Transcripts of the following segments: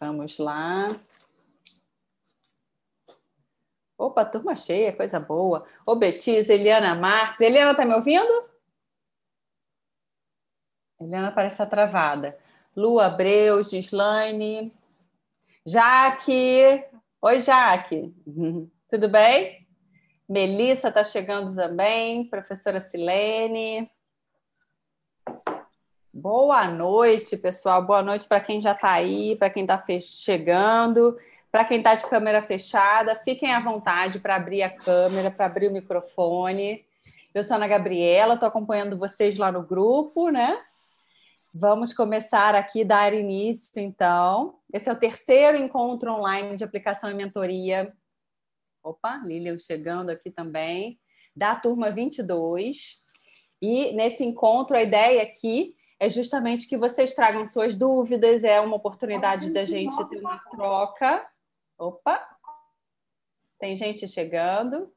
Vamos lá. Opa, turma cheia, coisa boa. Ô, Betis, Eliana Marques. Eliana, tá me ouvindo? Eliana parece estar travada. Lu Abreu, Gislaine. Jaque. Oi, Jaque. Tudo bem? Melissa está chegando também. Professora Silene. Boa noite, pessoal. Boa noite para quem já está aí, para quem está chegando, para quem está de câmera fechada. Fiquem à vontade para abrir a câmera, para abrir o microfone. Eu sou a Ana Gabriela, estou acompanhando vocês lá no grupo, né? Vamos começar aqui, dar início, então. Esse é o terceiro encontro online de aplicação e mentoria. Opa, Lilian chegando aqui também, da turma 22. E nesse encontro, a ideia aqui é justamente que vocês tragam suas dúvidas, é uma oportunidade da gente ter uma troca. Opa! Tem gente chegando.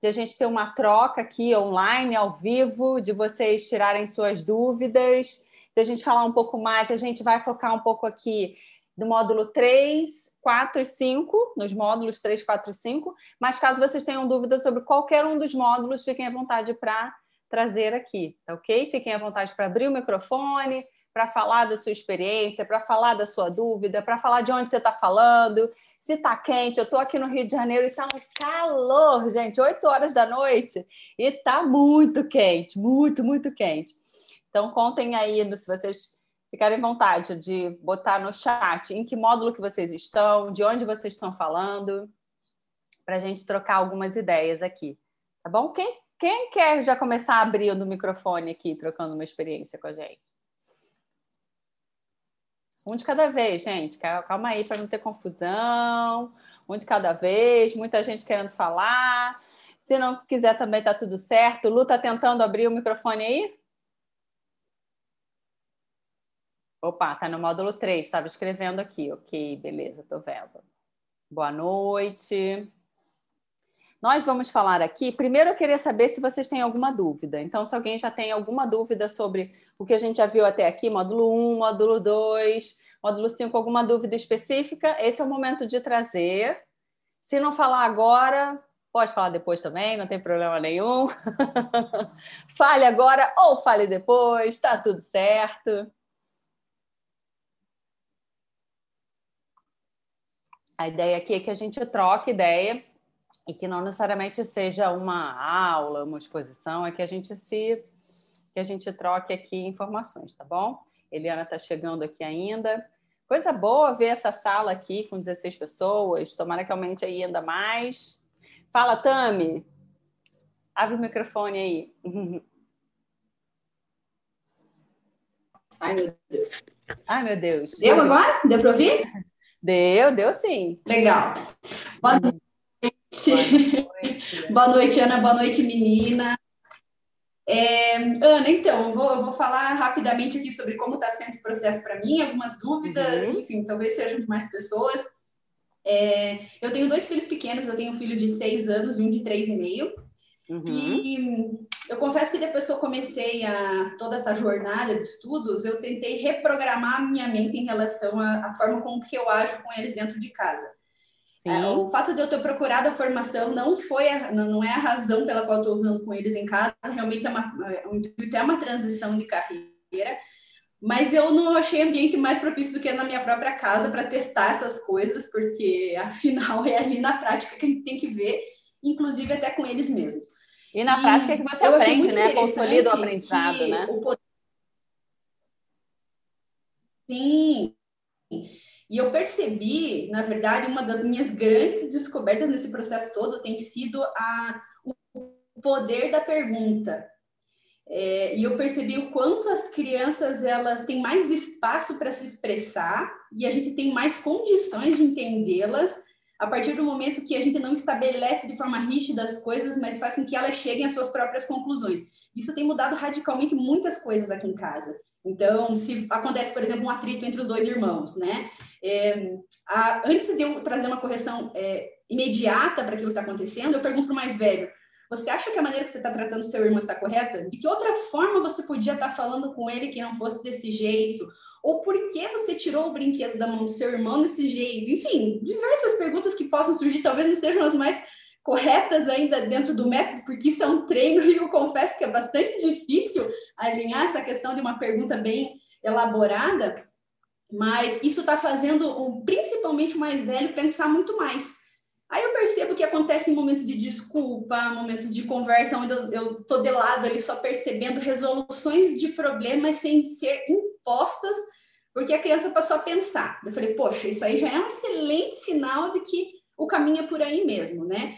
De a gente ter uma troca aqui online, ao vivo, de vocês tirarem suas dúvidas, de a gente falar um pouco mais. A gente vai focar um pouco aqui no módulo 3, 4 e 5, nos módulos 3, 4 e 5. Mas caso vocês tenham dúvidas sobre qualquer um dos módulos, fiquem à vontade para trazer aqui, tá ok? Fiquem à vontade para abrir o microfone, para falar da sua experiência, para falar da sua dúvida, para falar de onde você está falando, se está quente. Eu estou aqui no Rio de Janeiro e está um calor, gente, 8 horas da noite, e está muito quente, muito, muito quente. Então, contem aí, se vocês ficarem à vontade de botar no chat em que módulo que vocês estão, de onde vocês estão falando, para a gente trocar algumas ideias aqui, tá bom? Quem quem quer já começar abrindo o microfone aqui, trocando uma experiência com a gente? Um de cada vez, gente. Calma aí para não ter confusão. Um de cada vez, muita gente querendo falar. Se não quiser também tá tudo certo. Lu tá tentando abrir o microfone aí? Opa, tá no módulo 3, estava escrevendo aqui. Ok, beleza, tô vendo. Boa noite. Nós vamos falar aqui. Primeiro, eu queria saber se vocês têm alguma dúvida. Então, se alguém já tem alguma dúvida sobre o que a gente já viu até aqui, módulo 1, módulo 2, módulo 5, alguma dúvida específica, esse é o momento de trazer. Se não falar agora, pode falar depois também, não tem problema nenhum. fale agora ou fale depois, está tudo certo. A ideia aqui é que a gente troque ideia e que não necessariamente seja uma aula, uma exposição, é que a gente se que a gente troque aqui informações, tá bom? Eliana está chegando aqui ainda. Coisa boa ver essa sala aqui com 16 pessoas. Tomara que aumente aí ainda mais. Fala, Tami. Abre o microfone aí. Ai, meu Deus. Ai, meu Deus. Deu agora? Deu para ouvir? Deu, deu sim. Legal. Boa noite. Boa noite, Ana. Boa noite, menina. É, Ana, então, eu vou, eu vou falar rapidamente aqui sobre como está sendo esse processo para mim, algumas dúvidas, uhum. enfim, talvez sejam de mais pessoas. É, eu tenho dois filhos pequenos, eu tenho um filho de seis anos e um de três e meio. Uhum. E eu confesso que depois que eu comecei a toda essa jornada de estudos, eu tentei reprogramar minha mente em relação à, à forma com que eu ajo com eles dentro de casa. É, o fato de eu ter procurado a formação não foi a, não é a razão pela qual estou usando com eles em casa, realmente é uma, é, o intuito é uma transição de carreira, mas eu não achei ambiente mais propício do que na minha própria casa para testar essas coisas, porque afinal é ali na prática que a gente tem que ver, inclusive até com eles mesmos. E na e prática é que você aprende, né? Consolida o aprendizado, né? O... Sim. E eu percebi, na verdade, uma das minhas grandes descobertas nesse processo todo tem sido a, o poder da pergunta. É, e eu percebi o quanto as crianças elas têm mais espaço para se expressar e a gente tem mais condições de entendê-las a partir do momento que a gente não estabelece de forma rígida as coisas, mas faz com que elas cheguem às suas próprias conclusões. Isso tem mudado radicalmente muitas coisas aqui em casa. Então, se acontece, por exemplo, um atrito entre os dois irmãos, né? É, a, antes de eu trazer uma correção é, imediata para aquilo que está acontecendo, eu pergunto para o mais velho: você acha que a maneira que você está tratando seu irmão está correta? De que outra forma você podia estar tá falando com ele que não fosse desse jeito? Ou por que você tirou o brinquedo da mão do seu irmão desse jeito? Enfim, diversas perguntas que possam surgir, talvez não sejam as mais corretas ainda dentro do método, porque isso é um treino e eu confesso que é bastante difícil alinhar essa questão de uma pergunta bem elaborada, mas isso está fazendo o, principalmente o mais velho pensar muito mais. Aí eu percebo que acontece em momentos de desculpa, momentos de conversa, onde eu estou de lado ali só percebendo resoluções de problemas sem ser impostas, porque a criança passou a pensar. Eu falei, poxa, isso aí já é um excelente sinal de que o caminho é por aí mesmo, né?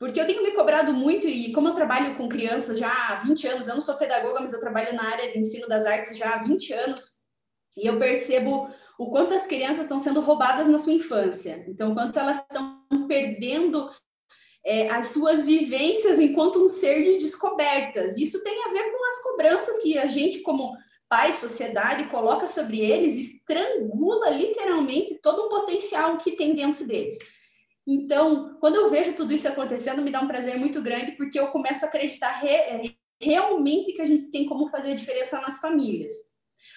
Porque eu tenho me cobrado muito, e como eu trabalho com crianças já há 20 anos, eu não sou pedagoga, mas eu trabalho na área de ensino das artes já há 20 anos, e eu percebo o quanto as crianças estão sendo roubadas na sua infância. Então, o quanto elas estão perdendo é, as suas vivências enquanto um ser de descobertas. Isso tem a ver com as cobranças que a gente, como pai, sociedade, coloca sobre eles, estrangula literalmente todo o potencial que tem dentro deles. Então, quando eu vejo tudo isso acontecendo, me dá um prazer muito grande, porque eu começo a acreditar re é, realmente que a gente tem como fazer a diferença nas famílias.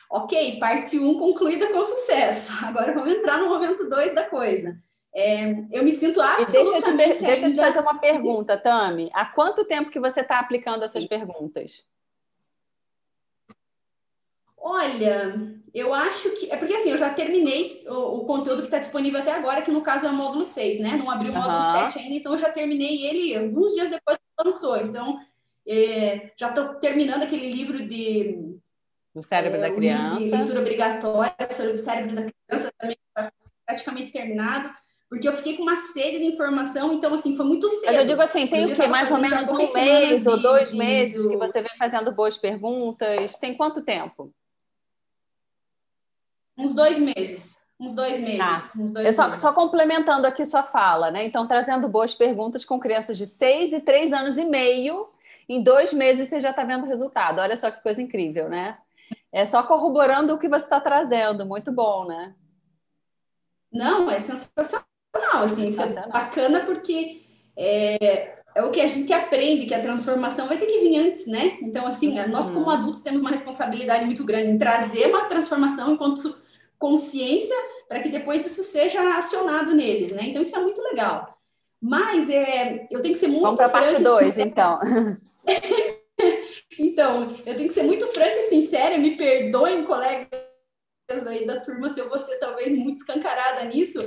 Ok, parte 1 um concluída com sucesso. Agora vamos entrar no momento 2 da coisa. É, eu me sinto absolutamente... E deixa eu te, deixa te fazer uma pergunta, Tami. Há quanto tempo que você está aplicando essas perguntas? Olha, eu acho que. É porque assim, eu já terminei o, o conteúdo que está disponível até agora, que no caso é o módulo 6, né? Não abri o módulo uhum. 7 ainda, então eu já terminei ele alguns dias depois que lançou. Então, é, já estou terminando aquele livro de. Do cérebro é, da criança. Leitura obrigatória sobre o cérebro da criança, também está praticamente terminado porque eu fiquei com uma sede de informação, então, assim, foi muito cedo. Mas eu digo assim, tem o quê? Mais ou menos um mês ou dois meses que você vem fazendo boas perguntas? Tem quanto tempo? Uns dois meses. Uns dois meses. Tá. Uns dois eu só, meses. só complementando aqui sua fala, né? Então, trazendo boas perguntas com crianças de seis e três anos e meio, em dois meses você já está vendo o resultado. Olha só que coisa incrível, né? É só corroborando o que você está trazendo. Muito bom, né? Não, é sensacional. Assim, isso é bacana porque é, é o que a gente aprende, que a transformação vai ter que vir antes, né? Então, assim, nós como uhum. adultos temos uma responsabilidade muito grande em trazer uma transformação enquanto consciência para que depois isso seja acionado neles, né? Então isso é muito legal. Mas é, eu tenho que ser muito Vamos para parte 2, então. então, eu tenho que ser muito franca e sincera, me perdoem, colegas aí da turma, se eu vou ser talvez muito escancarada nisso,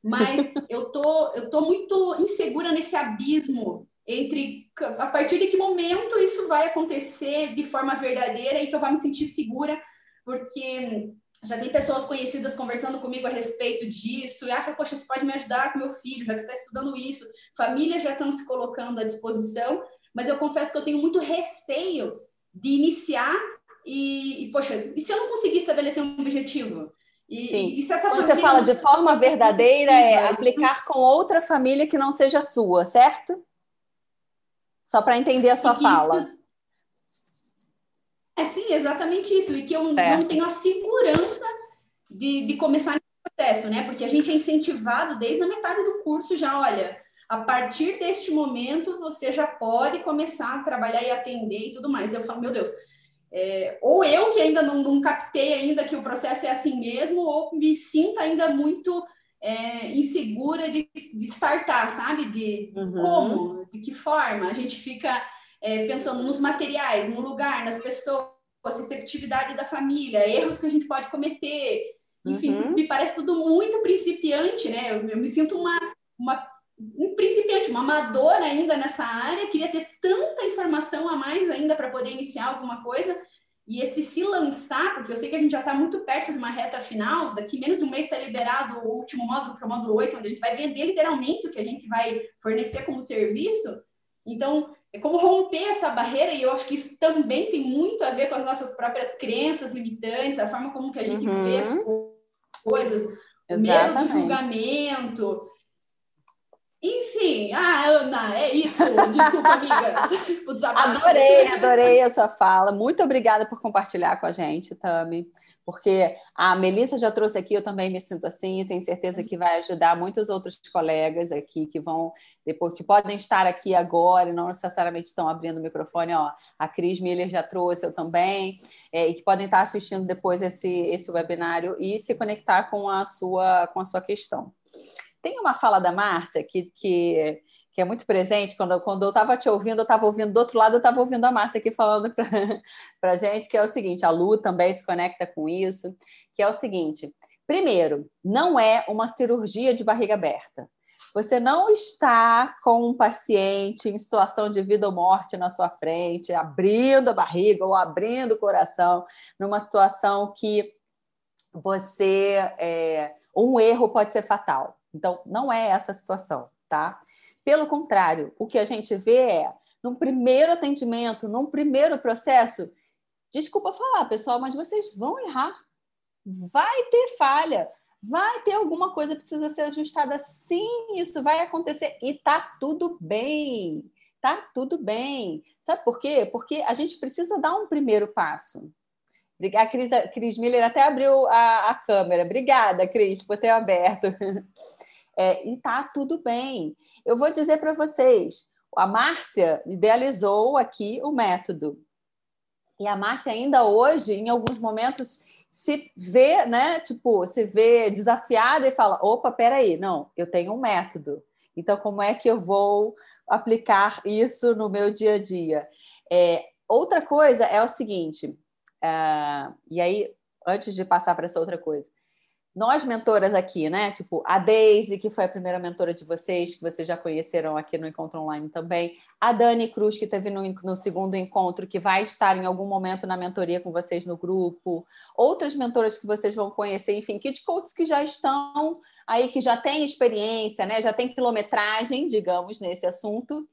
mas eu tô, eu tô muito insegura nesse abismo entre a partir de que momento isso vai acontecer de forma verdadeira e que eu vá me sentir segura, porque já tem pessoas conhecidas conversando comigo a respeito disso, e ah, poxa, você pode me ajudar com meu filho, já que está estudando isso, famílias já estão se colocando à disposição, mas eu confesso que eu tenho muito receio de iniciar e, e poxa, e se eu não conseguir estabelecer um objetivo? E, Sim. E Quando você fala de forma verdadeira, é aplicar com outra família que não seja sua, certo? Só para entender a sua fala. Isso é sim, exatamente isso. E que eu certo. não tenho a segurança de, de começar esse processo, né? Porque a gente é incentivado desde a metade do curso já, olha, a partir deste momento você já pode começar a trabalhar e atender e tudo mais. Eu falo, meu Deus, é, ou eu que ainda não, não, captei ainda que o processo é assim mesmo, ou me sinto ainda muito é, insegura de, de startar, sabe? De uhum. como, de que forma. A gente fica é, pensando nos materiais, no lugar, nas pessoas, a receptividade da família, erros que a gente pode cometer. Enfim, uhum. me parece tudo muito principiante, né? Eu, eu me sinto uma, uma um principiante, uma amadora ainda nessa área, queria ter tanta informação a mais ainda para poder iniciar alguma coisa. E esse se lançar, porque eu sei que a gente já está muito perto de uma reta final, daqui menos de um mês está liberado o último módulo, que é o módulo 8, onde a gente vai vender literalmente o que a gente vai fornecer como serviço. Então, é como romper essa barreira, e eu acho que isso também tem muito a ver com as nossas próprias crenças limitantes, a forma como que a gente uhum. vê as coisas, o medo do julgamento. Enfim, ah, Ana, é isso. Desculpa, amigas. adorei, adorei a sua fala. Muito obrigada por compartilhar com a gente, Tami. Porque a Melissa já trouxe aqui, eu também me sinto assim, e tenho certeza que vai ajudar muitos outros colegas aqui que vão, depois, que podem estar aqui agora e não necessariamente estão abrindo o microfone. Ó, a Cris Miller já trouxe, eu também, é, e que podem estar assistindo depois esse, esse webinário e se conectar com a sua, com a sua questão. Tem uma fala da Márcia que, que, que é muito presente. Quando, quando eu estava te ouvindo, eu estava ouvindo do outro lado, eu estava ouvindo a Márcia aqui falando para a gente, que é o seguinte: a Lu também se conecta com isso, que é o seguinte. Primeiro, não é uma cirurgia de barriga aberta. Você não está com um paciente em situação de vida ou morte na sua frente, abrindo a barriga ou abrindo o coração, numa situação que você. É, um erro pode ser fatal. Então, não é essa a situação, tá? Pelo contrário, o que a gente vê é, num primeiro atendimento, num primeiro processo, desculpa falar, pessoal, mas vocês vão errar. Vai ter falha, vai ter alguma coisa que precisa ser ajustada. Sim, isso vai acontecer e tá tudo bem. Tá tudo bem. Sabe por quê? Porque a gente precisa dar um primeiro passo. A Cris, a Cris Miller até abriu a, a câmera. Obrigada, Cris, por ter aberto. É, e tá tudo bem. Eu vou dizer para vocês, a Márcia idealizou aqui o método. E a Márcia ainda hoje, em alguns momentos, se vê, né, tipo, se vê desafiada e fala: "Opa, peraí, não, eu tenho um método. Então, como é que eu vou aplicar isso no meu dia a dia?" É, outra coisa é o seguinte, uh, e aí, antes de passar para essa outra coisa, nós mentoras aqui, né? Tipo, a Daisy, que foi a primeira mentora de vocês, que vocês já conheceram aqui no Encontro Online também. A Dani Cruz, que teve no, no, segundo encontro, que vai estar em algum momento na mentoria com vocês no grupo. Outras mentoras que vocês vão conhecer, enfim, kit coaches que já estão aí, que já têm experiência, né? Já tem quilometragem, digamos, nesse assunto.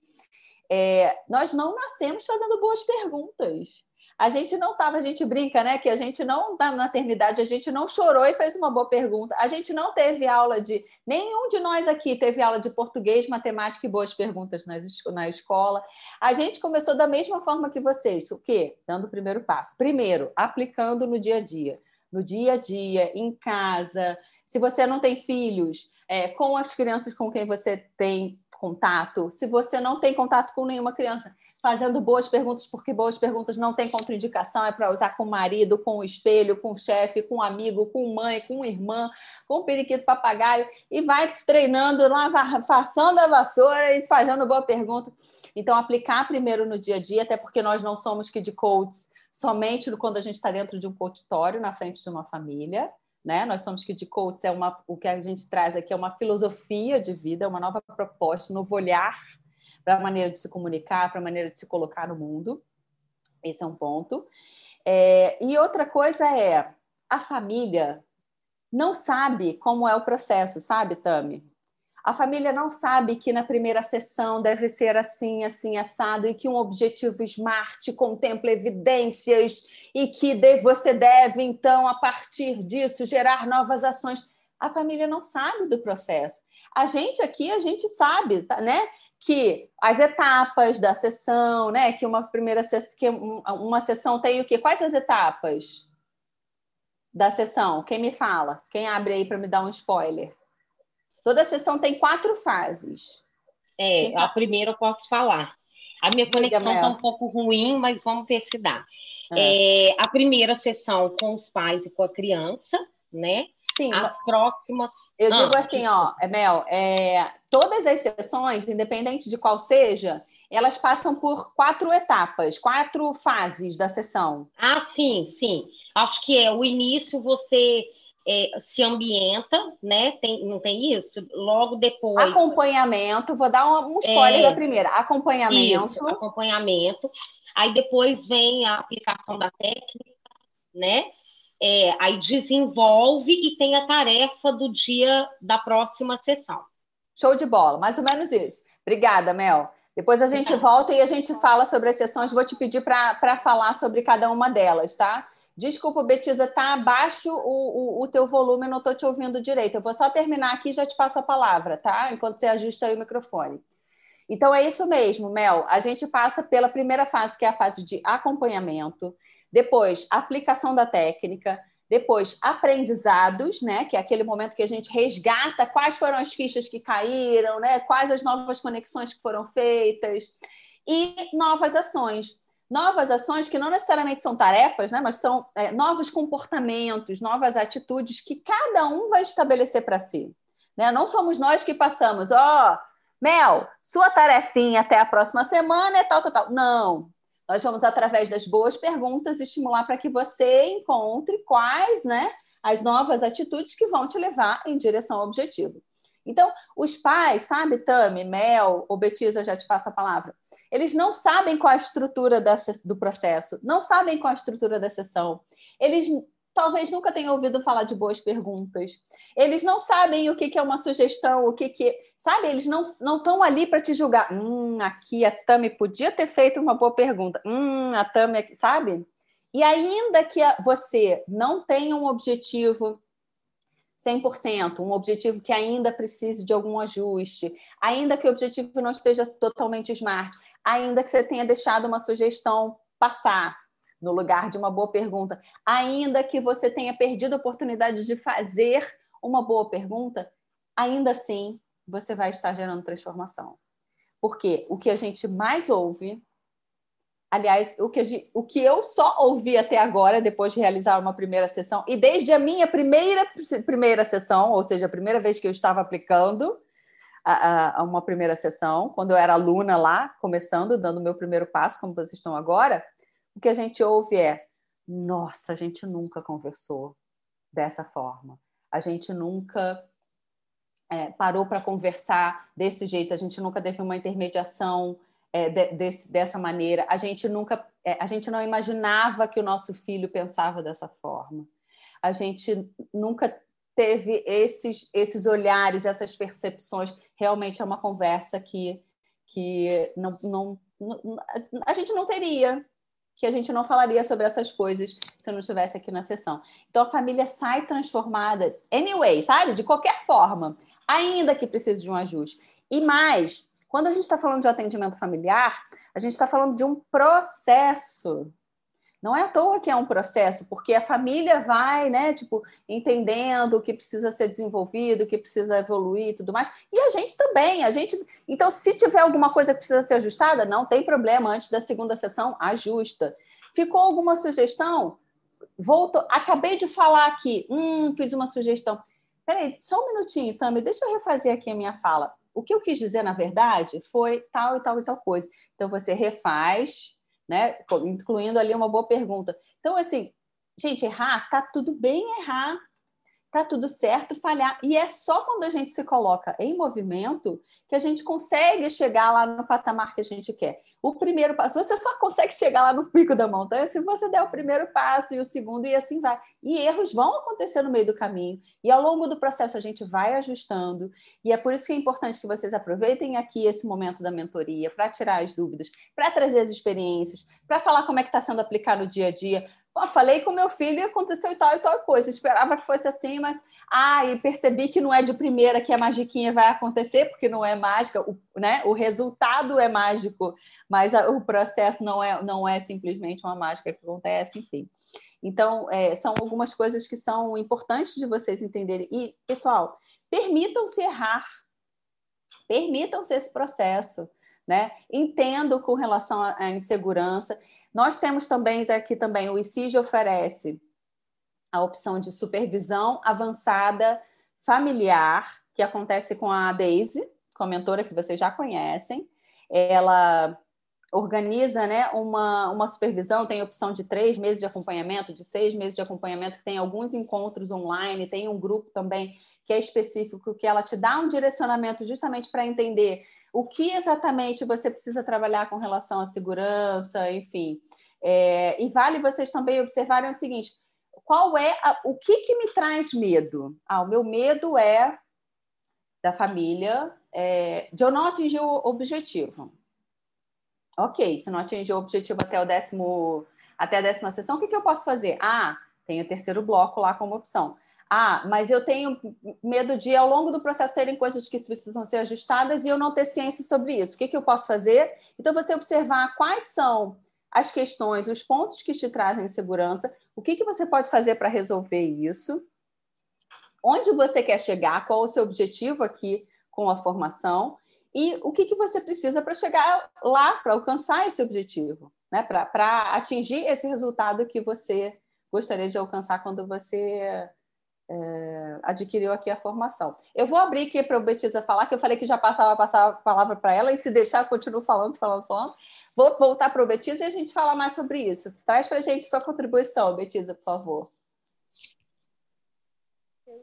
É, nós não nascemos fazendo boas perguntas a gente não estava, a gente brinca, né? Que a gente não, na maternidade, a gente não chorou e fez uma boa pergunta. A gente não teve aula de. Nenhum de nós aqui teve aula de português, matemática e boas perguntas na escola. A gente começou da mesma forma que vocês. O quê? Dando o primeiro passo. Primeiro, aplicando no dia a dia. No dia a dia, em casa. Se você não tem filhos, é, com as crianças com quem você tem contato. Se você não tem contato com nenhuma criança, fazendo boas perguntas, porque boas perguntas não tem contraindicação, é para usar com o marido, com o espelho, com o chefe, com o amigo, com mãe, com irmã, com o periquito papagaio, e vai treinando lá, passando a vassoura e fazendo boa pergunta. Então, aplicar primeiro no dia a dia, até porque nós não somos de coaches somente quando a gente está dentro de um coachitório, na frente de uma família. Né? Nós somos que de coaches é uma, o que a gente traz aqui é uma filosofia de vida, uma nova proposta, um novo olhar para a maneira de se comunicar, para a maneira de se colocar no mundo. Esse é um ponto. É, e outra coisa é a família não sabe como é o processo, sabe, Tami? A família não sabe que na primeira sessão deve ser assim, assim, assado, e que um objetivo SMART contempla evidências e que você deve, então, a partir disso, gerar novas ações. A família não sabe do processo. A gente aqui, a gente sabe, tá, né? Que as etapas da sessão, né? Que uma primeira que uma sessão tem o quê? Quais as etapas da sessão? Quem me fala? Quem abre aí para me dar um spoiler? Toda sessão tem quatro fases. É, tá... a primeira eu posso falar. A minha conexão está um pouco ruim, mas vamos ver se dá. É. É, a primeira sessão com os pais e com a criança, né? Sim, as próximas. Eu digo ah, assim, ó, Mel, é, todas as sessões, independente de qual seja, elas passam por quatro etapas, quatro fases da sessão. Ah, sim, sim. Acho que é o início você é, se ambienta, né? Tem, não tem isso? Logo depois. Acompanhamento, vou dar um, um spoiler é, da primeira. Acompanhamento. Isso, acompanhamento. Aí depois vem a aplicação da técnica, né? É, aí desenvolve e tem a tarefa do dia da próxima sessão. Show de bola, mais ou menos isso. Obrigada, Mel. Depois a gente volta e a gente fala sobre as sessões. Vou te pedir para falar sobre cada uma delas, tá? Desculpa, Betisa, tá abaixo o, o, o teu volume, não estou te ouvindo direito. Eu vou só terminar aqui e já te passo a palavra, tá? Enquanto você ajusta aí o microfone. Então é isso mesmo, Mel. A gente passa pela primeira fase, que é a fase de acompanhamento, depois aplicação da técnica, depois aprendizados, né? Que é aquele momento que a gente resgata quais foram as fichas que caíram, né? Quais as novas conexões que foram feitas e novas ações novas ações que não necessariamente são tarefas, né, mas são é, novos comportamentos, novas atitudes que cada um vai estabelecer para si. Né? Não somos nós que passamos, ó, oh, Mel, sua tarefinha até a próxima semana é tal, tal, tal. Não. Nós vamos, através das boas perguntas, estimular para que você encontre quais né, as novas atitudes que vão te levar em direção ao objetivo. Então, os pais, sabe, Tami, Mel ou Betisa, já te passo a palavra, eles não sabem qual a estrutura do processo, não sabem qual a estrutura da sessão. Eles talvez nunca tenham ouvido falar de boas perguntas. Eles não sabem o que é uma sugestão, o que que, sabe? Eles não não estão ali para te julgar. Hum, aqui a Tami podia ter feito uma boa pergunta. Hum, a Tami, sabe? E ainda que você não tenha um objetivo 100%, um objetivo que ainda precise de algum ajuste, ainda que o objetivo não esteja totalmente smart, ainda que você tenha deixado uma sugestão passar no lugar de uma boa pergunta, ainda que você tenha perdido a oportunidade de fazer uma boa pergunta, ainda assim você vai estar gerando transformação. Porque o que a gente mais ouve Aliás, o que, o que eu só ouvi até agora, depois de realizar uma primeira sessão, e desde a minha primeira, primeira sessão, ou seja, a primeira vez que eu estava aplicando a, a, uma primeira sessão, quando eu era aluna lá, começando, dando o meu primeiro passo, como vocês estão agora, o que a gente ouve é: nossa, a gente nunca conversou dessa forma, a gente nunca é, parou para conversar desse jeito, a gente nunca teve uma intermediação é, de, desse, dessa maneira. A gente nunca, é, a gente não imaginava que o nosso filho pensava dessa forma. A gente nunca teve esses, esses olhares, essas percepções. Realmente é uma conversa que, que não, não, não, a gente não teria, que a gente não falaria sobre essas coisas se eu não estivesse aqui na sessão. Então a família sai transformada, anyway, sabe? De qualquer forma, ainda que precise de um ajuste. E mais, quando a gente está falando de atendimento familiar, a gente está falando de um processo. Não é à toa que é um processo, porque a família vai, né, tipo, entendendo o que precisa ser desenvolvido, o que precisa evoluir e tudo mais. E a gente também, a gente. Então, se tiver alguma coisa que precisa ser ajustada, não tem problema. Antes da segunda sessão, ajusta. Ficou alguma sugestão? Volto, acabei de falar aqui, hum, fiz uma sugestão. Peraí, só um minutinho, Tami, deixa eu refazer aqui a minha fala. O que eu quis dizer, na verdade, foi tal e tal e tal coisa. Então, você refaz, né? Incluindo ali uma boa pergunta. Então, assim, gente, errar, tá tudo bem errar tá tudo certo falhar. E é só quando a gente se coloca em movimento que a gente consegue chegar lá no patamar que a gente quer. O primeiro passo, você só consegue chegar lá no pico da montanha se você der o primeiro passo e o segundo, e assim vai. E erros vão acontecer no meio do caminho. E ao longo do processo a gente vai ajustando. E é por isso que é importante que vocês aproveitem aqui esse momento da mentoria para tirar as dúvidas, para trazer as experiências, para falar como é que está sendo aplicado no dia a dia, Falei com meu filho e aconteceu tal e tal coisa. Esperava que fosse assim, mas. Ah, e percebi que não é de primeira que a magiquinha vai acontecer, porque não é mágica, o, né? o resultado é mágico, mas a, o processo não é, não é simplesmente uma mágica que acontece, enfim. Então, é, são algumas coisas que são importantes de vocês entenderem. E, pessoal, permitam-se errar, permitam-se esse processo. Né? Entendo com relação à insegurança. Nós temos também aqui também o ICIG oferece a opção de supervisão avançada familiar, que acontece com a Daisy, com a mentora que vocês já conhecem. Ela organiza né, uma, uma supervisão, tem opção de três meses de acompanhamento, de seis meses de acompanhamento, tem alguns encontros online, tem um grupo também que é específico, que ela te dá um direcionamento justamente para entender o que exatamente você precisa trabalhar com relação à segurança, enfim. É, e vale vocês também observarem o seguinte: qual é a, o que, que me traz medo? Ah, o meu medo é da família, é, de eu não atingir o objetivo. Ok, se não atingir o objetivo até o décimo até a décima sessão, o que, que eu posso fazer? Ah, tem o terceiro bloco lá como opção. Ah, mas eu tenho medo de, ao longo do processo, terem coisas que precisam ser ajustadas e eu não ter ciência sobre isso. O que, que eu posso fazer? Então, você observar quais são as questões, os pontos que te trazem insegurança, o que, que você pode fazer para resolver isso, onde você quer chegar, qual o seu objetivo aqui com a formação e o que, que você precisa para chegar lá, para alcançar esse objetivo, né? para atingir esse resultado que você gostaria de alcançar quando você é, adquiriu aqui a formação. Eu vou abrir aqui para o Betisa falar, que eu falei que já passava, a palavra para ela, e se deixar, continuo falando, falando, falando. Vou voltar para o Betisa e a gente fala mais sobre isso. Traz para a gente sua contribuição, Betisa, por favor. Eu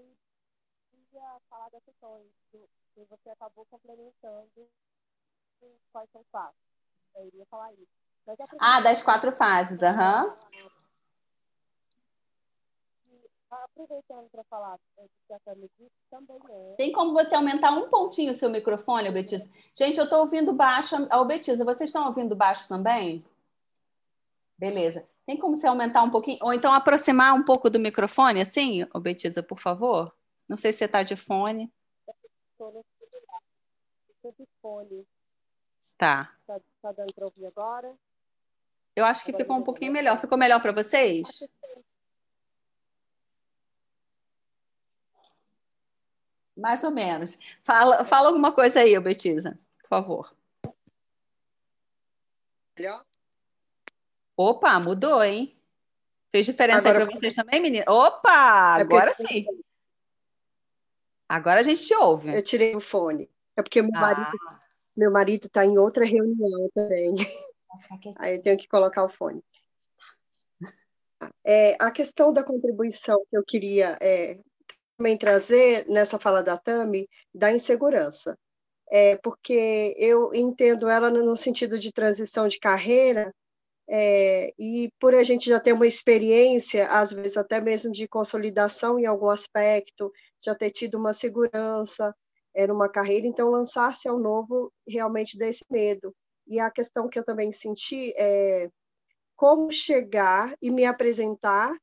ia falar das questões que você acabou complementando quais são fases. Eu iria falar isso. Ah, das quatro fases, aham. Uhum aproveitando para falar que a disse, também é. Tem como você aumentar um pontinho o seu microfone, Betisa? Gente, eu estou ouvindo baixo. Ao Betisa, vocês estão ouvindo baixo também? Beleza. Tem como você aumentar um pouquinho? Ou então aproximar um pouco do microfone, assim, ô Betisa, por favor? Não sei se você está de fone. Estou fone. Tá. Está tá dando para ouvir agora? Eu acho que agora ficou um pouquinho melhor. Ficou melhor para vocês? Mais ou menos. Fala, fala alguma coisa aí, Betisa, por favor. Melhor? Opa, mudou, hein? Fez diferença para vocês também, menina? Opa, é agora sim. Agora a gente te ouve. Eu tirei o fone. É porque meu ah. marido meu marido está em outra reunião também. Aí eu tenho que colocar o fone. É, a questão da contribuição que eu queria é, também trazer nessa fala da Tami da insegurança, é, porque eu entendo ela no sentido de transição de carreira, é, e por a gente já ter uma experiência, às vezes até mesmo de consolidação em algum aspecto, já ter tido uma segurança é, numa carreira, então lançar-se ao novo realmente desse medo. E a questão que eu também senti é como chegar e me apresentar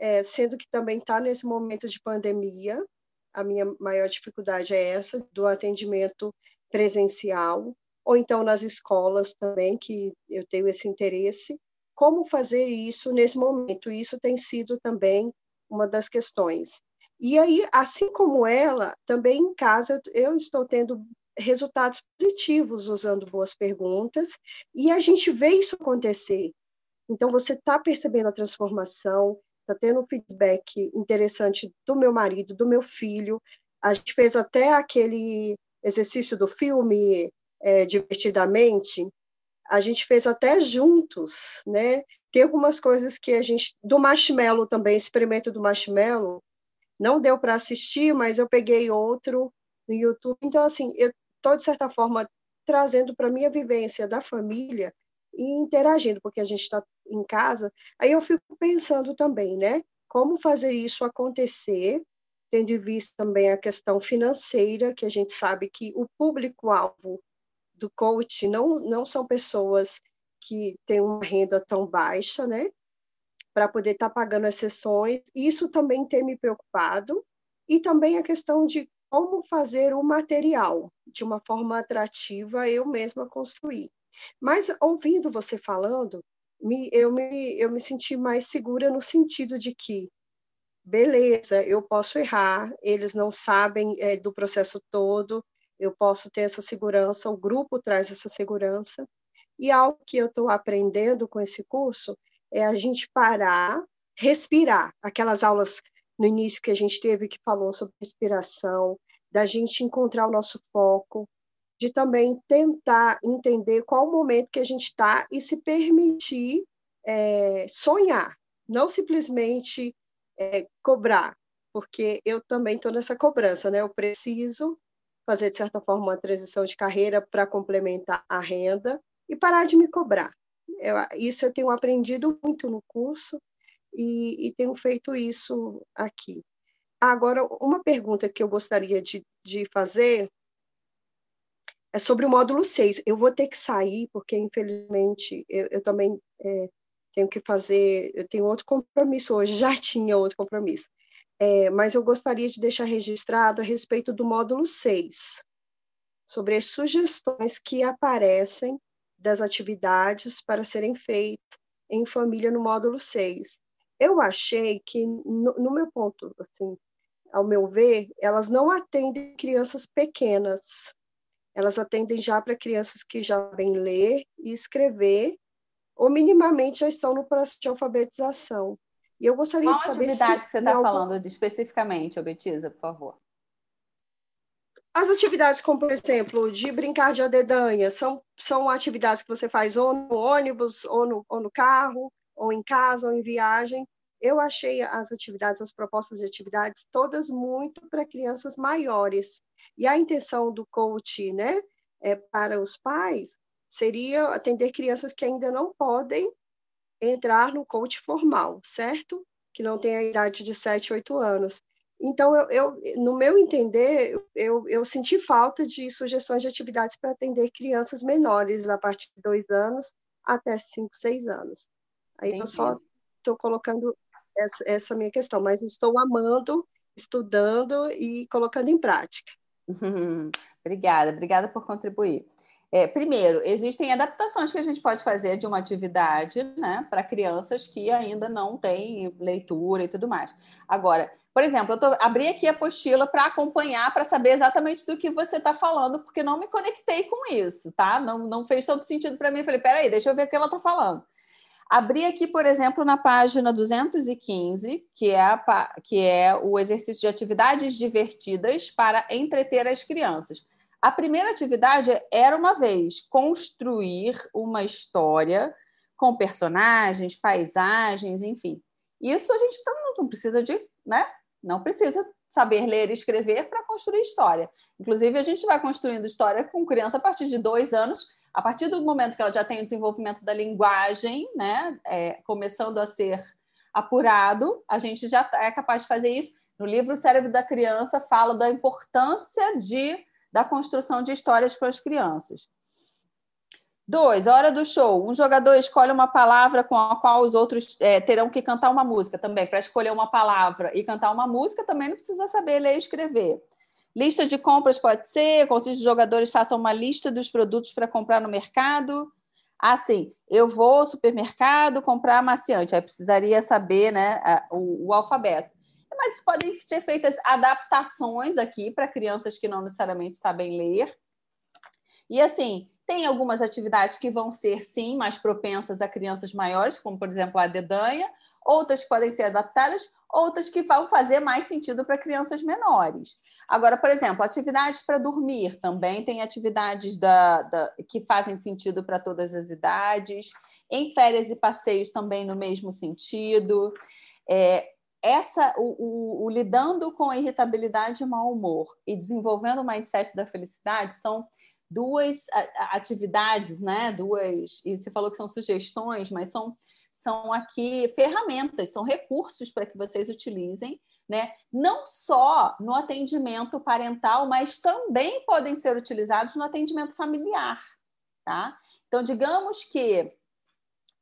é, sendo que também está nesse momento de pandemia. A minha maior dificuldade é essa, do atendimento presencial, ou então nas escolas também, que eu tenho esse interesse. Como fazer isso nesse momento? Isso tem sido também uma das questões. E aí, assim como ela, também em casa eu estou tendo resultados positivos usando boas perguntas, e a gente vê isso acontecer. Então, você está percebendo a transformação, está tendo um feedback interessante do meu marido, do meu filho. A gente fez até aquele exercício do filme é, divertidamente. A gente fez até juntos, né? Tem algumas coisas que a gente do marshmallow também, experimento do marshmallow, não deu para assistir, mas eu peguei outro no YouTube. Então assim, eu estou de certa forma trazendo para minha vivência da família e interagindo, porque a gente está em casa. Aí eu fico pensando também, né? Como fazer isso acontecer, tendo em vista também a questão financeira, que a gente sabe que o público-alvo do coach não, não são pessoas que têm uma renda tão baixa, né? Para poder estar tá pagando as sessões. Isso também tem me preocupado. E também a questão de como fazer o material de uma forma atrativa eu mesma construir. Mas ouvindo você falando, me, eu, me, eu me senti mais segura no sentido de que, beleza, eu posso errar, eles não sabem é, do processo todo, eu posso ter essa segurança, o grupo traz essa segurança. E algo que eu estou aprendendo com esse curso é a gente parar, respirar. Aquelas aulas no início que a gente teve que falou sobre respiração, da gente encontrar o nosso foco, de também tentar entender qual o momento que a gente está e se permitir é, sonhar, não simplesmente é, cobrar, porque eu também estou nessa cobrança, né? Eu preciso fazer, de certa forma, uma transição de carreira para complementar a renda e parar de me cobrar. Eu, isso eu tenho aprendido muito no curso e, e tenho feito isso aqui. Agora, uma pergunta que eu gostaria de, de fazer é sobre o módulo 6. Eu vou ter que sair, porque, infelizmente, eu, eu também é, tenho que fazer, eu tenho outro compromisso hoje, já tinha outro compromisso. É, mas eu gostaria de deixar registrado a respeito do módulo 6, sobre as sugestões que aparecem das atividades para serem feitas em família no módulo 6. Eu achei que, no, no meu ponto, assim, ao meu ver, elas não atendem crianças pequenas, elas atendem já para crianças que já sabem ler e escrever, ou minimamente já estão no processo de alfabetização. E eu gostaria Qual de saber. atividade que você está algum... falando de, especificamente, Obetiza, por favor? As atividades, como por exemplo, de brincar de adedanha, são, são atividades que você faz ou no ônibus, ou no, ou no carro, ou em casa, ou em viagem. Eu achei as atividades, as propostas de atividades, todas muito para crianças maiores. E a intenção do coach, né, é, para os pais, seria atender crianças que ainda não podem entrar no coach formal, certo? Que não tem a idade de 7, 8 anos. Então, eu, eu, no meu entender, eu, eu senti falta de sugestões de atividades para atender crianças menores, a partir de dois anos até cinco, seis anos. Aí Entendi. eu só estou colocando essa, essa minha questão, mas estou amando, estudando e colocando em prática. obrigada, obrigada por contribuir. É, primeiro, existem adaptações que a gente pode fazer de uma atividade né, para crianças que ainda não têm leitura e tudo mais. Agora, por exemplo, eu tô, abri aqui a apostila para acompanhar, para saber exatamente do que você está falando, porque não me conectei com isso, tá? Não, não fez tanto sentido para mim. Falei, peraí, deixa eu ver o que ela está falando. Abri aqui, por exemplo, na página 215, que é, a, que é o exercício de atividades divertidas para entreter as crianças. A primeira atividade era uma vez construir uma história com personagens, paisagens, enfim. Isso a gente não precisa de, né? Não precisa saber ler e escrever para construir história. Inclusive, a gente vai construindo história com criança a partir de dois anos, a partir do momento que ela já tem o desenvolvimento da linguagem, né? É, começando a ser apurado, a gente já é capaz de fazer isso. No livro O Cérebro da Criança fala da importância de da construção de histórias com as crianças. Dois, hora do show. Um jogador escolhe uma palavra com a qual os outros é, terão que cantar uma música também. Para escolher uma palavra e cantar uma música, também não precisa saber ler e escrever. Lista de compras pode ser, consiste os jogadores façam uma lista dos produtos para comprar no mercado. Assim, eu vou ao supermercado comprar amaciante, aí precisaria saber né, o, o alfabeto mas podem ser feitas adaptações aqui para crianças que não necessariamente sabem ler. E assim, tem algumas atividades que vão ser, sim, mais propensas a crianças maiores, como, por exemplo, a dedanha, outras podem ser adaptadas, outras que vão fazer mais sentido para crianças menores. Agora, por exemplo, atividades para dormir também tem atividades da, da que fazem sentido para todas as idades. Em férias e passeios também no mesmo sentido. É, essa o, o, o, lidando com a irritabilidade e mau humor e desenvolvendo o mindset da felicidade são duas atividades, né? Duas e você falou que são sugestões, mas são são aqui ferramentas, são recursos para que vocês utilizem, né? Não só no atendimento parental, mas também podem ser utilizados no atendimento familiar, tá? Então, digamos que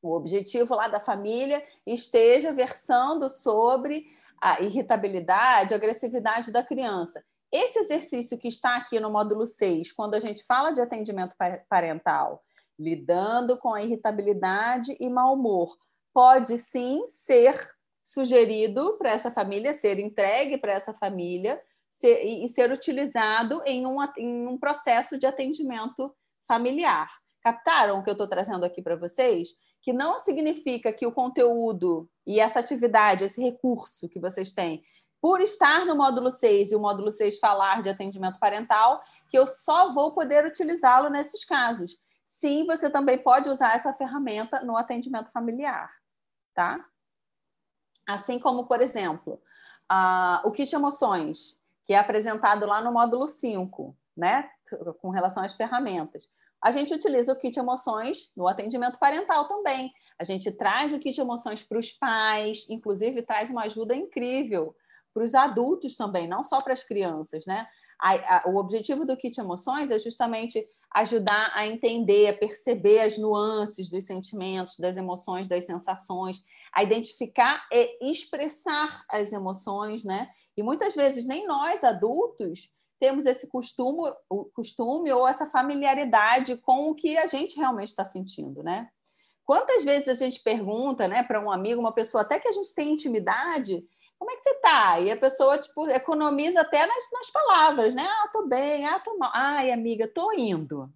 o objetivo lá da família esteja versando sobre a irritabilidade, a agressividade da criança. Esse exercício que está aqui no módulo 6, quando a gente fala de atendimento parental, lidando com a irritabilidade e mau humor, pode sim ser sugerido para essa família, ser entregue para essa família ser, e ser utilizado em um, em um processo de atendimento familiar. Captaram o que eu estou trazendo aqui para vocês? Que não significa que o conteúdo e essa atividade, esse recurso que vocês têm, por estar no módulo 6 e o módulo 6 falar de atendimento parental, que eu só vou poder utilizá-lo nesses casos. Sim, você também pode usar essa ferramenta no atendimento familiar, tá? Assim como, por exemplo, o kit emoções, que é apresentado lá no módulo 5, né? Com relação às ferramentas. A gente utiliza o kit emoções no atendimento parental também. A gente traz o kit emoções para os pais, inclusive traz uma ajuda incrível para os adultos também, não só para as crianças, né? A, a, o objetivo do Kit Emoções é justamente ajudar a entender, a perceber as nuances dos sentimentos, das emoções, das sensações, a identificar e expressar as emoções, né? E muitas vezes nem nós adultos temos esse costume, o costume ou essa familiaridade com o que a gente realmente está sentindo, né? Quantas vezes a gente pergunta, né, para um amigo, uma pessoa até que a gente tem intimidade, como é que você está? E a pessoa, tipo, economiza até nas, nas palavras, né? Ah, tô bem, ah, tô mal. Ai, amiga, tô indo.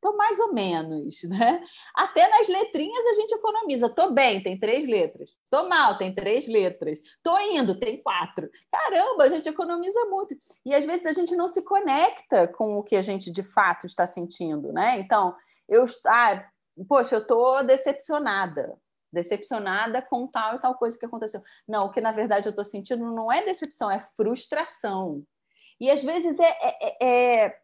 Tô mais ou menos, né? Até nas letrinhas a gente economiza. Tô bem, tem três letras. Tô mal, tem três letras. Tô indo, tem quatro. Caramba, a gente economiza muito. E às vezes a gente não se conecta com o que a gente de fato está sentindo, né? Então, eu, ah, poxa, eu tô decepcionada decepcionada com tal e tal coisa que aconteceu. Não, o que na verdade eu estou sentindo não é decepção, é frustração. E às vezes é, é, é,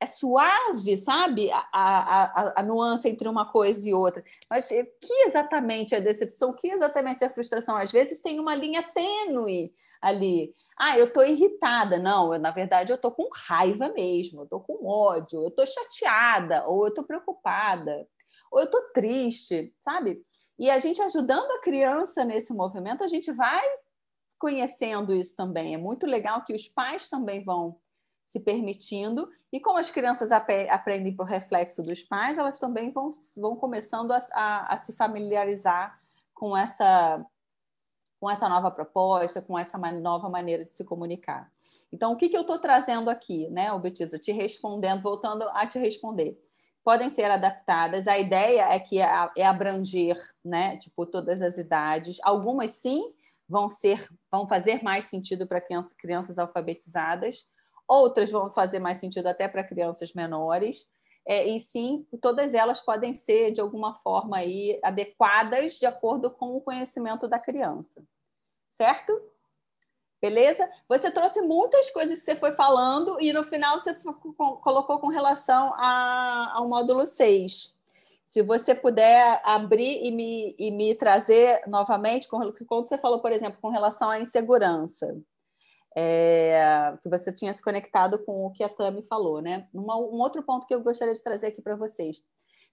é suave, sabe? A, a, a, nuance entre uma coisa e outra. Mas o que exatamente é decepção? O que exatamente é frustração? Às vezes tem uma linha tênue ali. Ah, eu estou irritada. Não, eu, na verdade eu estou com raiva mesmo, eu estou com ódio, eu estou chateada, ou eu estou preocupada, ou eu estou triste, sabe? E a gente ajudando a criança nesse movimento, a gente vai conhecendo isso também. É muito legal que os pais também vão se permitindo, e como as crianças ap aprendem por reflexo dos pais, elas também vão, vão começando a, a, a se familiarizar com essa, com essa nova proposta, com essa nova maneira de se comunicar. Então, o que, que eu estou trazendo aqui, né, Obetiza? Te respondendo, voltando a te responder podem ser adaptadas. A ideia é que é, abranger, né, tipo todas as idades. Algumas sim vão ser, vão fazer mais sentido para crianças, crianças alfabetizadas. Outras vão fazer mais sentido até para crianças menores. É, e sim, todas elas podem ser de alguma forma aí adequadas de acordo com o conhecimento da criança, certo? Beleza? Você trouxe muitas coisas que você foi falando e no final você colocou com relação a, ao módulo 6. Se você puder abrir e me, e me trazer novamente, quando você falou, por exemplo, com relação à insegurança, é, que você tinha se conectado com o que a Tami falou, né? Uma, um outro ponto que eu gostaria de trazer aqui para vocês.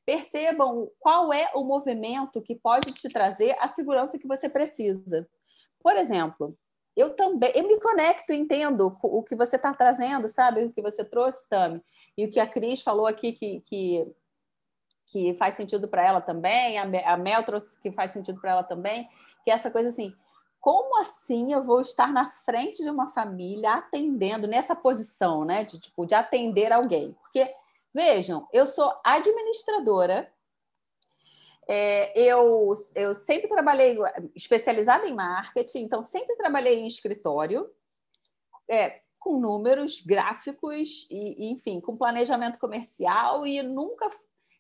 Percebam qual é o movimento que pode te trazer a segurança que você precisa. Por exemplo, eu também eu me conecto, entendo o que você está trazendo, sabe? O que você trouxe, Tami, e o que a Cris falou aqui que, que, que faz sentido para ela também, a Mel trouxe que faz sentido para ela também, que é essa coisa assim, como assim eu vou estar na frente de uma família atendendo nessa posição, né? De tipo de atender alguém? Porque vejam, eu sou administradora é, eu, eu sempre trabalhei especializada em marketing, então sempre trabalhei em escritório, é, com números, gráficos, e, enfim, com planejamento comercial, e nunca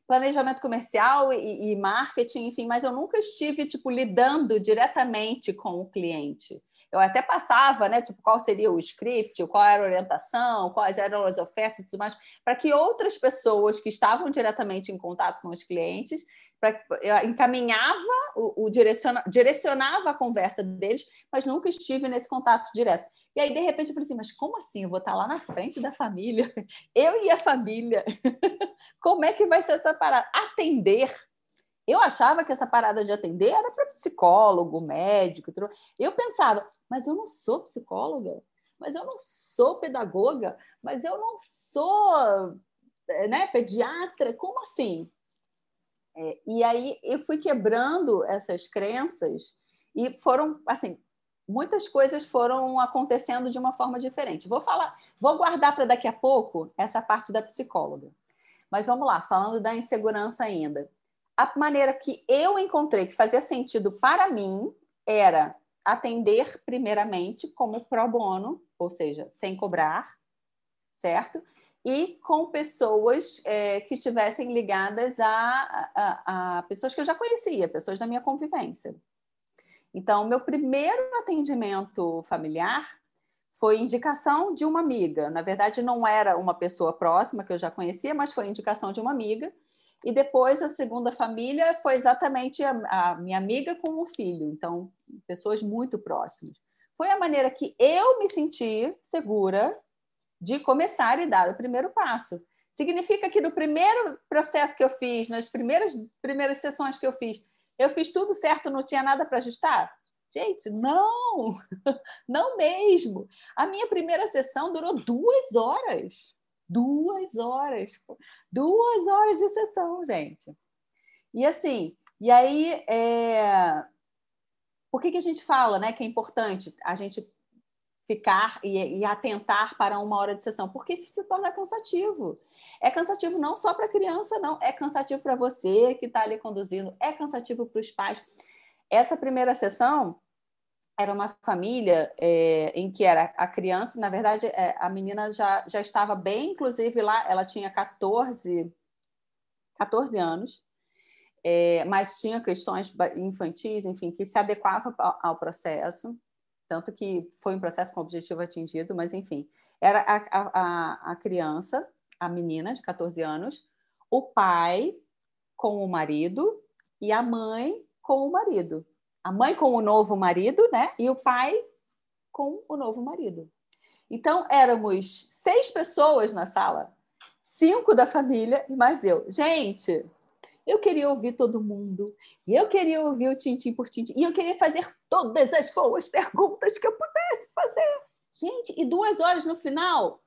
planejamento comercial e, e, marketing, enfim, mas eu nunca estive tipo lidando diretamente com o cliente. Eu até passava, né, tipo, qual seria o script, qual era a orientação, quais eram as ofertas e tudo mais, para que outras pessoas que estavam diretamente em contato com os clientes pra, encaminhava o, o direciona, direcionava a conversa deles, mas nunca estive nesse contato direto. E aí, de repente, eu falei assim: mas como assim? Eu vou estar lá na frente da família, eu e a família. como é que vai ser essa parada? Atender. Eu achava que essa parada de atender era para psicólogo, médico. Eu pensava, mas eu não sou psicóloga, mas eu não sou pedagoga, mas eu não sou né, pediatra. Como assim? É, e aí eu fui quebrando essas crenças e foram, assim, muitas coisas foram acontecendo de uma forma diferente. Vou falar, vou guardar para daqui a pouco essa parte da psicóloga. Mas vamos lá, falando da insegurança ainda. A maneira que eu encontrei que fazia sentido para mim era atender primeiramente como pro bono, ou seja, sem cobrar, certo? e com pessoas é, que estivessem ligadas a, a, a, pessoas que eu já conhecia, pessoas da minha convivência. Então, meu primeiro atendimento familiar foi indicação de uma amiga. Na verdade, não era uma pessoa próxima que eu já conhecia, mas foi indicação de uma amiga. E depois, a segunda família foi exatamente a, a minha amiga com o filho. Então, pessoas muito próximas. foi a maneira que eu me senti segura de começar e dar o primeiro passo. Significa que no primeiro processo que eu fiz, nas primeiras, primeiras sessões que eu fiz, eu fiz tudo certo, não tinha nada para ajustar? Gente, não, não mesmo. A minha primeira sessão durou duas horas. Duas horas. Duas horas de sessão, gente. E assim, e aí, é... por que, que a gente fala né, que é importante a gente ficar e, e, atentar para uma hora de sessão, porque se torna cansativo. É cansativo não só para a criança, não, é cansativo para você que está ali conduzindo, é cansativo para os pais. Essa primeira sessão era uma família é, em que era a criança, na verdade, é, a menina já, já estava bem, inclusive lá, ela tinha 14, 14 anos, é, mas tinha questões infantis, enfim, que se adequavam ao, ao processo tanto que foi um processo com objetivo atingido, mas enfim, era a, a, a criança, a menina de 14 anos, o pai com o marido e a mãe com o marido. A mãe com o novo marido, né? E o pai com o novo marido. Então, éramos seis pessoas na sala, cinco da família e mais eu. Gente, eu queria ouvir todo mundo, e eu queria ouvir o tintim por tintim, e eu queria fazer todas as boas perguntas que eu pudesse fazer. Gente, e duas horas no final,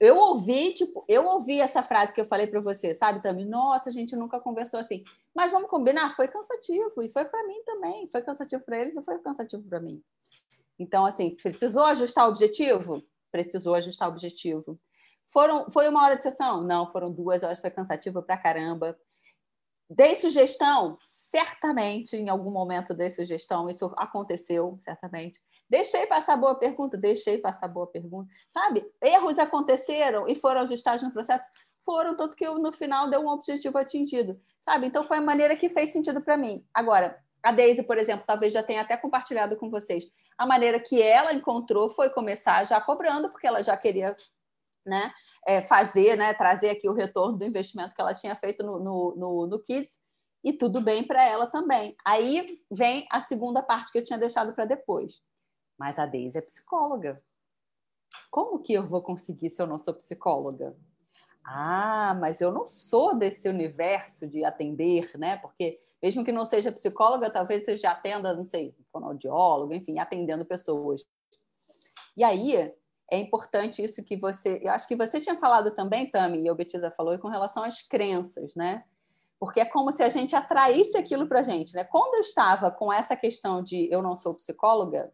eu ouvi, tipo, eu ouvi essa frase que eu falei para você, sabe, Tami? Nossa, a gente nunca conversou assim. Mas vamos combinar, foi cansativo, e foi para mim também. Foi cansativo para eles e foi cansativo para mim. Então, assim, precisou ajustar o objetivo? Precisou ajustar o objetivo. Foram, foi uma hora de sessão? Não, foram duas horas, foi cansativo para caramba. Dei sugestão? Certamente, em algum momento dei sugestão, isso aconteceu, certamente. Deixei passar boa pergunta, deixei passar boa pergunta. Sabe? Erros aconteceram e foram ajustados no processo? Foram, tanto que eu, no final deu um objetivo atingido. Sabe? Então, foi a maneira que fez sentido para mim. Agora, a Daisy, por exemplo, talvez já tenha até compartilhado com vocês. A maneira que ela encontrou foi começar já cobrando, porque ela já queria né, é, fazer, né, trazer aqui o retorno do investimento que ela tinha feito no, no, no, no Kids, e tudo bem para ela também. Aí vem a segunda parte que eu tinha deixado para depois. Mas a Deise é psicóloga. Como que eu vou conseguir se eu não sou psicóloga? Ah, mas eu não sou desse universo de atender, né? Porque mesmo que não seja psicóloga, talvez você já atenda, não sei, fonoaudiólogo, enfim, atendendo pessoas. E aí é importante isso que você. Eu acho que você tinha falado também, Tami, e o Betisa falou, com relação às crenças, né? Porque é como se a gente atraísse aquilo para a gente, né? Quando eu estava com essa questão de eu não sou psicóloga,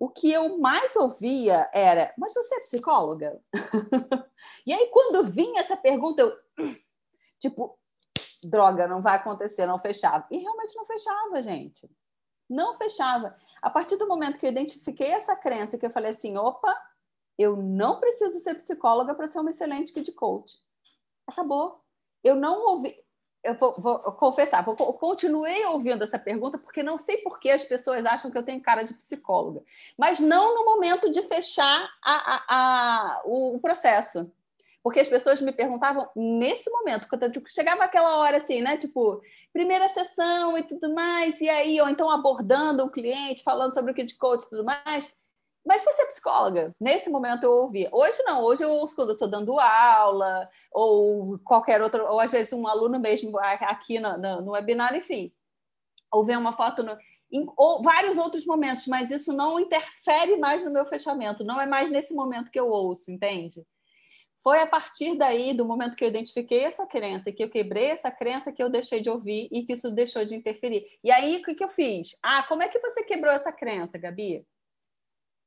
o que eu mais ouvia era: Mas você é psicóloga? e aí, quando vinha essa pergunta, eu. Tipo, droga, não vai acontecer, não fechava. E realmente não fechava, gente não fechava. A partir do momento que eu identifiquei essa crença, que eu falei assim, opa, eu não preciso ser psicóloga para ser uma excelente kid coach. Acabou. Eu não ouvi, eu vou, vou confessar, vou, continuei ouvindo essa pergunta porque não sei por que as pessoas acham que eu tenho cara de psicóloga, mas não no momento de fechar a, a, a, o, o processo. Porque as pessoas me perguntavam nesse momento, quando tipo, chegava aquela hora assim, né? Tipo, primeira sessão e tudo mais, e aí, ou então abordando o cliente, falando sobre o kit coach e tudo mais. Mas você é psicóloga? Nesse momento eu ouvia. Hoje não, hoje eu ouço quando eu estou dando aula, ou qualquer outro, ou às vezes um aluno mesmo aqui no, no, no webinar, enfim. Ou vê uma foto no, em, ou vários outros momentos, mas isso não interfere mais no meu fechamento, não é mais nesse momento que eu ouço, entende? Foi a partir daí, do momento que eu identifiquei essa crença, que eu quebrei essa crença, que eu deixei de ouvir e que isso deixou de interferir. E aí, o que, que eu fiz? Ah, como é que você quebrou essa crença, Gabi?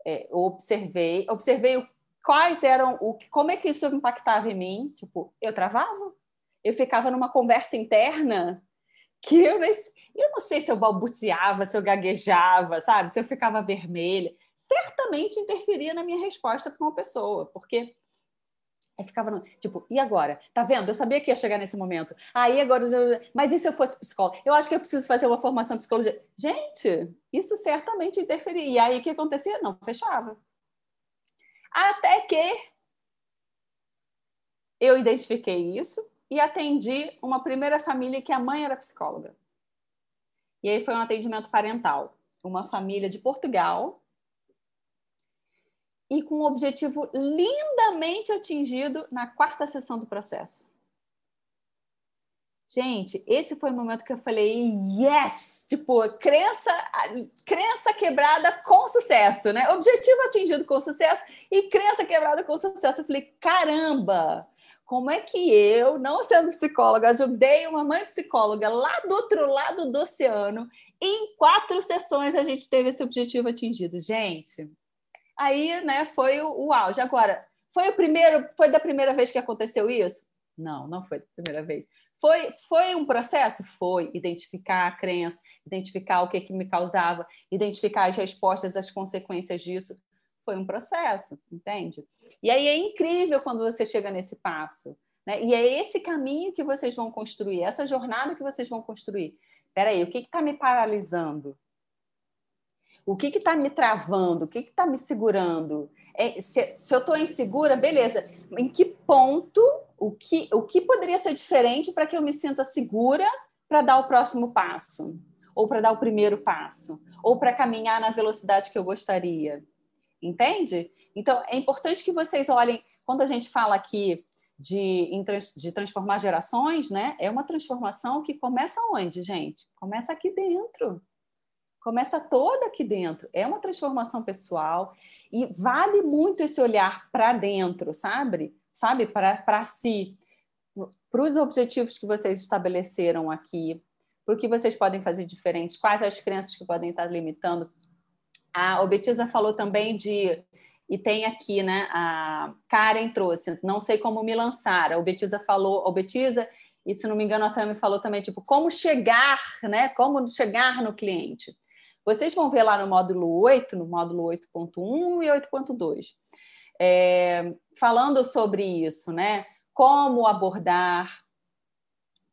É, eu observei, observei quais eram, o, como é que isso impactava em mim. Tipo, eu travava, eu ficava numa conversa interna que eu, eu não sei se eu balbuciava, se eu gaguejava, sabe? Se eu ficava vermelha. Certamente interferia na minha resposta para uma pessoa, porque Aí ficava, no, tipo, e agora? Tá vendo? Eu sabia que ia chegar nesse momento. Aí agora, mas e se eu fosse psicóloga? Eu acho que eu preciso fazer uma formação em psicologia. Gente, isso certamente interferia. E aí o que acontecia? Não fechava. Até que eu identifiquei isso e atendi uma primeira família que a mãe era psicóloga. E aí foi um atendimento parental. uma família de Portugal e com um objetivo lindamente atingido na quarta sessão do processo. Gente, esse foi o momento que eu falei, yes! Tipo, crença, crença quebrada com sucesso, né? Objetivo atingido com sucesso e crença quebrada com sucesso. Eu falei, caramba! Como é que eu, não sendo psicóloga, ajudei uma mãe psicóloga lá do outro lado do oceano, em quatro sessões a gente teve esse objetivo atingido. Gente, Aí, né, foi o, o auge. Agora, foi o primeiro, foi da primeira vez que aconteceu isso? Não, não foi da primeira vez. Foi, foi um processo? Foi. Identificar a crença, identificar o que, que me causava, identificar as respostas, as consequências disso. Foi um processo, entende? E aí é incrível quando você chega nesse passo. Né? E é esse caminho que vocês vão construir, essa jornada que vocês vão construir. Peraí, o que está me paralisando? O que está me travando? O que está me segurando? É, se, se, eu estou insegura, beleza. Em que ponto, o que, o que poderia ser diferente para que eu me sinta segura para dar o próximo passo? Ou para dar o primeiro passo? Ou para caminhar na velocidade que eu gostaria? Entende? Então, é importante que vocês olhem, quando a gente fala aqui de, de transformar gerações, né? É uma transformação que começa onde, gente? Começa aqui dentro começa toda aqui dentro. É uma transformação pessoal e vale muito esse olhar para dentro, sabe? Sabe, para si, para os objetivos que vocês estabeleceram aqui, para o que vocês podem fazer diferente, quais as crenças que podem estar limitando. A Obetiza falou também de e tem aqui, né? A Karen trouxe, não sei como me lançar. A Obetiza falou, Obetiza, e se não me engano, a Tami falou também, tipo, como chegar, né? Como chegar no cliente. Vocês vão ver lá no módulo 8, no módulo 8.1 e 8.2, é, falando sobre isso, né? Como abordar,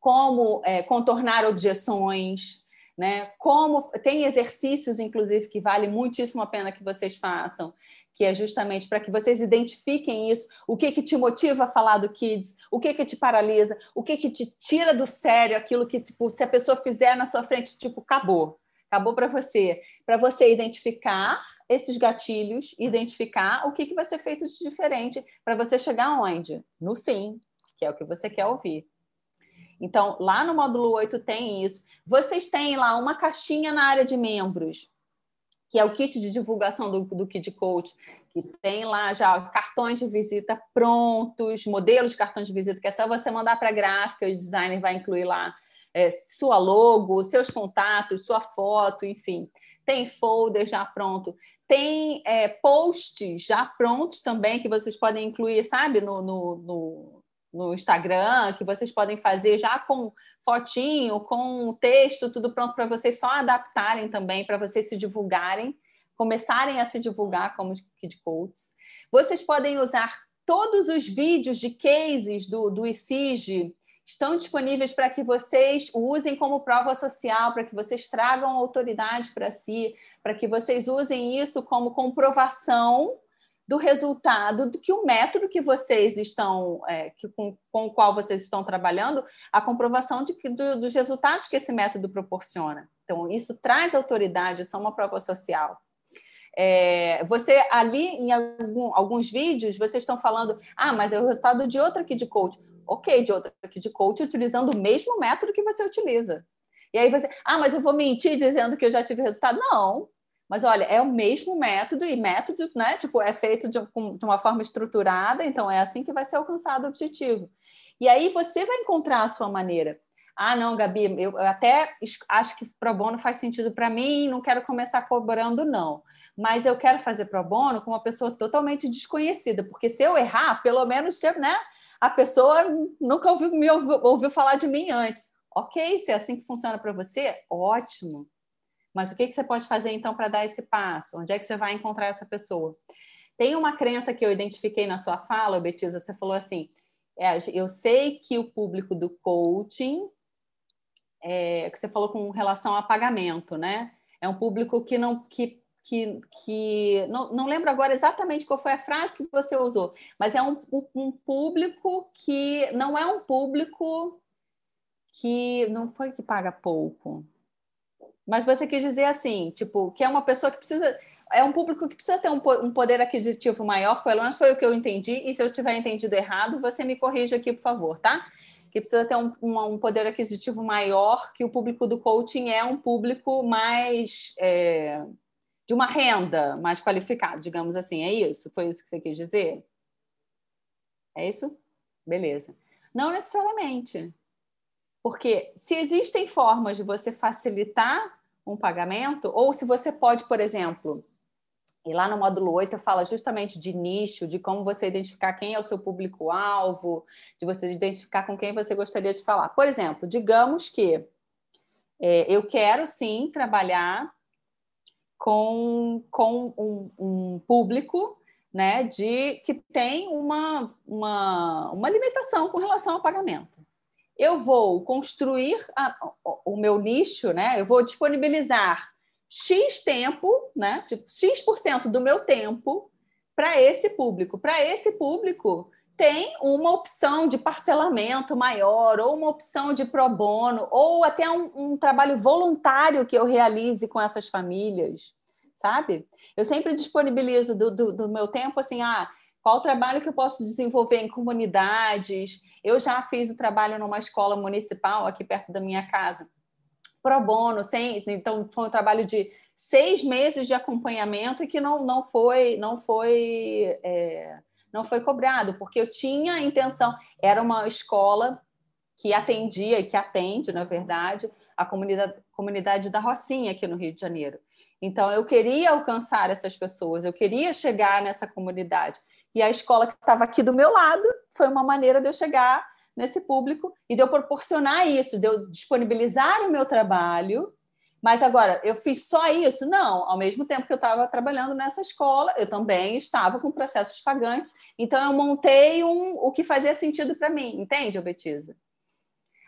como é, contornar objeções, né? Como tem exercícios, inclusive, que vale muitíssimo a pena que vocês façam, que é justamente para que vocês identifiquem isso, o que que te motiva a falar do Kids, o que que te paralisa, o que que te tira do sério aquilo que, tipo, se a pessoa fizer na sua frente, tipo, acabou acabou para você, para você identificar esses gatilhos, identificar o que, que vai ser feito de diferente para você chegar onde? No sim, que é o que você quer ouvir. Então, lá no módulo 8 tem isso. Vocês têm lá uma caixinha na área de membros, que é o kit de divulgação do, do Kid Coach, que tem lá já cartões de visita prontos, modelos de cartões de visita, que é só você mandar para a gráfica, o designer vai incluir lá é, sua logo, seus contatos, sua foto, enfim. Tem folder já pronto. Tem é, posts já prontos também que vocês podem incluir, sabe, no, no, no, no Instagram, que vocês podem fazer já com fotinho, com texto, tudo pronto para vocês só adaptarem também, para vocês se divulgarem, começarem a se divulgar como Kid Coaches. Vocês podem usar todos os vídeos de cases do, do ICIG, estão disponíveis para que vocês usem como prova social, para que vocês tragam autoridade para si, para que vocês usem isso como comprovação do resultado do que o método que vocês estão, é, que, com, com o qual vocês estão trabalhando, a comprovação de do, dos resultados que esse método proporciona. Então, isso traz autoridade, isso é uma prova social. É, você ali em algum, alguns vídeos vocês estão falando, ah, mas é o resultado de outra aqui de coach ok, de outra aqui de coach, utilizando o mesmo método que você utiliza. E aí você, ah, mas eu vou mentir dizendo que eu já tive resultado? Não. Mas olha, é o mesmo método e método, né? Tipo, é feito de, de uma forma estruturada, então é assim que vai ser alcançado o objetivo. E aí você vai encontrar a sua maneira. Ah, não, Gabi, eu até acho que pro bono faz sentido para mim, não quero começar cobrando, não. Mas eu quero fazer pro bono com uma pessoa totalmente desconhecida, porque se eu errar, pelo menos, né, a pessoa nunca ouviu, me ouviu, ouviu falar de mim antes. Ok, se é assim que funciona para você, ótimo. Mas o que, que você pode fazer então para dar esse passo? Onde é que você vai encontrar essa pessoa? Tem uma crença que eu identifiquei na sua fala, Betisa, você falou assim: é, eu sei que o público do coaching, é, que você falou com relação a pagamento, né? É um público que não que que, que não, não lembro agora exatamente qual foi a frase que você usou, mas é um, um público que não é um público que não foi que paga pouco. mas você quis dizer assim, tipo, que é uma pessoa que precisa é um público que precisa ter um, um, poder aquisitivo maior, pelo menos foi o que eu entendi, e se eu tiver entendido errado, você me corrija aqui, por favor, tá? Que precisa ter um, um, poder aquisitivo maior, que o público do coaching é um público mais é, de uma renda mais qualificada, digamos assim, é isso? Foi isso que você quis dizer? É isso? Beleza. Não necessariamente. Porque se existem formas de você facilitar um pagamento, ou se você pode, por exemplo, e lá no módulo 8 fala justamente de nicho, de como você identificar quem é o seu público-alvo, de você identificar com quem você gostaria de falar. Por exemplo, digamos que é, eu quero sim trabalhar com, com um, um, público né, de que tem uma, uma, uma limitação com relação ao pagamento. Eu vou construir a, o meu nicho, né? eu vou disponibilizar X tempo, né? Tipo, X% do meu tempo para esse público. Para esse público, tem uma opção de parcelamento maior, ou uma opção de pro bono, ou até um, um trabalho voluntário que eu realize com essas famílias, sabe? Eu sempre disponibilizo do, do, do meu tempo assim, ah, qual trabalho que eu posso desenvolver em comunidades? Eu já fiz o trabalho numa escola municipal aqui perto da minha casa pro bono, sem, então foi um trabalho de seis meses de acompanhamento e que não, não foi não foi é, não foi cobrado, porque eu tinha a intenção, era uma escola que atendia e que atende, na verdade, a comunidade, comunidade da Rocinha aqui no Rio de Janeiro. Então, eu queria alcançar essas pessoas, eu queria chegar nessa comunidade. E a escola que estava aqui do meu lado foi uma maneira de eu chegar nesse público e de eu proporcionar isso, de eu disponibilizar o meu trabalho. Mas agora, eu fiz só isso? Não. Ao mesmo tempo que eu estava trabalhando nessa escola, eu também estava com processos pagantes. Então, eu montei um, o que fazia sentido para mim. Entende, Obetiza?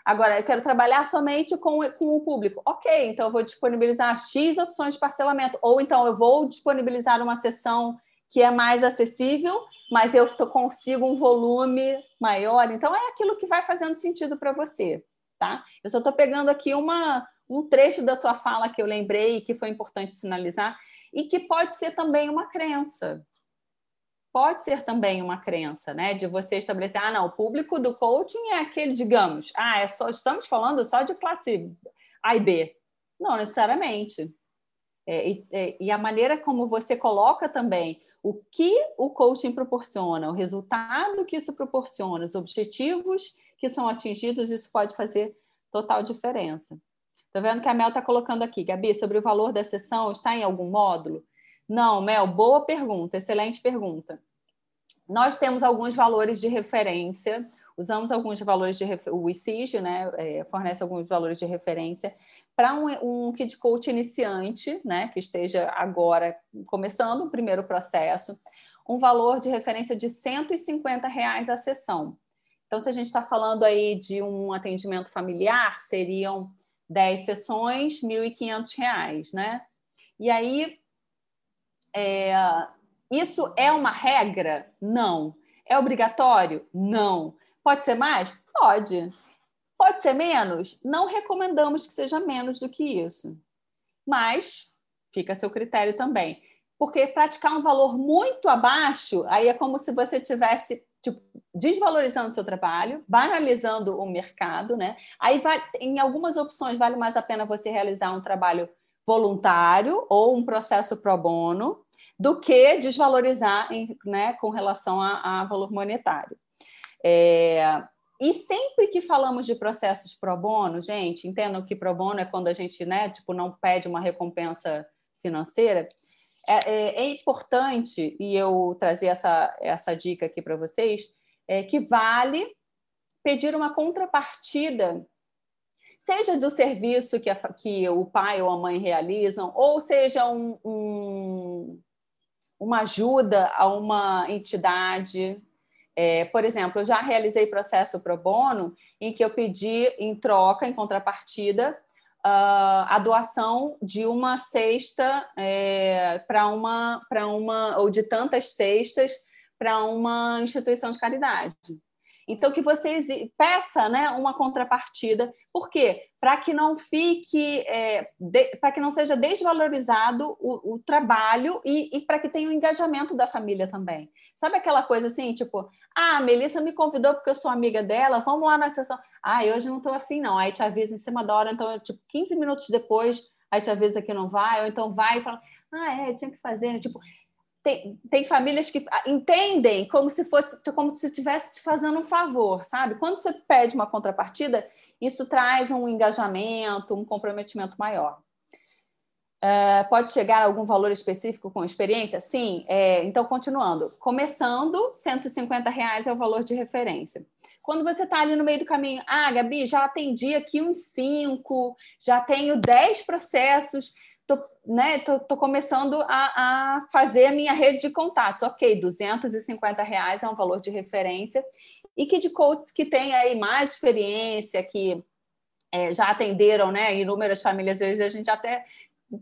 Agora, eu quero trabalhar somente com, com o público. Ok, então eu vou disponibilizar X opções de parcelamento. Ou então eu vou disponibilizar uma sessão que é mais acessível, mas eu consigo um volume maior. Então, é aquilo que vai fazendo sentido para você, tá? Eu só estou pegando aqui uma, um trecho da sua fala que eu lembrei e que foi importante sinalizar, e que pode ser também uma crença. Pode ser também uma crença, né? De você estabelecer, ah, não, o público do coaching é aquele, digamos, ah, é só, estamos falando só de classe A e B. Não necessariamente. É, e, é, e a maneira como você coloca também o que o coaching proporciona, o resultado que isso proporciona, os objetivos que são atingidos, isso pode fazer total diferença. Tá vendo que a Mel está colocando aqui, Gabi, sobre o valor da sessão, está em algum módulo? Não, Mel, boa pergunta, excelente pergunta. Nós temos alguns valores de referência, usamos alguns valores de o ICIG, né, é, fornece alguns valores de referência para um, um kit coach iniciante, né, que esteja agora começando o primeiro processo, um valor de referência de 150 reais a sessão. Então, se a gente está falando aí de um atendimento familiar, seriam 10 sessões, R$ 1.500, né? E aí, é, isso é uma regra? Não. É obrigatório? Não. Pode ser mais? Pode. Pode ser menos? Não recomendamos que seja menos do que isso. Mas fica a seu critério também. Porque praticar um valor muito abaixo, aí é como se você tivesse tipo, desvalorizando seu trabalho, banalizando o mercado, né? Aí vai, em algumas opções vale mais a pena você realizar um trabalho voluntário ou um processo pro bono do que desvalorizar né, com relação a, a valor monetário. É, e sempre que falamos de processos pro bono, gente, entendam que pro bono é quando a gente, né, tipo, não pede uma recompensa financeira. É, é, é importante, e eu trazer essa, essa dica aqui para vocês, é que vale pedir uma contrapartida, seja do serviço que, a, que o pai ou a mãe realizam, ou seja um, um, uma ajuda a uma entidade, é, por exemplo, eu já realizei processo pro bono em que eu pedi em troca, em contrapartida, uh, a doação de uma cesta é, para uma, para uma, ou de tantas cestas para uma instituição de caridade. Então, que vocês peça né, uma contrapartida. Por quê? Para que não fique, é, para que não seja desvalorizado o, o trabalho e, e para que tenha o engajamento da família também. Sabe aquela coisa assim, tipo, ah, a Melissa me convidou porque eu sou amiga dela, vamos lá na sessão. Ah, hoje não estou afim, não. Aí te avisa em cima da hora, então, tipo, 15 minutos depois, aí te avisa que não vai, ou então vai e fala, ah, é, tinha que fazer. Tipo, tem, tem famílias que entendem como se fosse como se estivesse te fazendo um favor, sabe? Quando você pede uma contrapartida, isso traz um engajamento, um comprometimento maior. É, pode chegar a algum valor específico com experiência? Sim. É, então, continuando. Começando, 150 reais é o valor de referência. Quando você está ali no meio do caminho, ah, Gabi, já atendi aqui uns cinco, já tenho 10 processos, né, tô, tô começando a, a, fazer a minha rede de contatos. Ok, 250 reais é um valor de referência. E que de coaches que tem aí mais experiência, que é, já atenderam né, inúmeras famílias, às vezes a gente até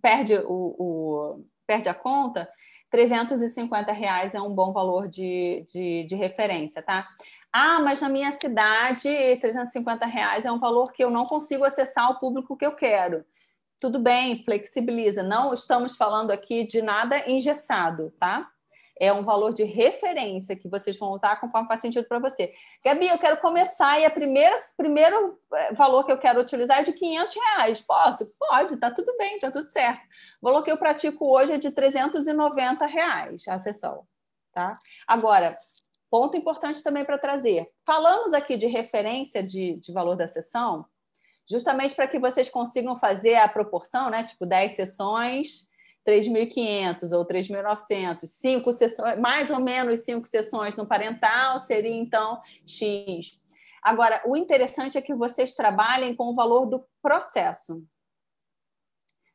perde, o, o, perde a conta, 350 reais é um bom valor de, de, de, referência, tá? Ah, mas na minha cidade, 350 reais é um valor que eu não consigo acessar o público que eu quero tudo bem, flexibiliza. Não estamos falando aqui de nada engessado, tá? É um valor de referência que vocês vão usar conforme faz sentido para você. Gabi, eu quero começar e a primeira primeiro eh, valor que eu quero utilizar é de 500 reais. Posso? Pode, tá tudo bem, tá tudo certo. O valor que eu pratico hoje é de 390 reais a sessão, tá? Agora, ponto importante também para trazer. Falamos aqui de referência de, de valor da sessão, justamente para que vocês consigam fazer a proporção, né? Tipo, 10 sessões, 3.500 ou 3.900, cinco sessões, mais ou menos cinco sessões no parental, seria então X. Agora, o interessante é que vocês trabalhem com o valor do processo,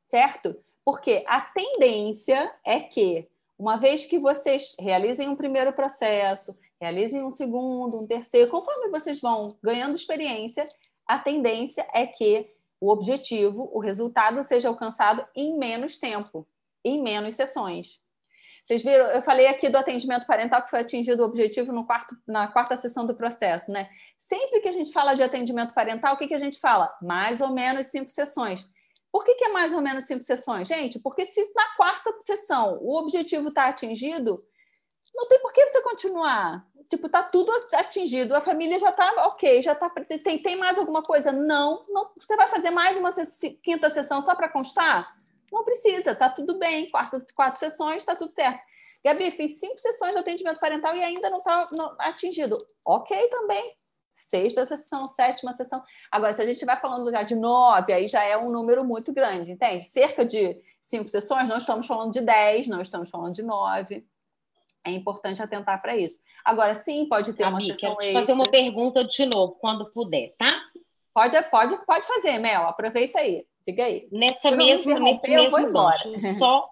certo? Porque a tendência é que, uma vez que vocês realizem um primeiro processo, realizem um segundo, um terceiro, conforme vocês vão ganhando experiência, a tendência é que o objetivo, o resultado, seja alcançado em menos tempo, em menos sessões. Vocês viram, eu falei aqui do atendimento parental que foi atingido o objetivo no quarto, na quarta sessão do processo, né? Sempre que a gente fala de atendimento parental, o que, que a gente fala? Mais ou menos cinco sessões. Por que, que é mais ou menos cinco sessões? Gente, porque se na quarta sessão o objetivo está atingido, não tem por que você continuar tipo, tá tudo atingido, a família já tá ok, já tá. Tem, tem mais alguma coisa? Não, não. Você vai fazer mais uma quinta sessão só para constar? Não precisa, tá tudo bem. Quatro sessões, tá tudo certo. Gabi, fiz cinco sessões de atendimento parental e ainda não está atingido. Ok também. Sexta sessão, sétima sessão. Agora, se a gente vai falando já de nove, aí já é um número muito grande, entende? Cerca de cinco sessões, não estamos falando de dez, não estamos falando de nove é importante atentar para isso. Agora, sim, pode ter Amiga, uma sessão quero extra. fazer uma pergunta de novo, quando puder, tá? Pode, pode, pode fazer, Mel. Aproveita aí. Diga aí. Nessa mesmo, nesse mesmo gancho, só,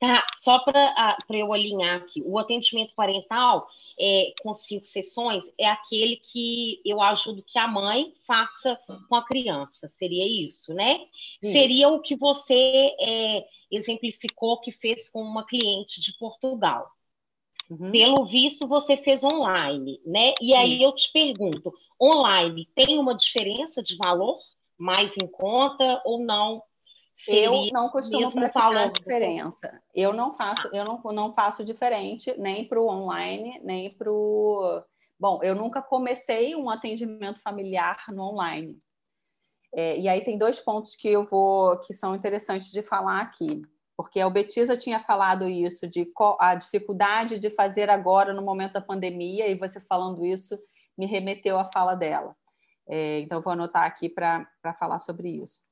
tá, só para eu alinhar aqui, o atendimento parental é, com cinco sessões é aquele que eu ajudo que a mãe faça com a criança. Seria isso, né? Isso. Seria o que você é, exemplificou que fez com uma cliente de Portugal. Uhum. Pelo visto, você fez online, né? E aí eu te pergunto, online tem uma diferença de valor mais em conta ou não? eu não costumo praticar diferença. Eu não faço, eu não, não faço diferente nem para o online, nem para o. Bom, eu nunca comecei um atendimento familiar no online. É, e aí tem dois pontos que eu vou que são interessantes de falar aqui porque a Betisa tinha falado isso, de a dificuldade de fazer agora no momento da pandemia, e você falando isso me remeteu à fala dela. É, então, vou anotar aqui para falar sobre isso.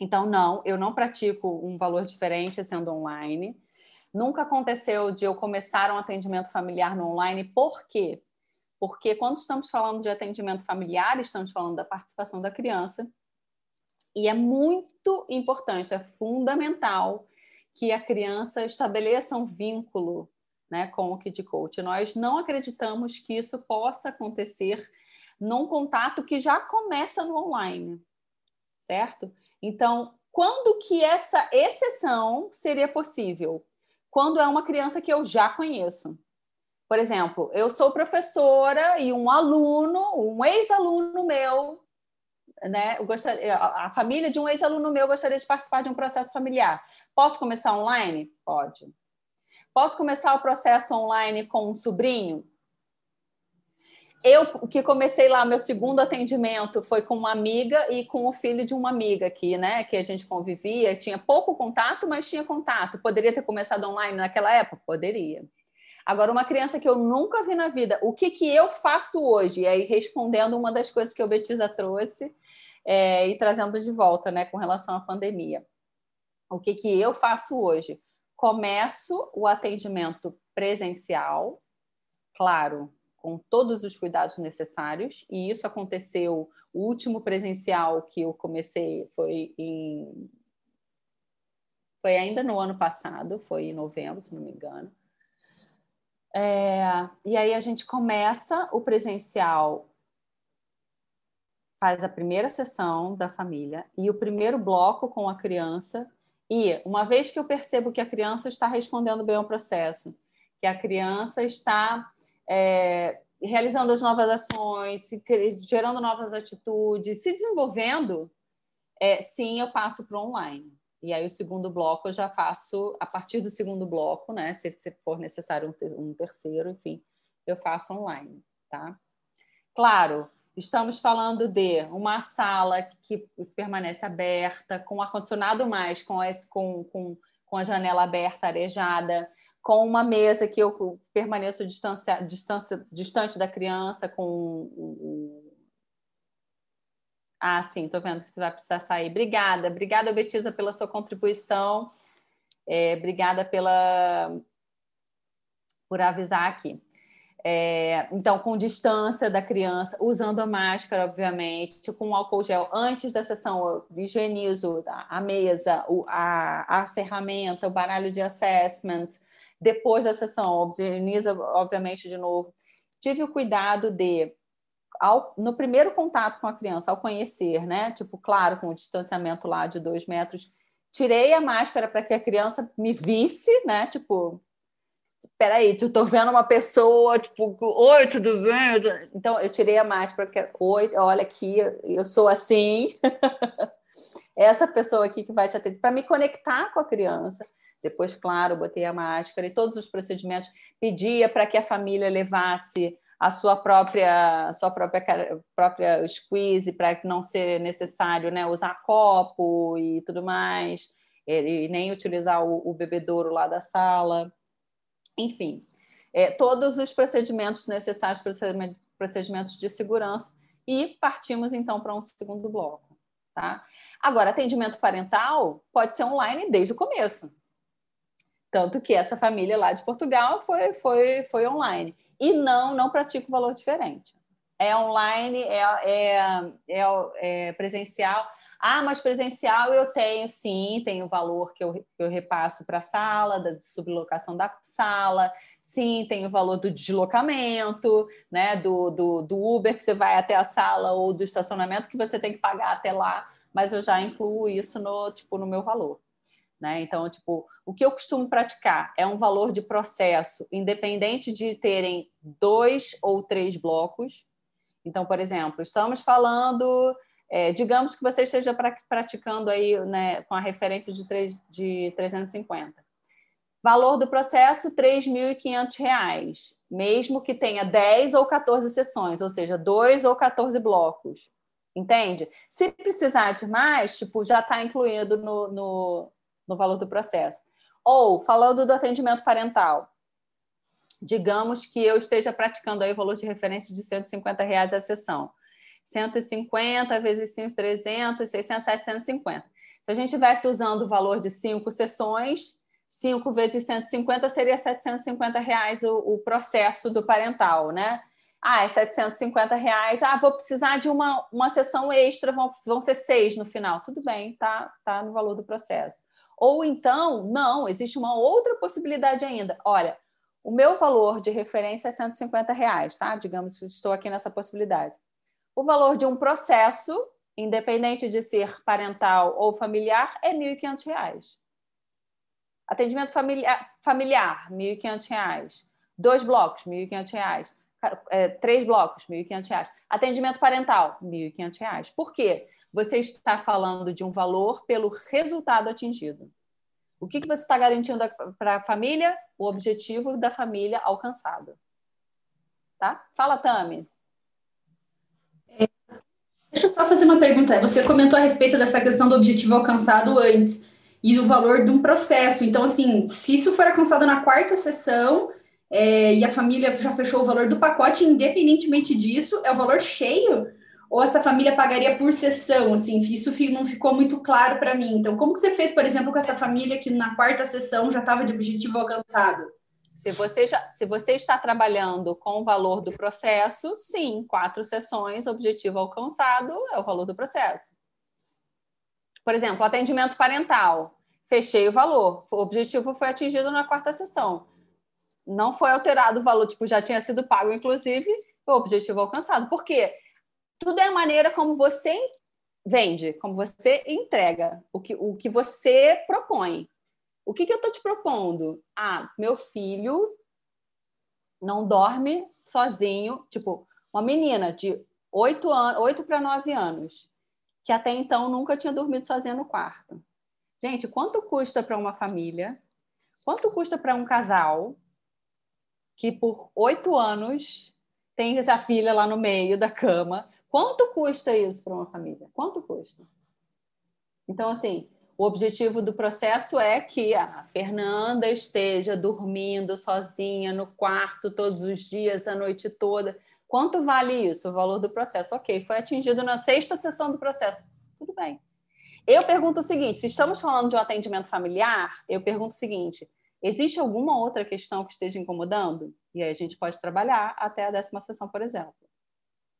Então, não, eu não pratico um valor diferente sendo online. Nunca aconteceu de eu começar um atendimento familiar no online, por quê? Porque quando estamos falando de atendimento familiar, estamos falando da participação da criança, e é muito importante, é fundamental que a criança estabeleça um vínculo né, com o Kid Coach. Nós não acreditamos que isso possa acontecer num contato que já começa no online, certo? Então, quando que essa exceção seria possível? Quando é uma criança que eu já conheço. Por exemplo, eu sou professora e um aluno, um ex-aluno meu, né, gostaria, a família de um ex-aluno meu gostaria de participar de um processo familiar. Posso começar online? Pode. Posso começar o processo online com um sobrinho? Eu que comecei lá, meu segundo atendimento foi com uma amiga e com o filho de uma amiga aqui, né? Que a gente convivia, tinha pouco contato, mas tinha contato. Poderia ter começado online naquela época? Poderia. Agora, uma criança que eu nunca vi na vida, o que, que eu faço hoje? E aí, respondendo uma das coisas que o Betisa trouxe é, e trazendo de volta, né, com relação à pandemia. O que, que eu faço hoje? Começo o atendimento presencial, claro, com todos os cuidados necessários, e isso aconteceu. O último presencial que eu comecei foi em. Foi ainda no ano passado, foi em novembro, se não me engano. É, e aí a gente começa o presencial, faz a primeira sessão da família e o primeiro bloco com a criança. E uma vez que eu percebo que a criança está respondendo bem ao processo, que a criança está é, realizando as novas ações, gerando novas atitudes, se desenvolvendo, é, sim, eu passo para o online. E aí o segundo bloco eu já faço a partir do segundo bloco, né? Se, se for necessário um, terceiro, enfim, eu faço online, tá? Claro, estamos falando de uma sala que permanece aberta, com ar condicionado mais, com esse, com, com, com a janela aberta, arejada, com uma mesa que eu permaneço distância, distância, distante da criança, com o. Ah, sim, estou vendo que você vai precisar sair. Obrigada, obrigada, Betisa, pela sua contribuição. É, obrigada pela por avisar aqui. É, então, com distância da criança, usando a máscara, obviamente, com álcool gel. Antes da sessão, eu higienizo a mesa, a, a ferramenta, o baralho de assessment, depois da sessão, organiza, obviamente, de novo. Tive o cuidado de, ao, no primeiro contato com a criança, ao conhecer, né? Tipo, claro, com o distanciamento lá de dois metros, tirei a máscara para que a criança me visse, né? Tipo, peraí, eu tô vendo uma pessoa, tipo, oi, tudo bem? Então, eu tirei a máscara, porque, oi, olha aqui, eu sou assim. Essa pessoa aqui que vai te atender, para me conectar com a criança. Depois, claro, botei a máscara e todos os procedimentos. Pedia para que a família levasse a sua própria, a sua própria, própria squeeze para não ser necessário né, usar copo e tudo mais, e, nem utilizar o, o bebedouro lá da sala. Enfim, é, todos os procedimentos necessários, procedimentos de segurança, e partimos então para um segundo bloco. Tá? Agora, atendimento parental pode ser online desde o começo. Tanto que essa família lá de Portugal foi, foi, foi online. E não, não pratico valor diferente. É online, é, é, é, é presencial. Ah, mas presencial eu tenho, sim, tem o valor que eu, que eu repasso para a sala, da sublocação da sala, sim, tem o valor do deslocamento, né, do, do, do Uber que você vai até a sala ou do estacionamento que você tem que pagar até lá, mas eu já incluo isso no, tipo, no meu valor. Né? Então, tipo, o que eu costumo praticar é um valor de processo, independente de terem dois ou três blocos. Então, por exemplo, estamos falando, é, digamos que você esteja praticando aí né, com a referência de, 3, de 350. Valor do processo, R$ 3.500, mesmo que tenha 10 ou 14 sessões, ou seja, dois ou 14 blocos. Entende? Se precisar de mais, tipo, já está incluído no, no, no valor do processo. Ou, falando do atendimento parental, digamos que eu esteja praticando aí o valor de referência de 150 reais a sessão. 150 vezes 5, 300, 600, 750. Se a gente estivesse usando o valor de cinco sessões, 5 vezes 150 seria 750 reais o, o processo do parental, né? Ah, é 750 reais. Ah, vou precisar de uma, uma sessão extra, vão, vão ser seis no final. Tudo bem, tá, tá no valor do processo. Ou então, não, existe uma outra possibilidade ainda. Olha, o meu valor de referência é 150 reais, tá? Digamos que estou aqui nessa possibilidade. O valor de um processo, independente de ser parental ou familiar, é R$ 1.500. Atendimento familiar, familiar R$ 1.500. Dois blocos, R$ 1.500. É, três blocos, R$ 1.500. Atendimento parental, R$ 1.500. Por quê? Você está falando de um valor pelo resultado atingido. O que, que você está garantindo para a família? O objetivo da família alcançado. Tá? Fala, Tami. É, deixa eu só fazer uma pergunta. Você comentou a respeito dessa questão do objetivo alcançado antes e do valor de um processo. Então, assim, se isso for alcançado na quarta sessão é, e a família já fechou o valor do pacote, independentemente disso, é o valor cheio? Ou essa família pagaria por sessão? Assim, isso não ficou muito claro para mim. Então, como que você fez, por exemplo, com essa família que na quarta sessão já estava de objetivo alcançado? Se você, já, se você está trabalhando com o valor do processo, sim, quatro sessões, objetivo alcançado é o valor do processo. Por exemplo, atendimento parental. Fechei o valor. O objetivo foi atingido na quarta sessão. Não foi alterado o valor, tipo, já tinha sido pago, inclusive, o objetivo alcançado. Por quê? Tudo é a maneira como você vende, como você entrega, o que, o que você propõe. O que, que eu estou te propondo? Ah, meu filho não dorme sozinho, tipo, uma menina de 8 anos, 8 para 9 anos, que até então nunca tinha dormido sozinha no quarto. Gente, quanto custa para uma família? Quanto custa para um casal que por oito anos tem essa filha lá no meio da cama? Quanto custa isso para uma família? Quanto custa? Então, assim, o objetivo do processo é que a Fernanda esteja dormindo sozinha no quarto todos os dias, a noite toda. Quanto vale isso? O valor do processo. Ok, foi atingido na sexta sessão do processo. Tudo bem. Eu pergunto o seguinte: se estamos falando de um atendimento familiar, eu pergunto o seguinte: existe alguma outra questão que esteja incomodando? E aí a gente pode trabalhar até a décima sessão, por exemplo.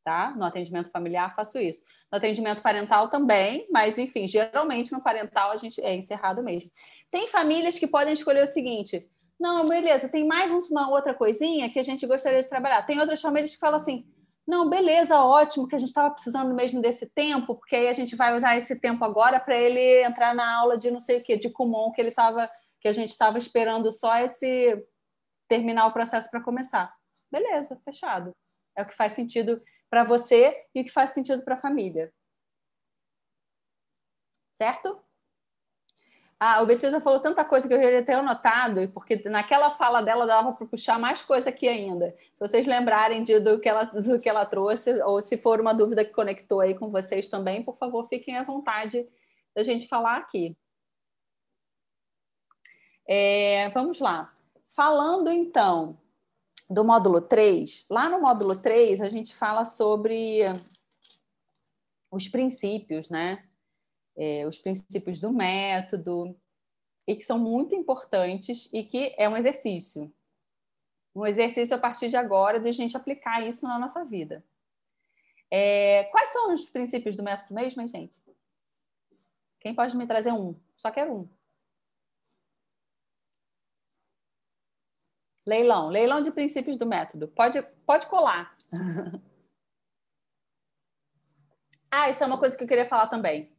Tá? No atendimento familiar, faço isso. No atendimento parental também, mas enfim, geralmente no parental a gente é encerrado mesmo. Tem famílias que podem escolher o seguinte: não, beleza, tem mais uma outra coisinha que a gente gostaria de trabalhar. Tem outras famílias que falam assim: não, beleza, ótimo, que a gente estava precisando mesmo desse tempo, porque aí a gente vai usar esse tempo agora para ele entrar na aula de não sei o que, de Kumon, que ele estava, que a gente estava esperando só esse terminar o processo para começar. Beleza, fechado. É o que faz sentido para você e o que faz sentido para a família. Certo? Ah, o Betisa falou tanta coisa que eu já ter anotado, porque naquela fala dela dava para puxar mais coisa aqui ainda. Se vocês lembrarem de, do, que ela, do que ela trouxe, ou se for uma dúvida que conectou aí com vocês também, por favor, fiquem à vontade da gente falar aqui. É, vamos lá. Falando então do módulo 3, lá no módulo 3 a gente fala sobre os princípios, né? é, os princípios do método, e que são muito importantes e que é um exercício. Um exercício a partir de agora de a gente aplicar isso na nossa vida. É, quais são os princípios do método mesmo, hein, gente? Quem pode me trazer um? Só quero um. Leilão, leilão de princípios do método. Pode, pode colar. ah, isso é uma coisa que eu queria falar também.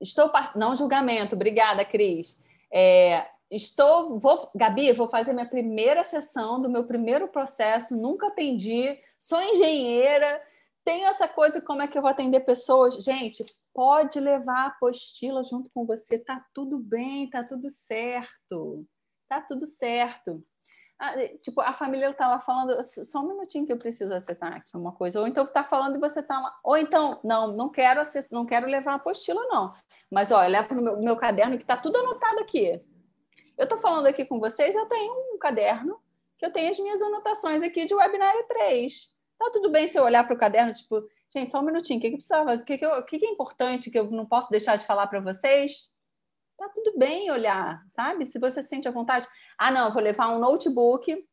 Estou part... não julgamento, obrigada, Cris. É, estou, vou, Gabi, vou fazer minha primeira sessão do meu primeiro processo, nunca atendi, sou engenheira, tenho essa coisa como é que eu vou atender pessoas. Gente, pode levar a apostila junto com você, tá tudo bem, tá tudo certo. Tá tudo certo. Ah, tipo, a família tá lá falando, só um minutinho que eu preciso acessar aqui uma coisa. Ou então tá falando e você tá lá. Ou então, não, não quero acessar, não quero levar a apostila, não. Mas, ó, eu levo no meu, meu caderno que tá tudo anotado aqui. Eu tô falando aqui com vocês, eu tenho um caderno que eu tenho as minhas anotações aqui de webinário 3. Tá tudo bem se eu olhar para o caderno, tipo, gente, só um minutinho, o que, que precisava? O que, que, o que, que é importante que eu não posso deixar de falar para vocês? Tá tudo bem olhar, sabe? Se você sente a vontade. Ah, não, vou levar um notebook.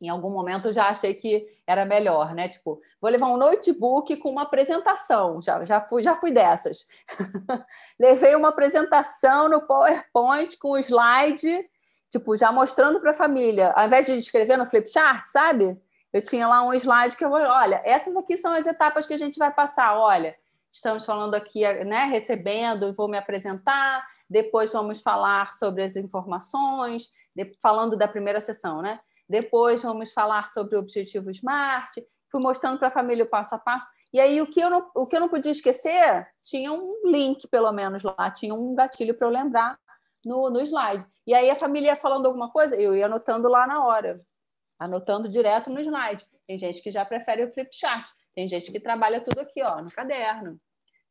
Em algum momento já achei que era melhor, né? Tipo, vou levar um notebook com uma apresentação. Já, já, fui, já fui dessas. Levei uma apresentação no PowerPoint com o slide, tipo, já mostrando para a família. Ao invés de escrever no flipchart, sabe? Eu tinha lá um slide que eu vou, olha, essas aqui são as etapas que a gente vai passar. Olha, estamos falando aqui, né, recebendo, vou me apresentar, depois vamos falar sobre as informações, falando da primeira sessão, né? Depois vamos falar sobre o objetivo SMART. Fui mostrando para a família o passo a passo. E aí, o que, eu não, o que eu não podia esquecer, tinha um link, pelo menos, lá, tinha um gatilho para eu lembrar no, no slide. E aí, a família ia falando alguma coisa, eu ia anotando lá na hora, anotando direto no slide. Tem gente que já prefere o flip chart, tem gente que trabalha tudo aqui, ó, no caderno.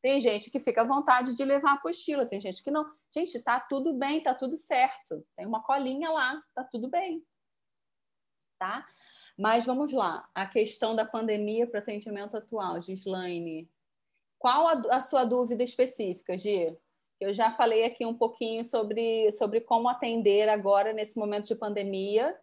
Tem gente que fica à vontade de levar a apostila, tem gente que não. Gente, tá tudo bem, tá tudo certo. Tem uma colinha lá, tá tudo bem. Tá? Mas vamos lá, a questão da pandemia para o atendimento atual, Gislaine. Qual a, a, sua dúvida específica, Gi? Eu já falei aqui um pouquinho sobre, sobre como atender agora nesse momento de pandemia.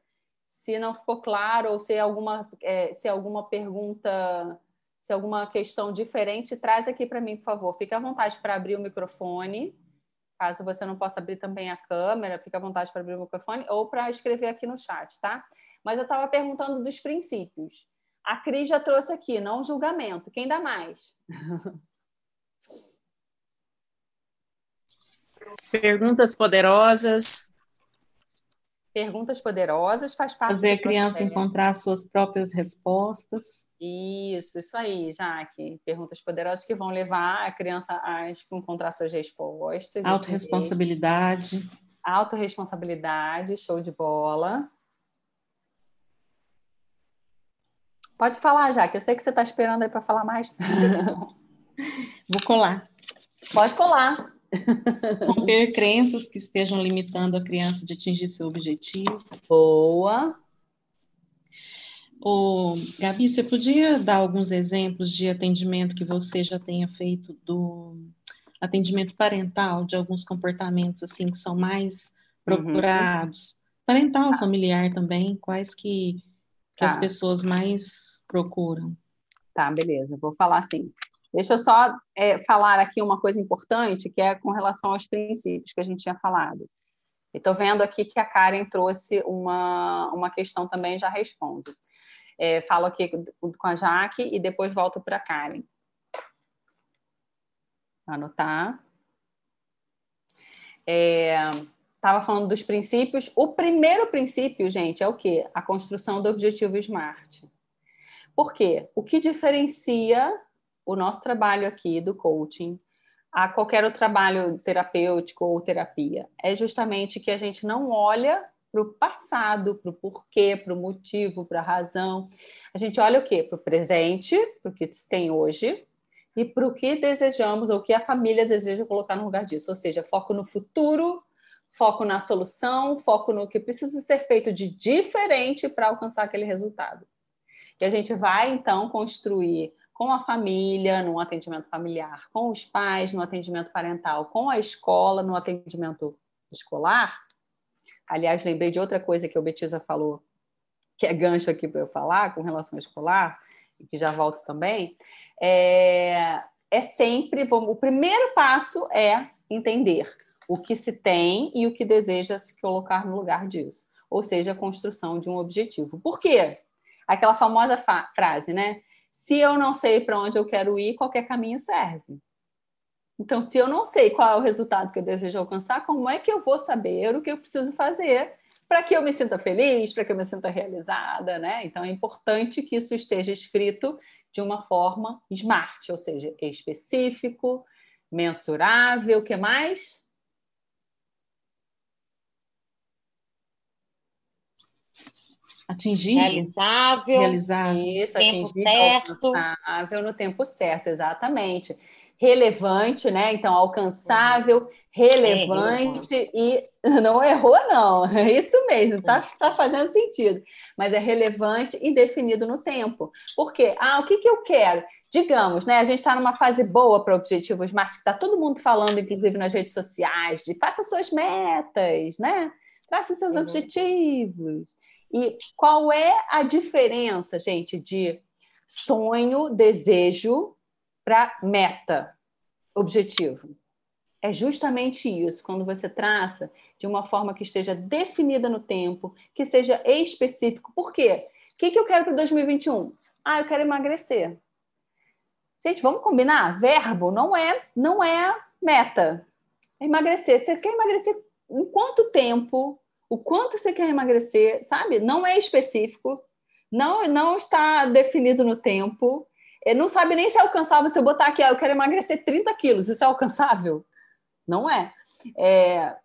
Se não ficou claro ou se alguma, é, se alguma pergunta, se alguma questão diferente, traz aqui para mim, por favor. Fique à vontade para abrir o microfone. Caso você não possa abrir também a câmera, fique à vontade para abrir o microfone ou para escrever aqui no chat, tá? Mas eu estava perguntando dos princípios. A Cris já trouxe aqui, não julgamento. Quem dá mais? Perguntas poderosas. Perguntas poderosas faz parte Fazer a criança encontrar suas próprias respostas. Isso, isso aí, Jaque. Perguntas poderosas que vão levar a criança a encontrar suas respostas. Autoresponsabilidade. Autoresponsabilidade, show de bola. Pode falar, já, que eu sei que você está esperando aí para falar mais. Vou colar. Pode colar. Romper crenças que estejam limitando a criança de atingir seu objetivo. Boa. Ô, Gabi, você podia dar alguns exemplos de atendimento que você já tenha feito do atendimento parental, de alguns comportamentos assim que são mais uhum. procurados? Uhum. Parental, tá. familiar também, quais que que tá. as pessoas mais procuram. Tá, beleza, vou falar assim. Deixa eu só é, falar aqui uma coisa importante, que é com relação aos princípios que a gente tinha falado. Estou vendo aqui que a Karen trouxe uma, uma questão também, já respondo. É, falo aqui com a Jaque e depois volto para a Karen. Anotar. É, estava falando dos princípios. O primeiro princípio, gente, é o quê? A construção do objetivo SMART. Por quê? O que diferencia o nosso trabalho aqui do coaching a qualquer outro trabalho terapêutico ou terapia é justamente que a gente não olha para o passado, para o porquê, para o motivo, para a razão. A gente olha o quê? Para o presente, para o que tem hoje, e para o que desejamos ou que a família deseja colocar no lugar disso. Ou seja, foco no futuro foco na solução, foco no que precisa ser feito de diferente para alcançar aquele resultado. E a gente vai, então, construir com a família, no atendimento familiar, com os pais, no atendimento parental, com a escola, no atendimento escolar. Aliás, lembrei de outra coisa que o Betisa falou, que é gancho aqui para eu falar com relação ao escolar, e que já volto também. É, é sempre, o primeiro passo é entender o que se tem e o que deseja se colocar no lugar disso. Ou seja, a construção de um objetivo. Por quê? Aquela famosa frase, né? Se eu não sei para onde eu quero ir, qualquer caminho serve. Então, se eu não sei qual é o resultado que eu desejo alcançar, como é que eu vou saber o que eu preciso fazer para que eu me sinta feliz, para que eu me sinta realizada, né? Então, é importante que isso esteja escrito de uma forma smart, ou seja, específico, mensurável, o que mais? Atingir. Realizável. Realizável. Isso, tempo atingir certo. alcançável no tempo certo, exatamente. Relevante, né? Então, alcançável, relevante é, e não errou, não. É isso mesmo, tá, tá fazendo sentido. Mas é relevante e definido no tempo. Por quê? Ah, o que, que eu quero? Digamos, né? A gente está numa fase boa para objetivos Smart, que está todo mundo falando, inclusive nas redes sociais, de faça suas metas, né? Traça seus uhum. objetivos. E qual é a diferença, gente, de sonho, desejo para meta, objetivo? É justamente isso, quando você traça de uma forma que esteja definida no tempo, que seja específico. Por quê? O que, que eu quero para 2021? Ah, eu quero emagrecer. Gente, vamos combinar? Verbo não é, não é meta. É emagrecer. Você quer emagrecer em quanto tempo? o quanto você quer emagrecer, sabe? Não é específico, não, não está definido no tempo, não sabe nem se é alcançável. Se eu botar aqui, ah, eu quero emagrecer 30 quilos, isso é alcançável? Não é. é.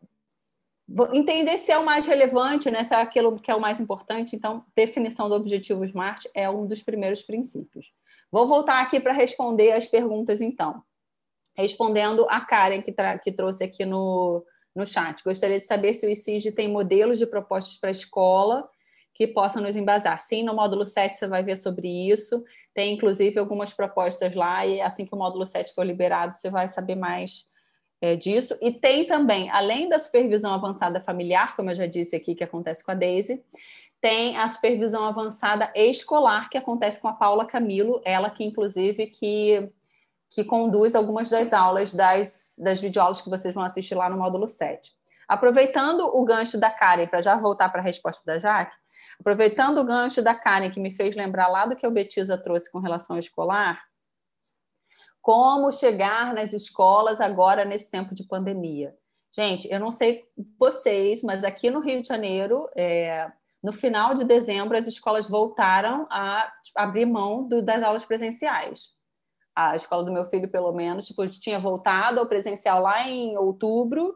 Entender se é o mais relevante, né? se é aquilo que é o mais importante. Então, definição do objetivo SMART é um dos primeiros princípios. Vou voltar aqui para responder as perguntas, então. Respondendo a Karen, que, que trouxe aqui no, no chat. Gostaria de saber se o ICIG tem modelos de propostas para a escola que possam nos embasar. Sim, no módulo 7 você vai ver sobre isso. Tem, inclusive, algumas propostas lá, e assim que o módulo 7 for liberado, você vai saber mais é, disso. E tem também, além da supervisão avançada familiar, como eu já disse aqui, que acontece com a Daisy, tem a supervisão avançada escolar, que acontece com a Paula Camilo, ela que, inclusive, que que conduz algumas das aulas das, das videoaulas que vocês vão assistir lá no módulo 7. Aproveitando o gancho da Karen, para já voltar para a resposta da Jaque, aproveitando o gancho da Karen, que me fez lembrar lá do que o Betisa trouxe com relação ao escolar, como chegar nas escolas agora nesse tempo de pandemia? Gente, eu não sei vocês, mas aqui no Rio de Janeiro, é, no final de dezembro, as escolas voltaram a abrir mão do, das aulas presenciais a escola do meu filho, pelo menos, tipo, tinha voltado ao presencial lá em outubro,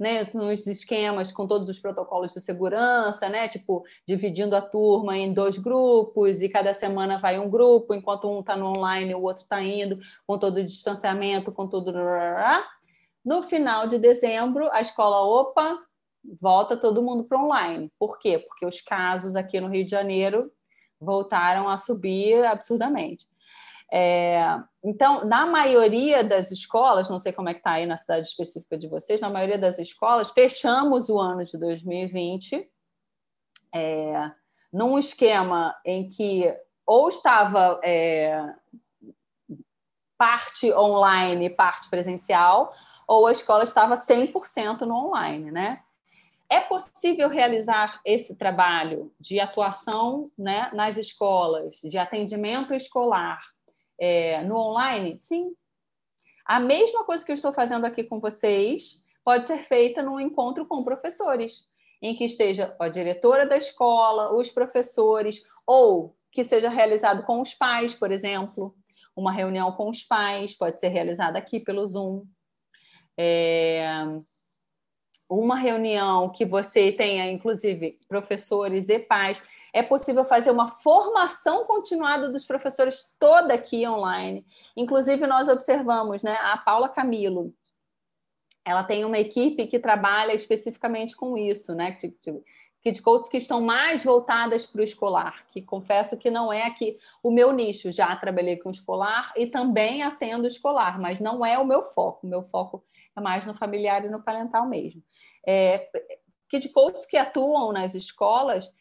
né, nos esquemas com todos os protocolos de segurança, né, tipo, dividindo a turma em dois grupos e cada semana vai um grupo, enquanto um está no online, o outro está indo, com todo o distanciamento, com tudo. No final de dezembro, a escola, opa, volta todo mundo para online. Por quê? Porque os casos aqui no Rio de Janeiro voltaram a subir absurdamente. É, então, na maioria das escolas, não sei como é que está aí na cidade específica de vocês, na maioria das escolas, fechamos o ano de 2020 é, num esquema em que ou estava é, parte online, parte presencial, ou a escola estava 100% no online, né? É possível realizar esse trabalho de atuação né, nas escolas, de atendimento escolar, é, no online? Sim. A mesma coisa que eu estou fazendo aqui com vocês pode ser feita num encontro com professores, em que esteja a diretora da escola, os professores, ou que seja realizado com os pais, por exemplo. Uma reunião com os pais pode ser realizada aqui pelo Zoom. É... Uma reunião que você tenha, inclusive, professores e pais é possível fazer uma formação continuada dos professores toda aqui online. Inclusive, nós observamos né, a Paula Camilo. Ela tem uma equipe que trabalha especificamente com isso, né? Kid Coaches que estão mais voltadas para o escolar, que confesso que não é aqui o meu nicho. Já trabalhei com escolar e também atendo escolar, mas não é o meu foco. O meu foco é mais no familiar e no parental mesmo. É, Kid Coaches que atuam nas escolas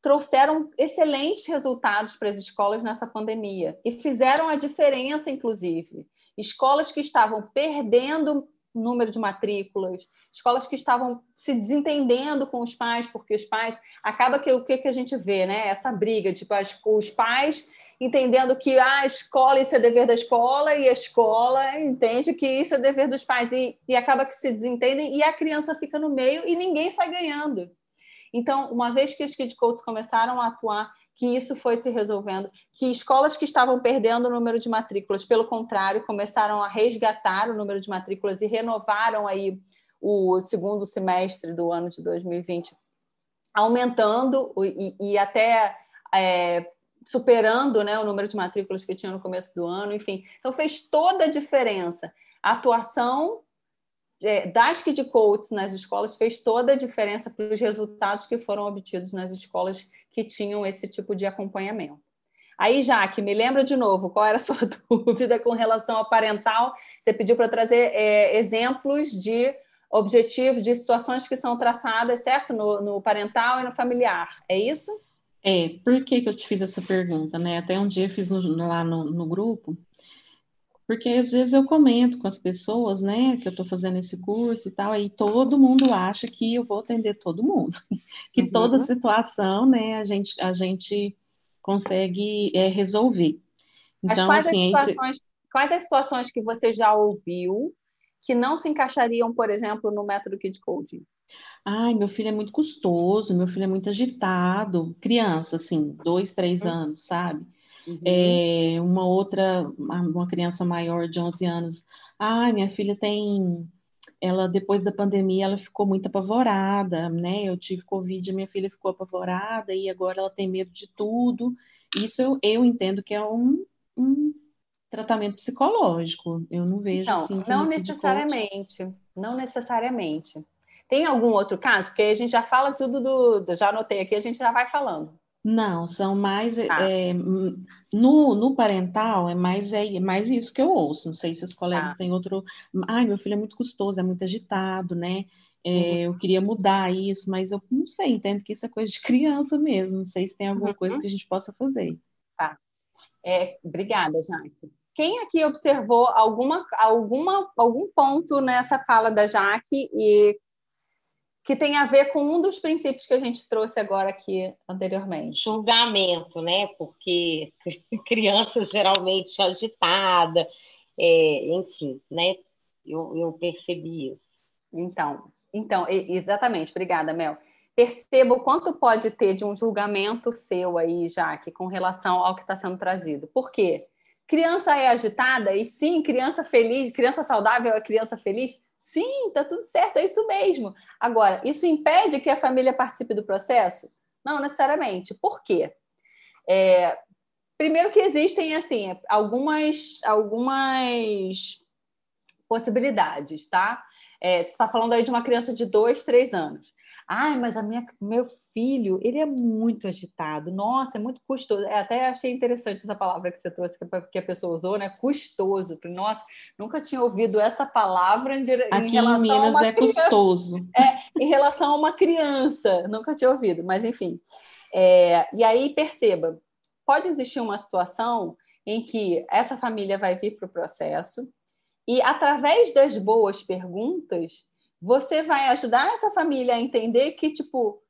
trouxeram excelentes resultados para as escolas nessa pandemia e fizeram a diferença, inclusive. Escolas que estavam perdendo número de matrículas, escolas que estavam se desentendendo com os pais, porque os pais acaba que o que, que a gente vê, né? Essa briga, tipo, os pais entendendo que ah, a escola isso é dever da escola e a escola entende que isso é dever dos pais e, e acaba que se desentendem e a criança fica no meio e ninguém sai ganhando. Então, uma vez que os Kid Coaches começaram a atuar, que isso foi se resolvendo, que escolas que estavam perdendo o número de matrículas, pelo contrário, começaram a resgatar o número de matrículas e renovaram aí o segundo semestre do ano de 2020, aumentando e, e até é, superando né, o número de matrículas que tinha no começo do ano, enfim. Então, fez toda a diferença. A atuação é, das Kid Coaches nas escolas fez toda a diferença para os resultados que foram obtidos nas escolas que tinham esse tipo de acompanhamento. Aí, Jaque, me lembra de novo, qual era a sua dúvida com relação ao parental? Você pediu para trazer é, exemplos de objetivos, de situações que são traçadas, certo? No, no, parental e no familiar, é isso? É, por que, que eu te fiz essa pergunta, né? Até um dia eu fiz no, lá no, no grupo, porque às vezes eu comento com as pessoas, né, que eu estou fazendo esse curso e tal, aí todo mundo acha que eu vou atender todo mundo, que uhum. toda situação, né, a gente, a gente consegue é, resolver. Então, quais, assim, as situações, esse... quais as situações que você já ouviu que não se encaixariam, por exemplo, no método Kid Coding? Ai, meu filho é muito custoso, meu filho é muito agitado. Criança, assim, dois, três uhum. anos, sabe? Uhum. É, uma outra, uma criança maior de 11 anos. Ai, minha filha tem ela depois da pandemia ela ficou muito apavorada, né? Eu tive covid, minha filha ficou apavorada e agora ela tem medo de tudo. Isso eu, eu entendo que é um, um tratamento psicológico. Eu não vejo não, assim. Não necessariamente, não necessariamente. Tem algum outro caso? Porque a gente já fala tudo do, do já anotei aqui, a gente já vai falando. Não, são mais tá. é, no, no parental é mais é mais isso que eu ouço. Não sei se os colegas tá. têm outro. Ai, meu filho é muito custoso, é muito agitado, né? É, uhum. Eu queria mudar isso, mas eu não sei, entendo que isso é coisa de criança mesmo. Não sei se tem alguma uhum. coisa que a gente possa fazer. Tá. É, obrigada, Jaque. Quem aqui observou alguma, alguma, algum ponto nessa fala da Jaque e que tem a ver com um dos princípios que a gente trouxe agora aqui anteriormente. Julgamento, né? Porque criança geralmente agitada, é, enfim, né? Eu, eu percebi isso. Então, então, exatamente, obrigada, Mel. Perceba o quanto pode ter de um julgamento seu aí, Jaque, com relação ao que está sendo trazido. Por quê? Criança é agitada, e sim, criança feliz, criança saudável é criança feliz, Sim, tá tudo certo, é isso mesmo. Agora, isso impede que a família participe do processo? Não necessariamente. Por quê? É, primeiro que existem assim algumas algumas possibilidades, tá? É, você está falando aí de uma criança de dois, três anos. Ai, mas a minha, meu filho, ele é muito agitado. Nossa, é muito custoso. É, até achei interessante essa palavra que você trouxe, que a pessoa usou, né? Custoso. Nossa, nunca tinha ouvido essa palavra em, Aqui em relação em Minas a uma é criança. custoso. É, em relação a uma criança. Nunca tinha ouvido, mas enfim. É, e aí, perceba, pode existir uma situação em que essa família vai vir para o processo e através das boas perguntas, você vai ajudar essa família a entender que, tipo,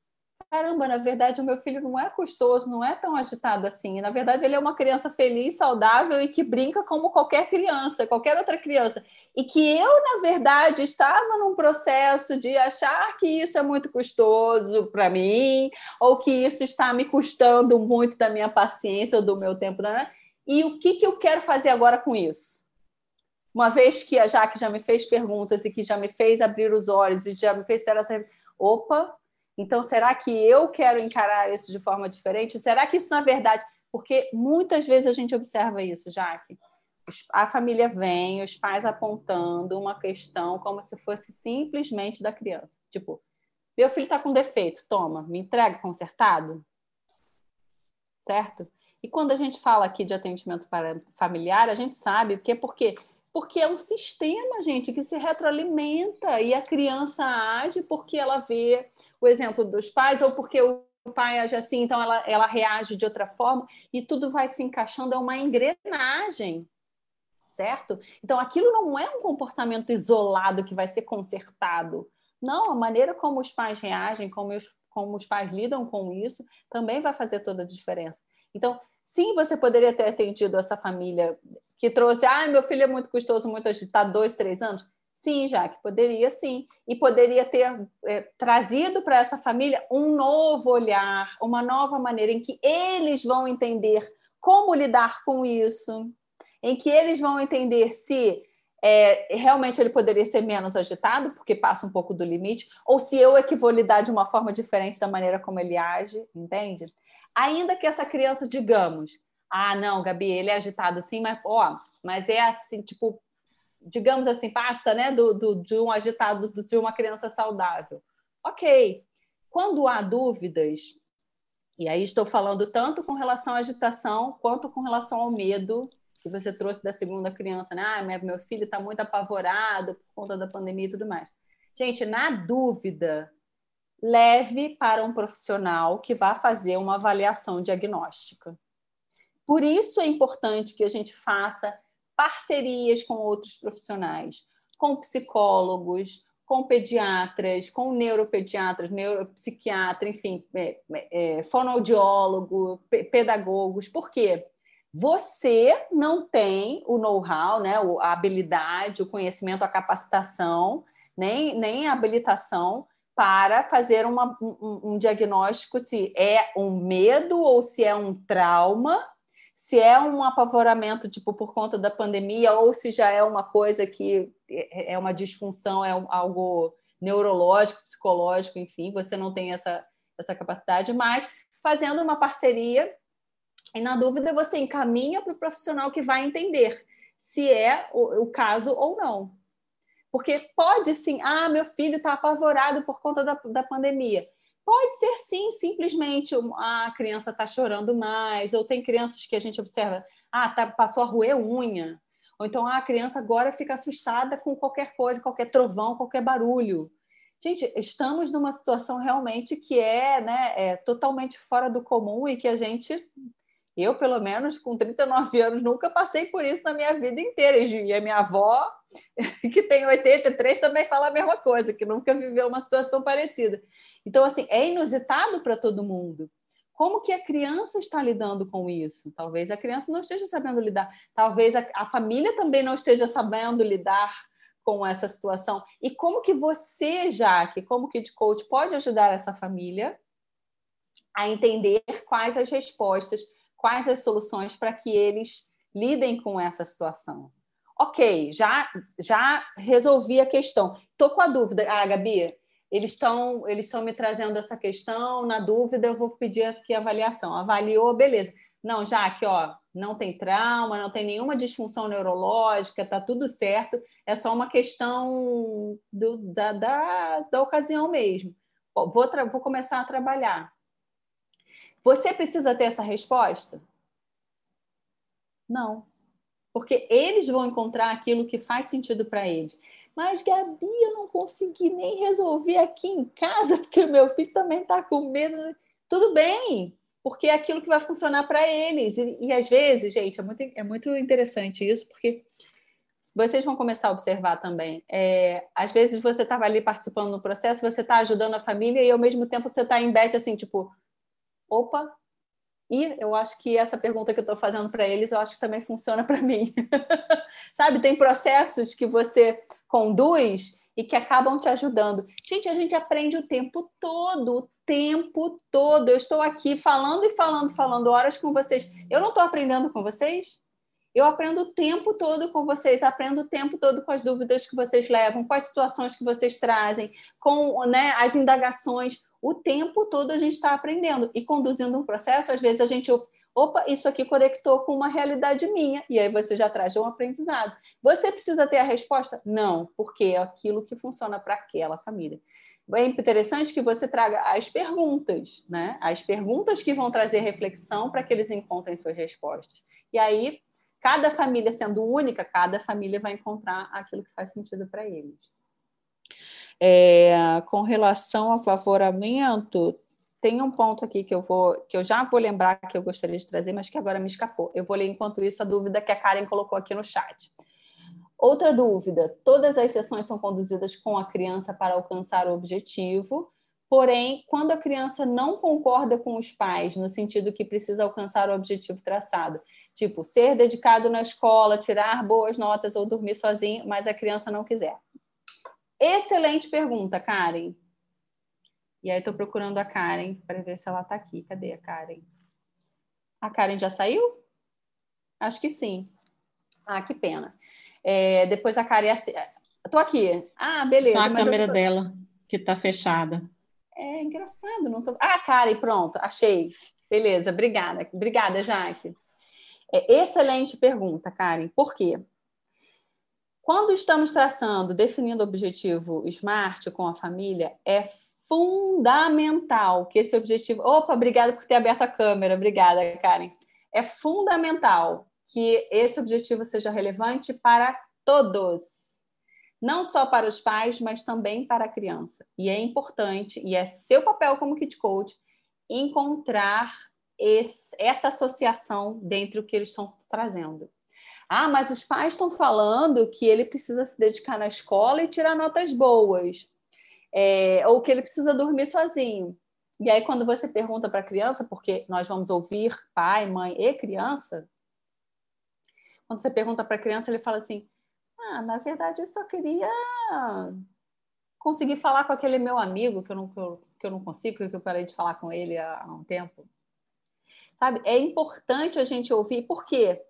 caramba, na verdade o meu filho não é custoso, não é tão agitado assim. Na verdade, ele é uma criança feliz, saudável e que brinca como qualquer criança, qualquer outra criança. E que eu, na verdade, estava num processo de achar que isso é muito custoso para mim, ou que isso está me custando muito da minha paciência ou do meu tempo. Né? E o que, que eu quero fazer agora com isso? Uma vez que a Jaque já me fez perguntas e que já me fez abrir os olhos e já me fez ter essa. Opa, então será que eu quero encarar isso de forma diferente? Será que isso, na verdade. Porque muitas vezes a gente observa isso, Jaque. A família vem, os pais apontando uma questão como se fosse simplesmente da criança. Tipo, meu filho está com defeito, toma, me entrega consertado. Certo? E quando a gente fala aqui de atendimento familiar, a gente sabe que porque porque é um sistema, gente, que se retroalimenta e a criança age porque ela vê o exemplo dos pais ou porque o pai age assim, então ela, ela reage de outra forma e tudo vai se encaixando, é uma engrenagem, certo? Então aquilo não é um comportamento isolado que vai ser consertado. Não, a maneira como os pais reagem, como os, como os pais lidam com isso, também vai fazer toda a diferença. Então, sim, você poderia ter atendido essa família que trouxe, ah, meu filho é muito custoso, muito agitado, dois, três anos. Sim, Jaque, poderia sim. E poderia ter é, trazido para essa família um novo olhar, uma nova maneira em que eles vão entender como lidar com isso, em que eles vão entender se é, realmente ele poderia ser menos agitado, porque passa um pouco do limite, ou se eu é que vou lidar de uma forma diferente da maneira como ele age, entende? Ainda que essa criança, digamos, ah, não, Gabi, ele é agitado sim, mas, ó, mas é assim, tipo, digamos assim, passa, né, do, do, de um agitado de uma criança saudável. Ok. Quando há dúvidas, e aí estou falando tanto com relação à agitação quanto com relação ao medo que você trouxe da segunda criança, né? Ah, meu filho está muito apavorado por conta da pandemia e tudo mais. Gente, na dúvida, leve para um profissional que vá fazer uma avaliação diagnóstica. Por isso é importante que a gente faça parcerias com outros profissionais, com psicólogos, com pediatras, com neuropediatras, neuropsiquiatra, enfim, é, é, fonoaudiólogo, pedagogos. Por quê? Você não tem o know-how, né, a habilidade, o conhecimento, a capacitação, nem, nem a habilitação para fazer uma, um, um diagnóstico se é um medo ou se é um trauma se é um apavoramento tipo por conta da pandemia ou se já é uma coisa que é, é uma disfunção, é algo neurológico, psicológico, enfim, você não tem essa, essa capacidade, mas fazendo uma parceria e na dúvida você encaminha para o profissional que vai entender se é o, o caso ou não. Porque pode sim, ah, meu filho está apavorado por conta da, da pandemia. Pode ser sim, simplesmente a criança está chorando mais, ou tem crianças que a gente observa, ah, tá, passou a roer unha, ou então ah, a criança agora fica assustada com qualquer coisa, qualquer trovão, qualquer barulho. Gente, estamos numa situação realmente que é, né, é totalmente fora do comum e que a gente eu, pelo menos, com 39 anos, nunca passei por isso na minha vida inteira. E a minha avó, que tem 83, também fala a mesma coisa, que nunca viveu uma situação parecida. Então, assim, é inusitado para todo mundo. Como que a criança está lidando com isso? Talvez a criança não esteja sabendo lidar. Talvez a, a família também não esteja sabendo lidar com essa situação. E como que você, Jaque, como Kid Coach, pode ajudar essa família a entender quais as respostas quais as soluções para que eles lidem com essa situação. Ok, já, já resolvi a questão. Estou com a dúvida. Ah, Gabi, eles estão eles estão me trazendo essa questão. Na dúvida, eu vou pedir aqui a avaliação. Avaliou, beleza. Não, já que ó, não tem trauma, não tem nenhuma disfunção neurológica, tá tudo certo. É só uma questão do, da, da, da ocasião mesmo. Vou, vou começar a trabalhar. Você precisa ter essa resposta? Não. Porque eles vão encontrar aquilo que faz sentido para eles. Mas, Gabi, eu não consegui nem resolver aqui em casa, porque meu filho também está com medo. Tudo bem, porque é aquilo que vai funcionar para eles. E, e, às vezes, gente, é muito, é muito interessante isso, porque vocês vão começar a observar também. É, às vezes você estava ali participando do processo, você está ajudando a família e ao mesmo tempo você está em bet assim, tipo, opa, e eu acho que essa pergunta que eu estou fazendo para eles, eu acho que também funciona para mim. Sabe, tem processos que você conduz e que acabam te ajudando. Gente, a gente aprende o tempo todo, o tempo todo. Eu estou aqui falando e falando, falando horas com vocês. Eu não estou aprendendo com vocês? Eu aprendo o tempo todo com vocês, aprendo o tempo todo com as dúvidas que vocês levam, com as situações que vocês trazem, com né, as indagações o tempo todo a gente está aprendendo e conduzindo um processo, às vezes a gente opa, isso aqui conectou com uma realidade minha, e aí você já traz um aprendizado. Você precisa ter a resposta? Não, porque é aquilo que funciona para aquela família. É interessante que você traga as perguntas, né? As perguntas que vão trazer reflexão para que eles encontrem suas respostas. E aí, cada família sendo única, cada família vai encontrar aquilo que faz sentido para eles. É, com relação ao favoramento, tem um ponto aqui que eu vou, que eu já vou lembrar que eu gostaria de trazer, mas que agora me escapou. Eu vou ler enquanto isso a dúvida que a Karen colocou aqui no chat. Outra dúvida: todas as sessões são conduzidas com a criança para alcançar o objetivo, porém, quando a criança não concorda com os pais, no sentido que precisa alcançar o objetivo traçado, tipo ser dedicado na escola, tirar boas notas ou dormir sozinho, mas a criança não quiser. Excelente pergunta, Karen. E aí, estou procurando a Karen para ver se ela está aqui. Cadê a Karen? A Karen já saiu? Acho que sim. Ah, que pena. É, depois a Karen. Estou aqui. Ah, beleza. Só a câmera tô... dela, que está fechada. É engraçado, não tô. Ah, Karen, pronto, achei. Beleza, obrigada. Obrigada, Jaque. É, excelente pergunta, Karen. Por quê? Quando estamos traçando, definindo o objetivo SMART com a família, é fundamental que esse objetivo. Opa, obrigada por ter aberto a câmera, obrigada, Karen. É fundamental que esse objetivo seja relevante para todos, não só para os pais, mas também para a criança. E é importante, e é seu papel como Kid Coach, encontrar esse, essa associação dentro do que eles estão trazendo. Ah, mas os pais estão falando que ele precisa se dedicar na escola e tirar notas boas, é, ou que ele precisa dormir sozinho. E aí, quando você pergunta para a criança, porque nós vamos ouvir pai, mãe e criança, quando você pergunta para a criança, ele fala assim: Ah, na verdade, eu só queria conseguir falar com aquele meu amigo que eu não, que eu, não consigo, que eu parei de falar com ele há, há um tempo. Sabe? É importante a gente ouvir, por quê?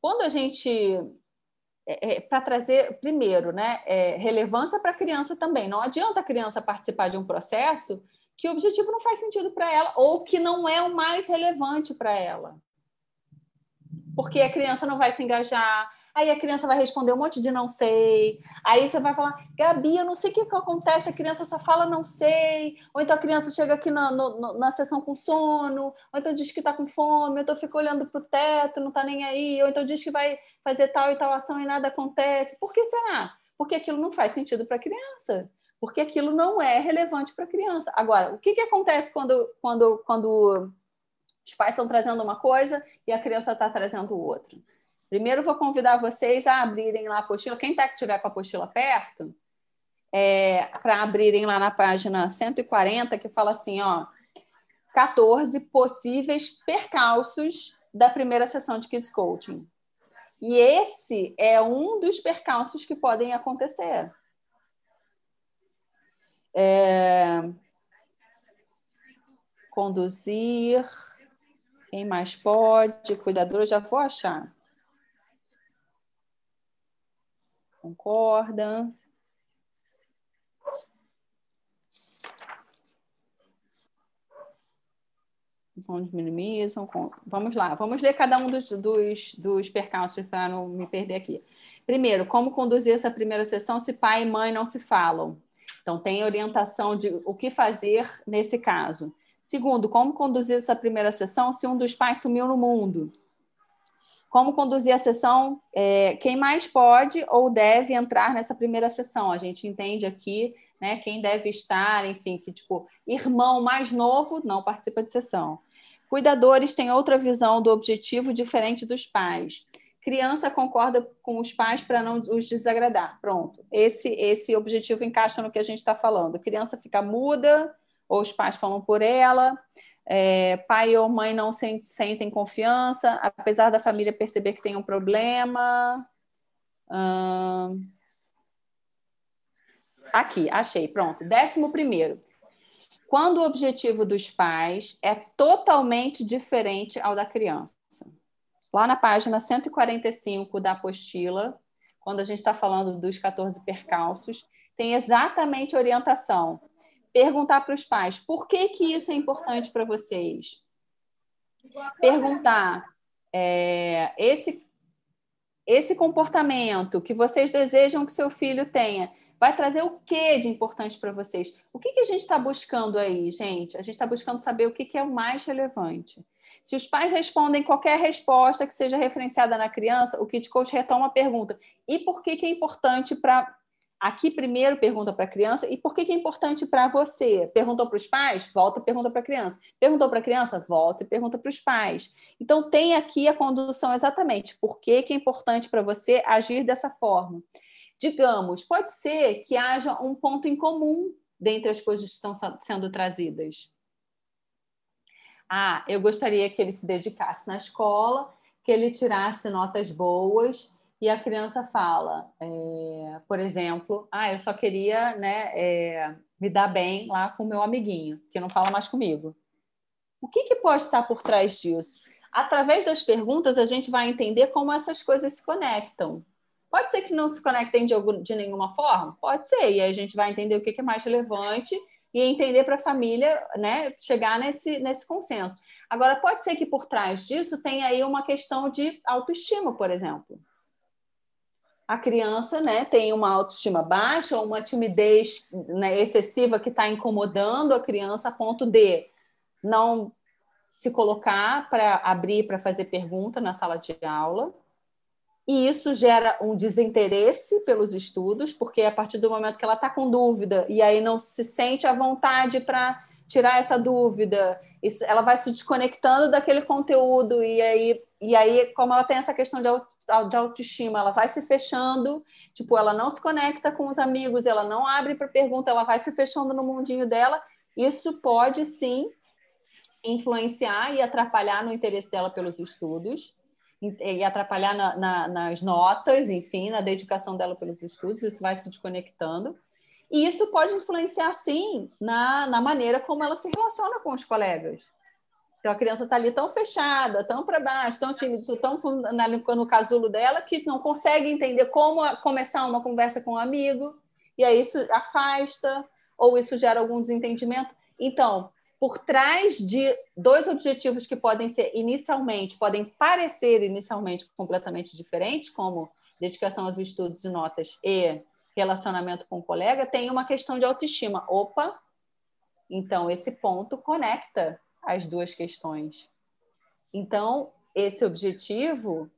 Quando a gente é, é, para trazer, primeiro, né, é, relevância para a criança também. Não adianta a criança participar de um processo que o objetivo não faz sentido para ela ou que não é o mais relevante para ela porque a criança não vai se engajar, aí a criança vai responder um monte de não sei, aí você vai falar, Gabi, eu não sei o que, que acontece, a criança só fala não sei, ou então a criança chega aqui na, no, na sessão com sono, ou então diz que está com fome, ou então fica olhando para o teto, não está nem aí, ou então diz que vai fazer tal e tal ação e nada acontece. Por que será? Porque aquilo não faz sentido para a criança porque aquilo não é relevante para a criança. Agora, o que, que acontece quando, quando, quando os pais estão trazendo uma coisa e a criança está trazendo outra. Primeiro, vou convidar vocês a abrirem lá a apostila. Quem está que tiver com a apostila perto, é, para abrirem lá na página 140, que fala assim: ó, 14 possíveis percalços da primeira sessão de Kids Coaching. E esse é um dos percalços que podem acontecer. É... Conduzir quem mais pode? Cuidadora, já vou achar. Concorda? Vamos minimizam. Vamos lá, vamos ler cada um dos, dos, dos percalços para não me perder aqui. Primeiro, como conduzir essa primeira sessão se pai e mãe não se falam? Então, tem orientação de o que fazer nesse caso. Segundo, como conduzir essa primeira sessão se um dos pais sumiu no mundo? Como conduzir a sessão? É, quem mais pode ou deve entrar nessa primeira sessão? A gente entende aqui né, quem deve estar, enfim, que tipo, irmão mais novo não participa de sessão. Cuidadores têm outra visão do objetivo diferente dos pais. Criança concorda com os pais para não os desagradar. Pronto. Esse, esse objetivo encaixa no que a gente está falando. Criança fica muda, ou os pais falam por ela, é, pai ou mãe não sentem confiança, apesar da família perceber que tem um problema. Hum... Aqui, achei, pronto. Décimo primeiro. Quando o objetivo dos pais é totalmente diferente ao da criança. Lá na página 145 da apostila, quando a gente está falando dos 14 percalços, tem exatamente orientação Perguntar para os pais por que, que isso é importante para vocês. Perguntar é, esse, esse comportamento que vocês desejam que seu filho tenha vai trazer o que de importante para vocês? O que, que a gente está buscando aí, gente? A gente está buscando saber o que, que é o mais relevante. Se os pais respondem qualquer resposta que seja referenciada na criança, o Kid Coach retoma a pergunta: e por que, que é importante para Aqui, primeiro, pergunta para a criança. E por que, que é importante para você? Perguntou para os pais? Volta e pergunta para a criança. Perguntou para a criança? Volta e pergunta para os pais. Então, tem aqui a condução exatamente. Por que, que é importante para você agir dessa forma? Digamos, pode ser que haja um ponto em comum dentre as coisas que estão sendo trazidas. Ah, eu gostaria que ele se dedicasse na escola, que ele tirasse notas boas e a criança fala, é, por exemplo, ah, eu só queria né, é, me dar bem lá com o meu amiguinho, que não fala mais comigo. O que, que pode estar por trás disso? Através das perguntas, a gente vai entender como essas coisas se conectam. Pode ser que não se conectem de, algum, de nenhuma forma? Pode ser, e aí a gente vai entender o que, que é mais relevante e entender para a família né, chegar nesse, nesse consenso. Agora, pode ser que por trás disso tenha aí uma questão de autoestima, por exemplo a criança né, tem uma autoestima baixa ou uma timidez né, excessiva que está incomodando a criança a ponto de não se colocar para abrir para fazer pergunta na sala de aula. E isso gera um desinteresse pelos estudos, porque a partir do momento que ela está com dúvida e aí não se sente à vontade para tirar essa dúvida, isso, ela vai se desconectando daquele conteúdo e aí e aí, como ela tem essa questão de, auto, de autoestima, ela vai se fechando, tipo, ela não se conecta com os amigos, ela não abre para pergunta, ela vai se fechando no mundinho dela. Isso pode sim influenciar e atrapalhar no interesse dela pelos estudos e atrapalhar na, na, nas notas, enfim, na dedicação dela pelos estudos, isso vai se desconectando. E isso pode influenciar, sim, na, na maneira como ela se relaciona com os colegas. Então, a criança está ali tão fechada, tão para baixo, tão, tão no casulo dela, que não consegue entender como começar uma conversa com um amigo, e aí isso afasta, ou isso gera algum desentendimento. Então, por trás de dois objetivos que podem ser inicialmente, podem parecer inicialmente completamente diferentes, como dedicação aos estudos e notas e relacionamento com o colega, tem uma questão de autoestima. Opa! Então, esse ponto conecta as duas questões. Então, esse objetivo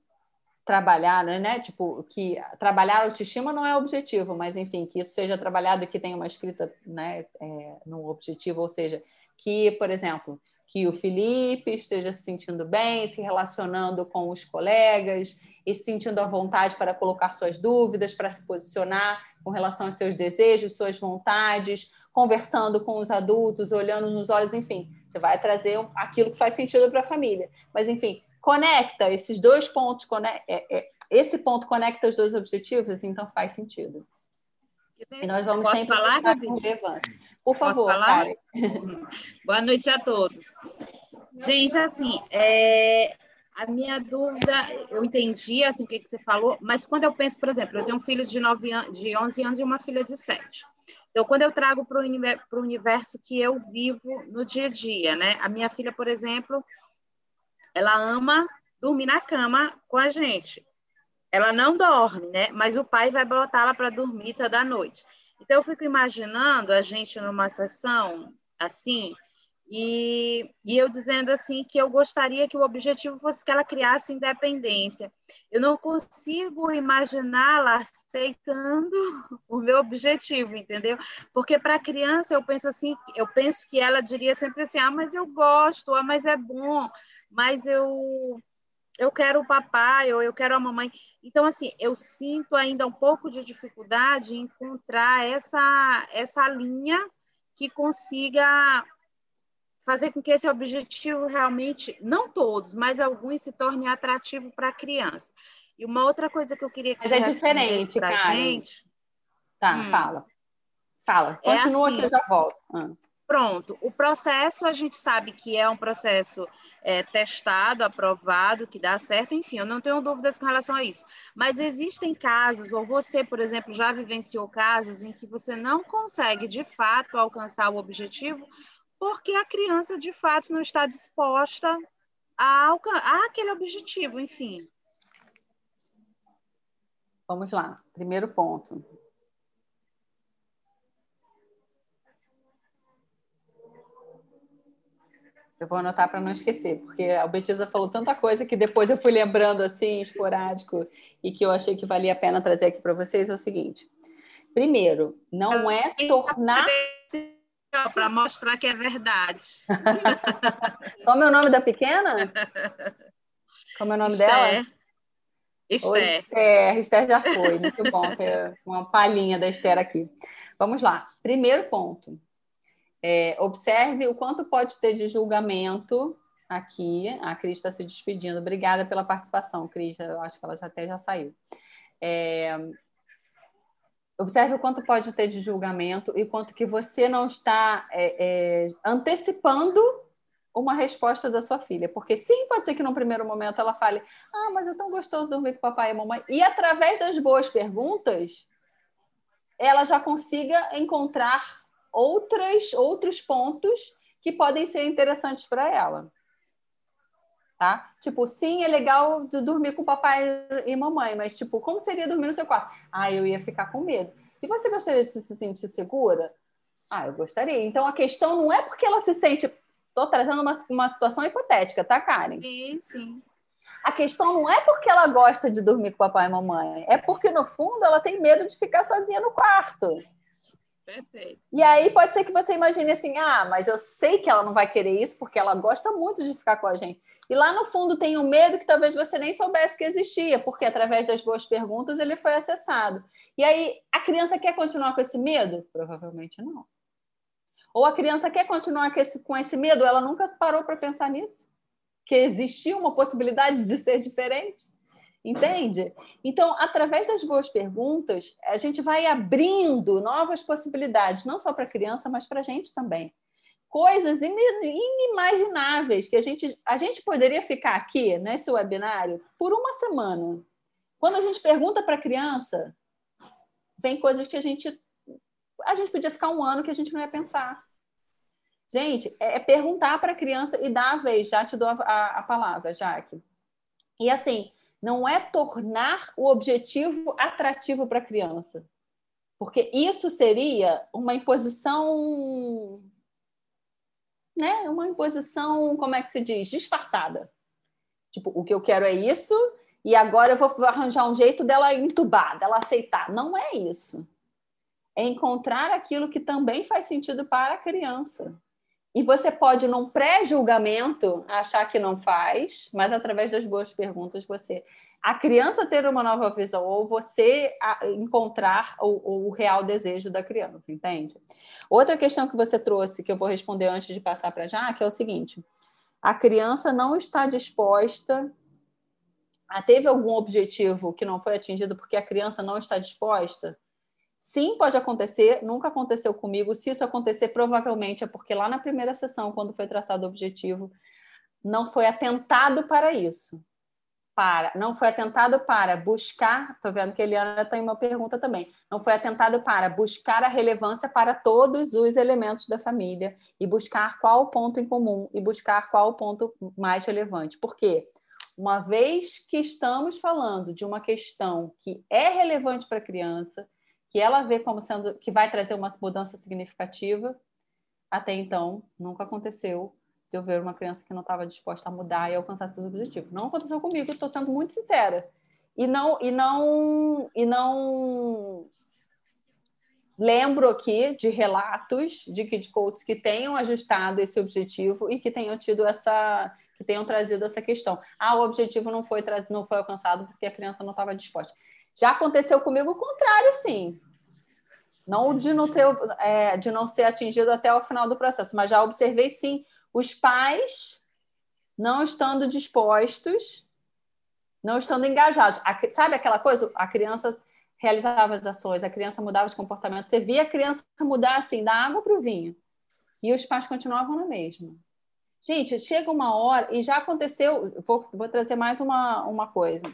trabalhar, né? Tipo, que trabalhar autoestima não é objetivo, mas enfim, que isso seja trabalhado e que tenha uma escrita, né, é, no objetivo, ou seja, que, por exemplo, que o Felipe esteja se sentindo bem, se relacionando com os colegas e sentindo a vontade para colocar suas dúvidas, para se posicionar com relação aos seus desejos, suas vontades, conversando com os adultos, olhando nos olhos, enfim, você vai trazer aquilo que faz sentido para a família. Mas, enfim, conecta esses dois pontos, é, é, esse ponto conecta os dois objetivos, então faz sentido. E nós vamos Posso sempre falar, Gabi? Por favor? Boa noite a todos. Gente, assim, é, a minha dúvida, eu entendi assim, o que, que você falou, mas quando eu penso, por exemplo, eu tenho um filho de, 9 an de 11 anos e uma filha de 7. Então, quando eu trago para o universo que eu vivo no dia a dia, né? A minha filha, por exemplo, ela ama dormir na cama com a gente. Ela não dorme, né? Mas o pai vai botá-la para dormir toda noite. Então, eu fico imaginando a gente numa sessão assim, e, e, eu dizendo assim que eu gostaria que o objetivo fosse que ela criasse independência. Eu não consigo imaginá-la aceitando o meu objetivo, entendeu? Porque para criança eu penso assim, eu penso que ela diria sempre assim: "Ah, mas eu gosto, ah, mas é bom, mas eu eu quero o papai ou eu quero a mamãe". Então assim, eu sinto ainda um pouco de dificuldade em encontrar essa essa linha que consiga fazer com que esse objetivo realmente, não todos, mas alguns se torne atrativo para a criança. E uma outra coisa que eu queria que Mas é diferente para a gente. Tá, hum, fala. Fala. É Continua é assim, que eu já volto. Ah. Pronto. O processo a gente sabe que é um processo é, testado, aprovado, que dá certo, enfim, eu não tenho dúvidas com relação a isso. Mas existem casos, ou você, por exemplo, já vivenciou casos em que você não consegue de fato alcançar o objetivo porque a criança de fato não está disposta a, a aquele objetivo, enfim. Vamos lá, primeiro ponto. Eu vou anotar para não esquecer, porque a Betisa falou tanta coisa que depois eu fui lembrando assim, esporádico, e que eu achei que valia a pena trazer aqui para vocês. É o seguinte: primeiro, não é tornar para mostrar que é verdade. Como é o nome da pequena? Como é o nome Esther. dela? Esther. Esther. Esther já foi, muito bom ter uma palhinha da Esther aqui. Vamos lá. Primeiro ponto. É, observe o quanto pode ter de julgamento aqui. A Cris está se despedindo. Obrigada pela participação, Cris. Eu acho que ela já até já saiu. É, Observe o quanto pode ter de julgamento e quanto que você não está é, é, antecipando uma resposta da sua filha. Porque sim, pode ser que num primeiro momento ela fale: Ah, mas é tão gostoso dormir com papai e mamãe. E através das boas perguntas, ela já consiga encontrar outras, outros pontos que podem ser interessantes para ela tá? Tipo, sim, é legal dormir com papai e mamãe, mas tipo, como seria dormir no seu quarto? Ah, eu ia ficar com medo. E você gostaria de se sentir segura? Ah, eu gostaria. Então a questão não é porque ela se sente. Estou trazendo uma, uma situação hipotética, tá, Karen? Sim, sim. A questão não é porque ela gosta de dormir com papai e mamãe, é porque no fundo ela tem medo de ficar sozinha no quarto. Perfeito. E aí pode ser que você imagine assim: ah, mas eu sei que ela não vai querer isso porque ela gosta muito de ficar com a gente. E lá no fundo tem um medo que talvez você nem soubesse que existia, porque através das boas perguntas ele foi acessado. E aí a criança quer continuar com esse medo? Provavelmente não. Ou a criança quer continuar com esse, com esse medo? Ela nunca parou para pensar nisso? Que existia uma possibilidade de ser diferente? Entende? Então, através das boas perguntas, a gente vai abrindo novas possibilidades, não só para a criança, mas para a gente também. Coisas inimagináveis que a gente, a gente poderia ficar aqui nesse webinário por uma semana. Quando a gente pergunta para a criança, vem coisas que a gente a gente podia ficar um ano que a gente não ia pensar. Gente, é, é perguntar para a criança e dar a vez. Já te dou a, a, a palavra, Jaque. E assim, não é tornar o objetivo atrativo para a criança. Porque isso seria uma imposição, né? Uma imposição, como é que se diz? Disfarçada. Tipo, o que eu quero é isso, e agora eu vou arranjar um jeito dela entubar, dela aceitar. Não é isso. É encontrar aquilo que também faz sentido para a criança. E você pode, num pré-julgamento, achar que não faz, mas através das boas perguntas, você. A criança ter uma nova visão, ou você encontrar o, o real desejo da criança, entende? Outra questão que você trouxe, que eu vou responder antes de passar para já, que é o seguinte: a criança não está disposta. A, teve algum objetivo que não foi atingido porque a criança não está disposta? Sim, pode acontecer, nunca aconteceu comigo. Se isso acontecer, provavelmente é porque lá na primeira sessão, quando foi traçado o objetivo, não foi atentado para isso. Para, não foi atentado para buscar, estou vendo que a Eliana tem uma pergunta também. Não foi atentado para buscar a relevância para todos os elementos da família e buscar qual o ponto em comum e buscar qual o ponto mais relevante. Por quê? Uma vez que estamos falando de uma questão que é relevante para a criança, que ela vê como sendo que vai trazer uma mudança significativa, até então nunca aconteceu de eu ver uma criança que não estava disposta a mudar e alcançar seus objetivos. Não aconteceu comigo, estou sendo muito sincera. E não e não e não lembro aqui de relatos de kid coaches que tenham ajustado esse objetivo e que tenham tido essa que tenham trazido essa questão. Ah, o objetivo não foi não foi alcançado porque a criança não estava disposta. Já aconteceu comigo o contrário, sim. Não de não, ter, é, de não ser atingido até o final do processo, mas já observei, sim, os pais não estando dispostos, não estando engajados. Sabe aquela coisa? A criança realizava as ações, a criança mudava de comportamento. Você via a criança mudar assim, da água para o vinho. E os pais continuavam na mesma. Gente, chega uma hora, e já aconteceu, vou, vou trazer mais uma, uma coisa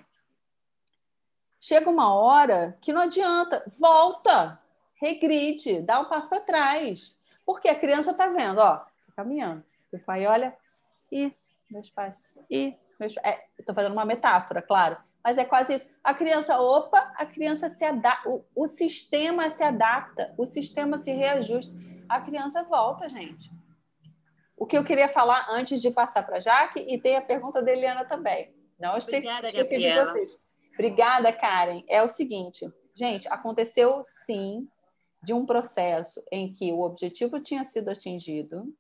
chega uma hora que não adianta, volta, regride, dá um passo para trás. Porque a criança está vendo, ó, tá caminhando. O pai olha, e meus pais, e meus é, Estou fazendo uma metáfora, claro, mas é quase isso. A criança, opa, a criança se adapta, o, o sistema se adapta, o sistema se reajusta, a criança volta, gente. O que eu queria falar antes de passar para a Jaque, e tem a pergunta da Eliana também. Não esqueci de vocês. Obrigada, Karen. É o seguinte, gente, aconteceu sim de um processo em que o objetivo tinha sido atingido,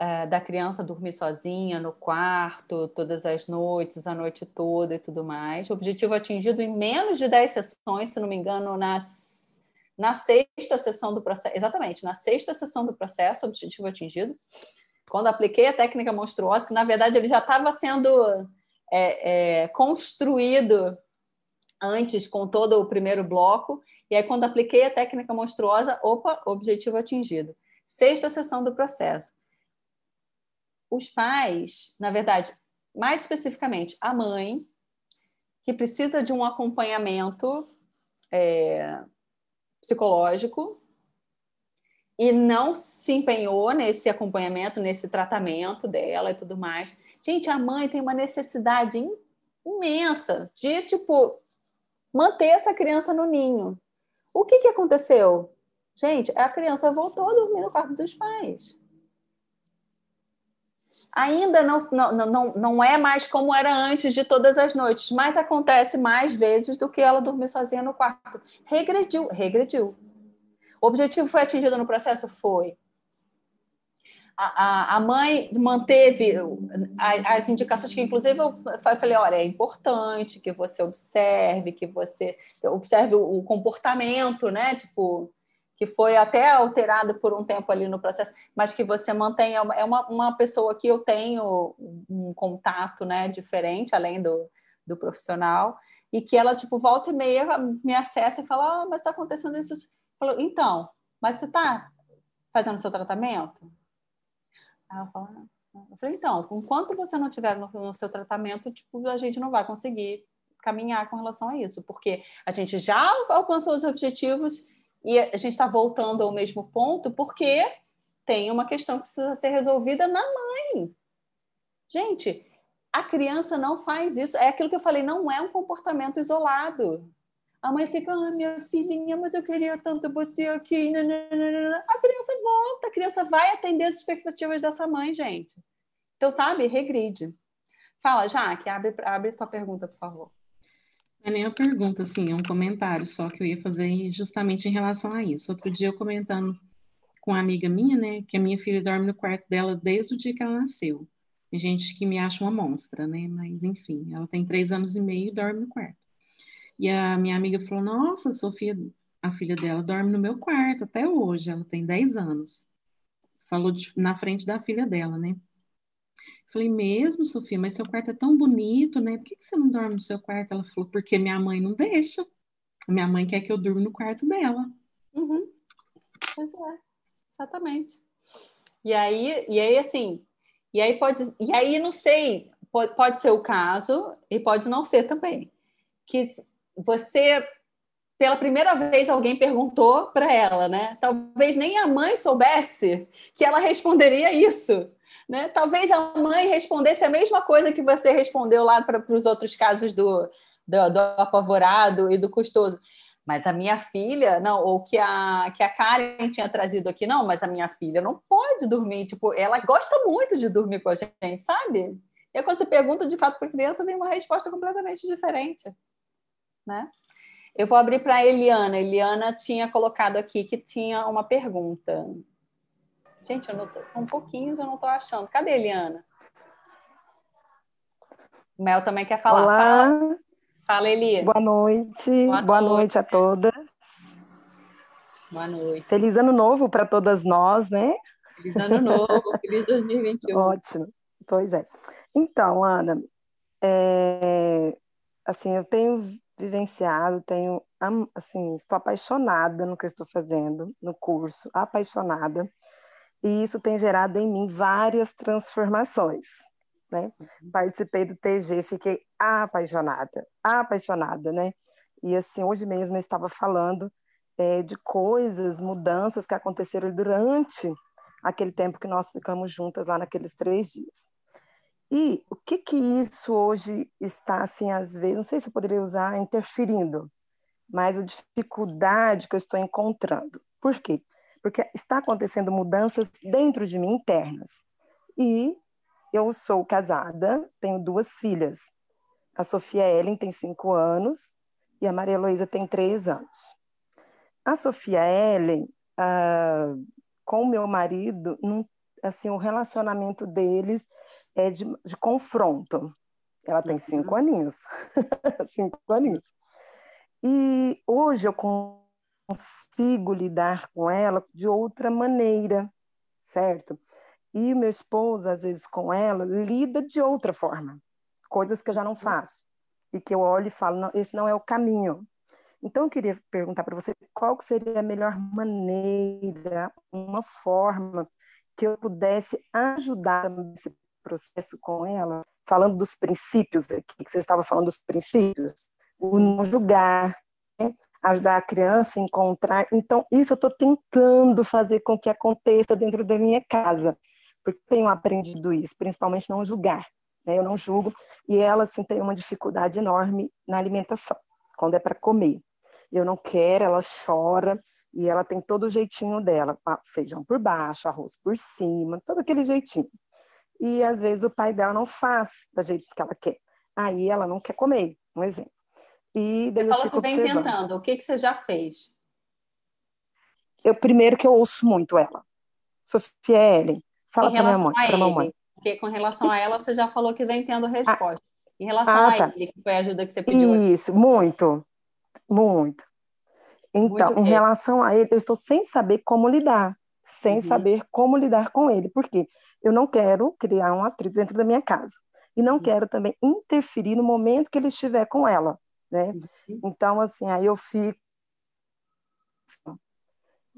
é, da criança dormir sozinha no quarto todas as noites, a noite toda e tudo mais. O objetivo atingido em menos de 10 sessões, se não me engano, nas, na sexta sessão do processo. Exatamente, na sexta sessão do processo, objetivo atingido. Quando apliquei a técnica monstruosa, que na verdade ele já estava sendo é, é, construído antes com todo o primeiro bloco, e aí quando apliquei a técnica monstruosa, opa, objetivo atingido. Sexta sessão do processo. Os pais, na verdade, mais especificamente a mãe, que precisa de um acompanhamento é, psicológico e não se empenhou nesse acompanhamento, nesse tratamento dela e tudo mais, Gente, a mãe tem uma necessidade imensa de, tipo, manter essa criança no ninho. O que, que aconteceu? Gente, a criança voltou a dormir no quarto dos pais. Ainda não, não, não, não é mais como era antes de todas as noites, mas acontece mais vezes do que ela dormir sozinha no quarto. Regrediu, regrediu. O objetivo foi atingido no processo? Foi a, a mãe manteve as indicações que, inclusive, eu falei: olha, é importante que você observe, que você observe o comportamento, né? Tipo, que foi até alterado por um tempo ali no processo, mas que você mantenha. É uma, uma pessoa que eu tenho um contato né, diferente, além do, do profissional e que ela, tipo, volta e meia me acessa e fala, ah, mas está acontecendo isso. Falou, então, mas você está fazendo seu tratamento? Ela fala, ah, eu falei, então, enquanto você não estiver no, no, seu tratamento, tipo, a gente não vai conseguir caminhar com relação a isso, porque a gente já alcançou os objetivos e a gente está voltando ao mesmo ponto porque tem uma questão que precisa ser resolvida na mãe. Gente, a criança não faz isso. É aquilo que eu falei, não é um comportamento isolado. A mãe fica, ah, minha filhinha, mas eu queria tanto você aqui. A criança volta, a criança vai atender as expectativas dessa mãe, gente. Então, sabe, regride. Fala, Jaque, abre, abre tua pergunta, por favor. Não é nem uma pergunta, assim, é um comentário só que eu ia fazer justamente em relação a isso. Outro dia eu comentando com uma amiga minha, né, que a minha filha dorme no quarto dela desde o dia que ela nasceu. Tem gente que me acha uma monstra, né? Mas enfim, ela tem três anos e meio e dorme no quarto. E a minha amiga falou: Nossa, Sofia, a filha dela dorme no meu quarto até hoje, ela tem 10 anos. Falou de, na frente da filha dela, né? Falei, mesmo, Sofia, mas seu quarto é tão bonito, né? Por que, que você não dorme no seu quarto? Ela falou, porque minha mãe não deixa. Minha mãe quer que eu durma no quarto dela. Uhum. Pois é, exatamente. E aí, e aí, assim, e aí pode, e aí não sei, pode, pode ser o caso e pode não ser também. Que você pela primeira vez alguém perguntou para ela, né? Talvez nem a mãe soubesse que ela responderia isso, né? Talvez a mãe respondesse a mesma coisa que você respondeu lá para os outros casos do, do, do apavorado e do custoso mas a minha filha, não, ou que a, que a Karen tinha trazido aqui, não, mas a minha filha não pode dormir, tipo, ela gosta muito de dormir com a gente, sabe? E aí, quando você pergunta de fato para a criança, vem uma resposta completamente diferente, né? Eu vou abrir para a Eliana. Eliana tinha colocado aqui que tinha uma pergunta. Gente, eu não tô, são pouquinhos, eu não estou achando. Cadê a Eliana? Mel também quer falar. Olá. Fala. Fala, Eli. Boa noite. Boa, Boa noite. noite. a todas. Boa noite. Feliz ano novo para todas nós, né? Feliz ano novo, feliz 2021. Ótimo. Pois é. Então, Ana, é, assim, eu tenho vivenciado, tenho, assim, estou apaixonada no que estou fazendo no curso, apaixonada, e isso tem gerado em mim várias transformações né? Uhum. Participei do TG, fiquei apaixonada, apaixonada, né? E assim, hoje mesmo eu estava falando é, de coisas, mudanças que aconteceram durante aquele tempo que nós ficamos juntas lá naqueles três dias. E o que que isso hoje está, assim, às vezes, não sei se eu poderia usar, interferindo, mas a dificuldade que eu estou encontrando. Por quê? Porque está acontecendo mudanças dentro de mim internas. E eu sou casada, tenho duas filhas. A Sofia Ellen tem cinco anos e a Maria Heloísa tem três anos. A Sofia Ellen, ah, com meu marido, não, assim, o relacionamento deles é de, de confronto. Ela tem cinco uhum. aninhos. cinco aninhos. E hoje eu consigo lidar com ela de outra maneira, certo? E o meu esposo, às vezes, com ela, lida de outra forma, coisas que eu já não faço. E que eu olho e falo, não, esse não é o caminho. Então, eu queria perguntar para você qual seria a melhor maneira, uma forma que eu pudesse ajudar nesse processo com ela, falando dos princípios aqui, que você estava falando dos princípios, o não julgar, né? ajudar a criança a encontrar. Então, isso eu estou tentando fazer com que aconteça dentro da minha casa porque tenho aprendido isso, principalmente não julgar. Né? Eu não julgo, e ela assim, tem uma dificuldade enorme na alimentação, quando é para comer. Eu não quero, ela chora, e ela tem todo o jeitinho dela, feijão por baixo, arroz por cima, todo aquele jeitinho. E às vezes o pai dela não faz da jeito que ela quer. Aí ela não quer comer, um exemplo. E daí você falou que vem tentando, o que, que você já fez? Eu primeiro que eu ouço muito ela. Sofia Ellen, Fala para minha mãe, para mamãe. Porque com relação a ela, você já falou que vem tendo resposta. Ah, em relação ah, a tá. ele, que foi a ajuda que você pediu. Isso, muito, muito. Então, em relação a ele, eu estou sem saber como lidar, sem uhum. saber como lidar com ele. Por quê? Eu não quero criar um atrito dentro da minha casa. e não quero também interferir no momento que ele estiver com ela, né? Uhum. Então, assim, aí eu fico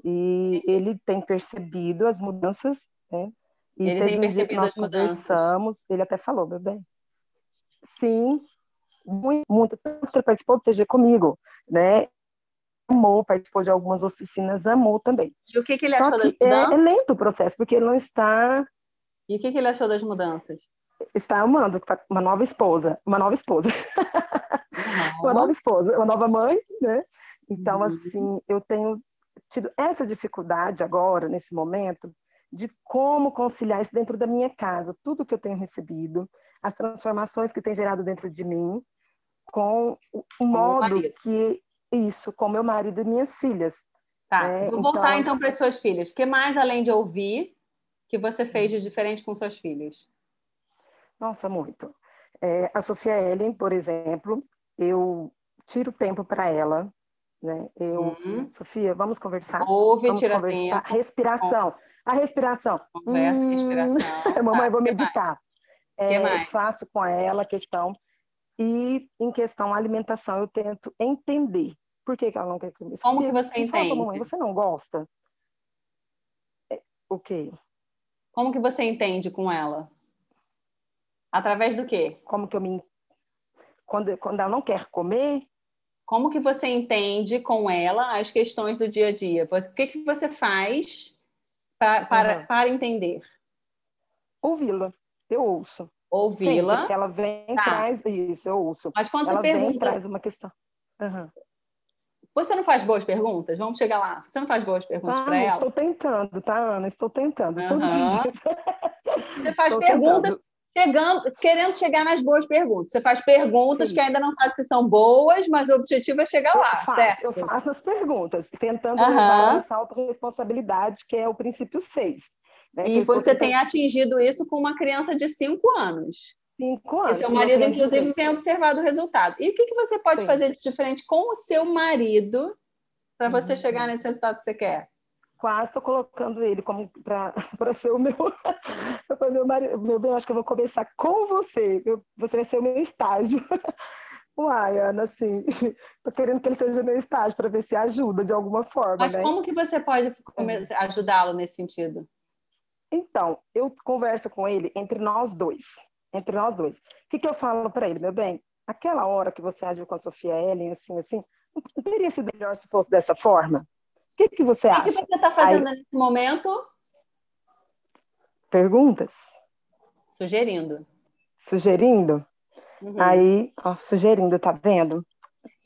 e ele tem percebido as mudanças, né? E ele teve um dia que nós conversamos, ele até falou, meu bem, sim, muito, muito, tanto que ele participou do TG comigo, né? Amou, participou de algumas oficinas, amou também. E o que, que ele Só achou das mudanças? É, é lento o processo, porque ele não está... E o que, que ele achou das mudanças? Está amando, tá uma nova esposa, uma nova esposa. Uhum. uma nova esposa, uma nova mãe, né? Então, uhum. assim, eu tenho tido essa dificuldade agora, nesse momento, de como conciliar isso dentro da minha casa, tudo que eu tenho recebido, as transformações que tem gerado dentro de mim, com o modo que isso, com meu marido e minhas filhas. Tá, né? vou voltar então, então para as suas filhas. O que mais, além de ouvir, que você fez de diferente com seus filhos? Nossa, muito. É, a Sofia Ellen, por exemplo, eu tiro tempo para ela, né? Eu, uhum. Sofia, vamos conversar. Ouve, vamos tira conversar. Tempo. Respiração. A respiração. Conversa, hum... respiração. Mamãe, tá, vou meditar. É, eu faço com ela a questão. E em questão alimentação, eu tento entender por que, que ela não quer comer. Como que você entende? Mamãe, você não gosta? É, o quê? Como que você entende com ela? Através do quê? Como que eu me... Quando, quando ela não quer comer, como que você entende com ela as questões do dia a dia? O que, que você faz pra, para, uhum. para entender? Ouvi-la. Eu ouço. Ouvi-la. Ela vem e tá. traz isso, eu ouço. Mas quando ela pergunta... vem traz uma questão. Uhum. Você não faz boas perguntas? Vamos chegar lá. Você não faz boas perguntas ah, para ela? Estou tentando, tá, Ana? Estou tentando. Uhum. Todos os dias. Você faz estou perguntas tentando chegando, querendo chegar nas boas perguntas. Você faz perguntas Sim. que ainda não sabe se são boas, mas o objetivo é chegar lá. Eu faço, certo? eu faço as perguntas, tentando uhum. levar essa autorresponsabilidade, que é o princípio 6. Né, e você tem atingido isso com uma criança de 5 anos. Cinco anos. E seu marido, inclusive, tem observado o resultado. E o que, que você pode Sim. fazer de diferente com o seu marido para você uhum. chegar nesse resultado que você quer? quase estou colocando ele como para ser o meu, meu marido. Meu bem, acho que eu vou começar com você. Eu, você vai ser o meu estágio. Uai, Ana, assim, tô querendo que ele seja meu estágio para ver se ajuda de alguma forma. Mas né? como que você pode ajudá-lo nesse sentido? Então, eu converso com ele entre nós dois. Entre nós dois. O que, que eu falo para ele, meu bem? Aquela hora que você agiu com a Sofia Ellen, assim, assim, não teria sido melhor se fosse dessa forma? O que, que você acha? O que você está fazendo Aí... nesse momento? Perguntas. Sugerindo. Sugerindo? Uhum. Aí, ó, sugerindo, tá vendo?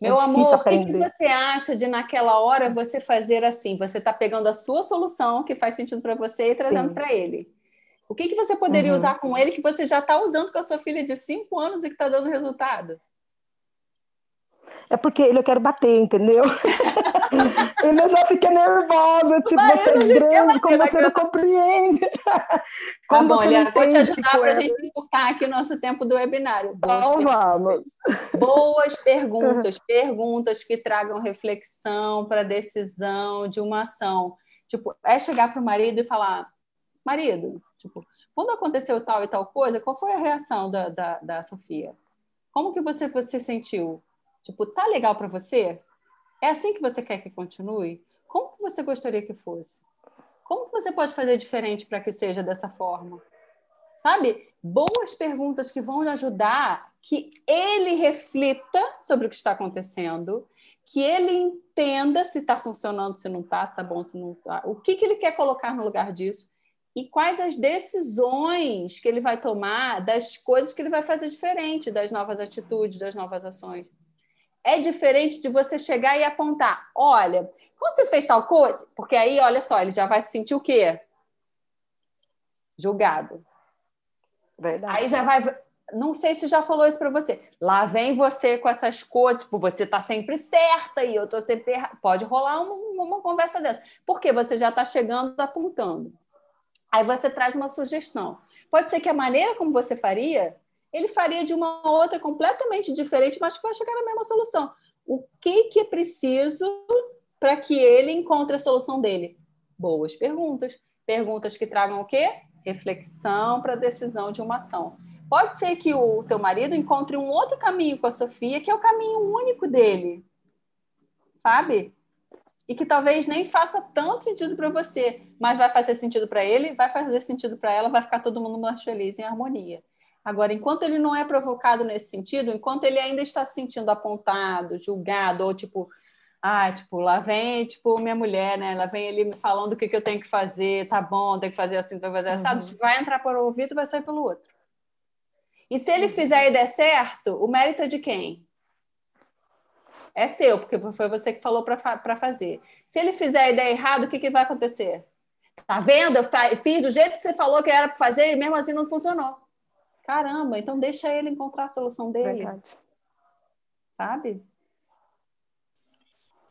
É Meu é amor, o que, que, você acha de naquela hora você fazer assim? Você está pegando a sua solução que faz sentido para você e trazendo para ele. O que, que você poderia uhum. usar com ele que você já está usando com a sua filha de 5 anos e que está dando resultado? É porque ele eu quero bater, entendeu? ele eu já fiquei nervosa, tipo, Mas você é grande, como você não compreende. Tá bom, Eliana, vou te ajudar para a gente encurtar aqui o nosso tempo do webinário. Então vamos. Boas perguntas, perguntas que tragam reflexão para a decisão de uma ação. Tipo, é chegar para o marido e falar, marido, tipo, quando aconteceu tal e tal coisa, qual foi a reação da, da, da Sofia? Como que você, você sentiu? Tipo, tá legal para você? É assim que você quer que continue? Como que você gostaria que fosse? Como que você pode fazer diferente para que seja dessa forma? Sabe? Boas perguntas que vão ajudar que ele reflita sobre o que está acontecendo, que ele entenda se está funcionando, se não está, se está bom, se não está. O que, que ele quer colocar no lugar disso e quais as decisões que ele vai tomar das coisas que ele vai fazer diferente, das novas atitudes, das novas ações é diferente de você chegar e apontar: olha, quando você fez tal coisa, porque aí, olha só, ele já vai se sentir o quê? Julgado. Verdade. Aí já vai. Não sei se já falou isso para você. Lá vem você com essas coisas, tipo, você tá sempre certa e eu tô sempre errada. Pode rolar uma, uma conversa dessa. Porque você já está chegando apontando. Aí você traz uma sugestão. Pode ser que a maneira como você faria ele faria de uma outra completamente diferente, mas que vai chegar na mesma solução. O que, que é preciso para que ele encontre a solução dele? Boas perguntas. Perguntas que tragam o quê? Reflexão para a decisão de uma ação. Pode ser que o teu marido encontre um outro caminho com a Sofia, que é o caminho único dele, sabe? E que talvez nem faça tanto sentido para você, mas vai fazer sentido para ele, vai fazer sentido para ela, vai ficar todo mundo mais feliz em harmonia. Agora, enquanto ele não é provocado nesse sentido, enquanto ele ainda está se sentindo apontado, julgado, ou tipo, ah, tipo, lá vem, tipo, minha mulher, né? Lá vem ele me falando o que, que eu tenho que fazer, tá bom, tem que fazer assim, tem que fazer assim. Uhum. Vai entrar por um ouvido e vai sair pelo outro. E se ele uhum. fizer e der certo, o mérito é de quem? É seu, porque foi você que falou para fazer. Se ele fizer e der errado, o que, que vai acontecer? Tá vendo? Eu fiz do jeito que você falou que era para fazer e mesmo assim não funcionou. Caramba, então deixa ele encontrar a solução dele. Verdade. Sabe?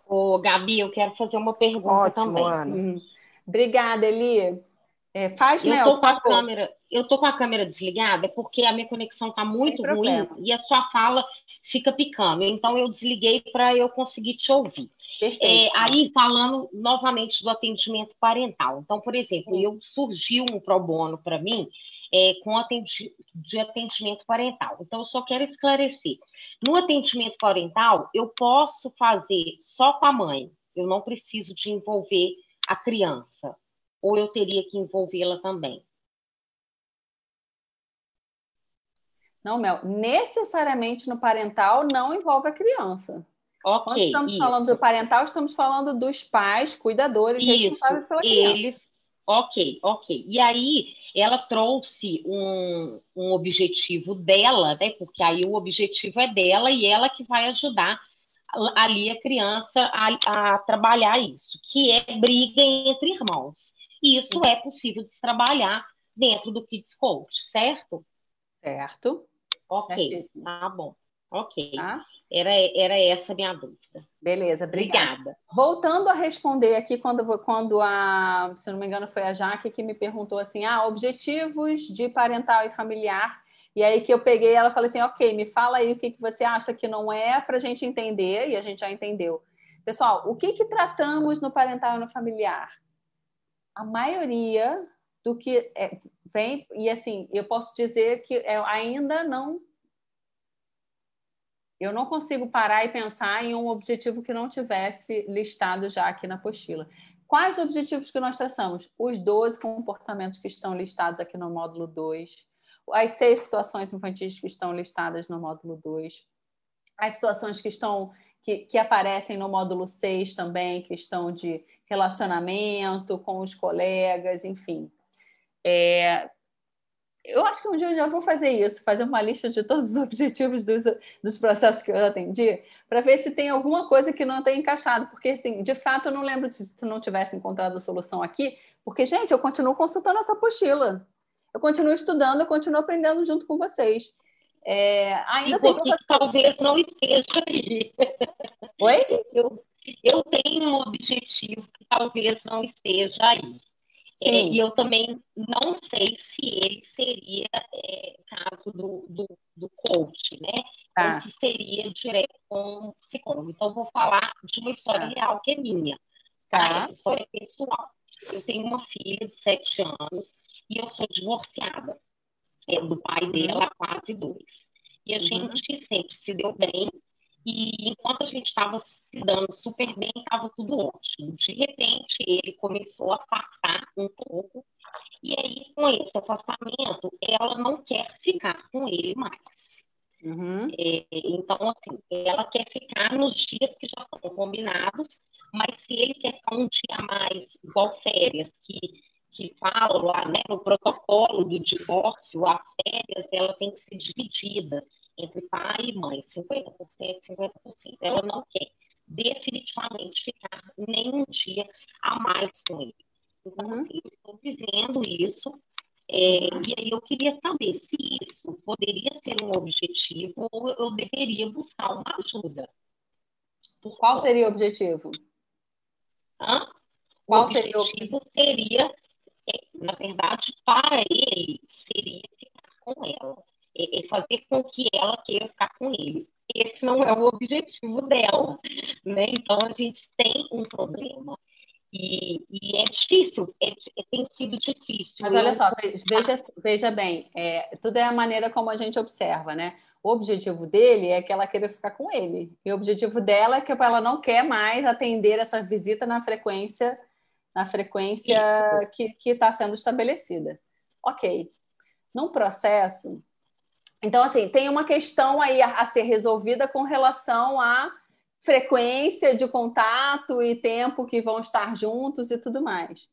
Ô, Gabi, eu quero fazer uma pergunta Ótimo, também. Ana. Uhum. Obrigada, Eli. É, faz, eu Mel, tô com a câmera, Eu tô com a câmera desligada porque a minha conexão está muito ruim e a sua fala fica picando. Então, eu desliguei para eu conseguir te ouvir. É, aí, falando novamente do atendimento parental. Então, por exemplo, eu surgiu um pro bono para mim é, com atendi de atendimento parental. Então, eu só quero esclarecer. No atendimento parental, eu posso fazer só com a mãe, eu não preciso de envolver a criança, ou eu teria que envolvê-la também? Não, Mel, necessariamente no parental não envolve a criança. Ok. Quando estamos isso. falando do parental, estamos falando dos pais, cuidadores, isso, responsáveis pela criança. Eles, Ok, ok. E aí ela trouxe um, um objetivo dela, né? Porque aí o objetivo é dela e ela que vai ajudar ali a criança a, a trabalhar isso, que é briga entre irmãos. E isso é possível de se trabalhar dentro do Kids Coach, certo? Certo. Ok, Certíssimo. tá bom. Ok. Tá? Era, era essa a minha dúvida. Beleza, obrigada. obrigada. Voltando a responder aqui, quando, quando a, se não me engano, foi a Jaque que me perguntou assim: ah, objetivos de parental e familiar. E aí que eu peguei, ela falou assim: ok, me fala aí o que, que você acha que não é para a gente entender, e a gente já entendeu. Pessoal, o que, que tratamos no parental e no familiar? A maioria do que é, vem, e assim, eu posso dizer que é, ainda não eu não consigo parar e pensar em um objetivo que não tivesse listado já aqui na apostila. Quais objetivos que nós traçamos? Os 12 comportamentos que estão listados aqui no módulo 2, as seis situações infantis que estão listadas no módulo 2, as situações que estão que, que, aparecem no módulo 6 também, questão de relacionamento com os colegas, enfim. É, eu acho que um dia eu já vou fazer isso, fazer uma lista de todos os objetivos dos, dos processos que eu atendi, para ver se tem alguma coisa que não tem encaixado, porque, assim, de fato, eu não lembro se tu não tivesse encontrado a solução aqui, porque, gente, eu continuo consultando essa apostila, eu continuo estudando, eu continuo aprendendo junto com vocês. É, ainda tem coisas que talvez não esteja aí. Oi? Eu, eu tenho um objetivo que talvez não esteja aí. É, e eu também não sei se ele seria é, caso do, do, do, coach, né? Tá. Ou se seria direto com o psicólogo. Então, vou falar de uma história tá. real que é minha. Tá? tá? Essa história é pessoal. Eu tenho uma filha de sete anos e eu sou divorciada é, do pai dela há quase dois. E a uhum. gente sempre se deu bem, e enquanto a gente estava se dando super bem, estava tudo ótimo. De repente, ele começou a afastar um pouco. E aí, com esse afastamento, ela não quer ficar com ele mais. Uhum. É, então, assim, ela quer ficar nos dias que já são combinados, mas se ele quer ficar um dia a mais, igual férias, que, que falam lá né, no protocolo do divórcio, as férias ela tem que ser dividida entre pai e mãe, 50%, 50%. Ela não quer definitivamente ficar nem um dia a mais com ele. Então, uhum. assim, eu estou vivendo isso, é, e aí eu queria saber se isso poderia ser um objetivo ou eu deveria buscar uma ajuda. Qual seria o objetivo? Hã? Qual o objetivo seria, o... seria é, na verdade, para ele, seria ficar com ela fazer com que ela queira ficar com ele. Esse não é o objetivo dela, né? Então a gente tem um problema. E, e é difícil, é, é, tem sido difícil. Mas olha só, veja, veja bem, é, tudo é a maneira como a gente observa, né? O objetivo dele é que ela queira ficar com ele. E o objetivo dela é que ela não quer mais atender essa visita na frequência na frequência Isso. que está sendo estabelecida. Ok. Num processo. Então, assim, tem uma questão aí a, a ser resolvida com relação à frequência de contato e tempo que vão estar juntos e tudo mais.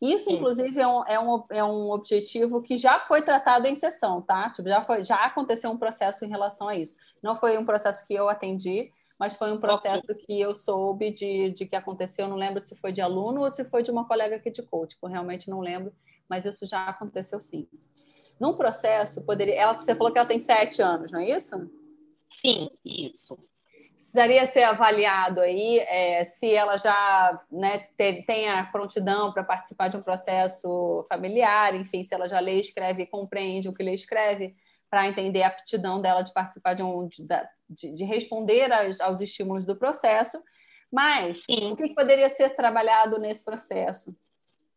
Isso, inclusive, é um, é, um, é um objetivo que já foi tratado em sessão, tá? Tipo, já, foi, já aconteceu um processo em relação a isso. Não foi um processo que eu atendi, mas foi um processo okay. que eu soube de, de que aconteceu. Não lembro se foi de aluno ou se foi de uma colega aqui de coach, eu realmente não lembro, mas isso já aconteceu sim. Num processo, poderia. Ela, você falou que ela tem sete anos, não é isso? Sim, isso precisaria ser avaliado aí é, se ela já né, tem a prontidão para participar de um processo familiar, enfim, se ela já lê, escreve e compreende o que lê escreve, para entender a aptidão dela de participar de um de, de, de responder aos, aos, estímulos do processo. Mas Sim. o que poderia ser trabalhado nesse processo?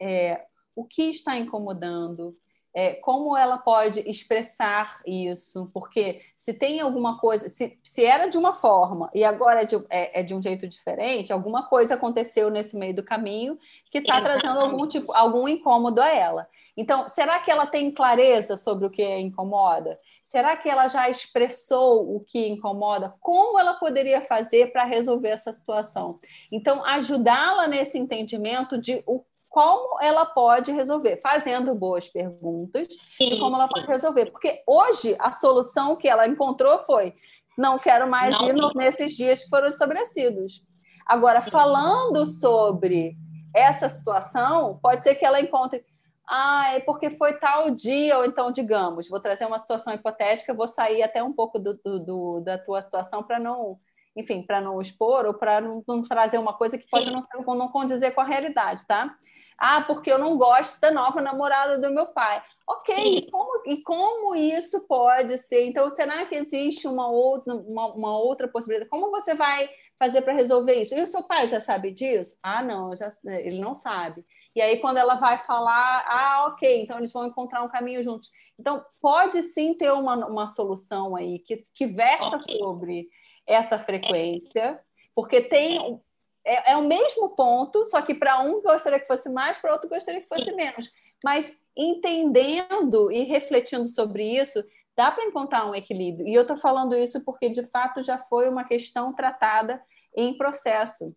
É, o que está incomodando? É, como ela pode expressar isso, porque se tem alguma coisa, se, se era de uma forma e agora é de, é, é de um jeito diferente, alguma coisa aconteceu nesse meio do caminho que está trazendo algum tipo, algum incômodo a ela. Então, será que ela tem clareza sobre o que incomoda? Será que ela já expressou o que incomoda? Como ela poderia fazer para resolver essa situação? Então, ajudá-la nesse entendimento de o como ela pode resolver, fazendo boas perguntas sim, de como ela sim. pode resolver. Porque hoje a solução que ela encontrou foi: não quero mais não, ir nesses dias que foram estabelecidos. Agora, sim. falando sobre essa situação, pode ser que ela encontre. Ah, é porque foi tal dia, ou então, digamos, vou trazer uma situação hipotética, vou sair até um pouco do, do, do da tua situação para não enfim, para não expor ou para não, não, trazer uma coisa que pode não, não condizer com a realidade, tá? Ah, porque eu não gosto da nova namorada do meu pai. Ok, e como, e como, isso pode ser? Então, será que existe uma outra, uma, uma outra possibilidade? Como você vai fazer para resolver isso? E o seu pai já sabe disso? Ah, não, já, ele não sabe. E aí, quando ela vai falar, ah, ok, então eles vão encontrar um caminho juntos. Então, pode sim ter uma, uma solução aí que, que versa okay. sobre essa frequência, porque tem é, é o mesmo ponto, só que para um gostaria que fosse mais, para outro gostaria que fosse menos. Mas entendendo e refletindo sobre isso, dá para encontrar um equilíbrio. E eu estou falando isso porque, de fato, já foi uma questão tratada em processo.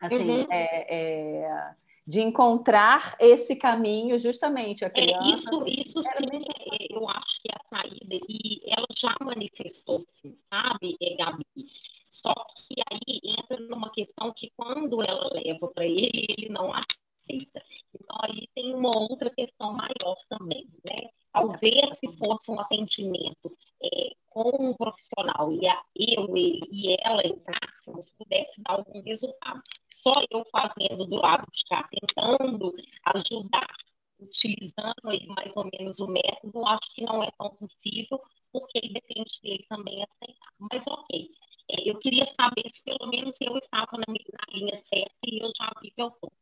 Assim, uhum. é, é, de encontrar esse caminho justamente a é, criança. É, isso, isso sim, eu acho que é a saída, e ela já manifestou-se, sabe, Gabi? Só que aí entra numa questão que quando ela leva para ele, ele não aceita. Então aí tem uma outra questão maior também, né? Talvez se fosse um atendimento é, com um profissional e a, eu, ele e ela entrássemos, pudesse dar algum resultado. Só eu fazendo do lado de cá, tentando ajudar, utilizando aí mais ou menos o método, acho que não é tão possível, porque depende dele também aceitar. Mas ok, é, eu queria saber se pelo menos eu estava na, na linha certa e eu já vi que eu estou.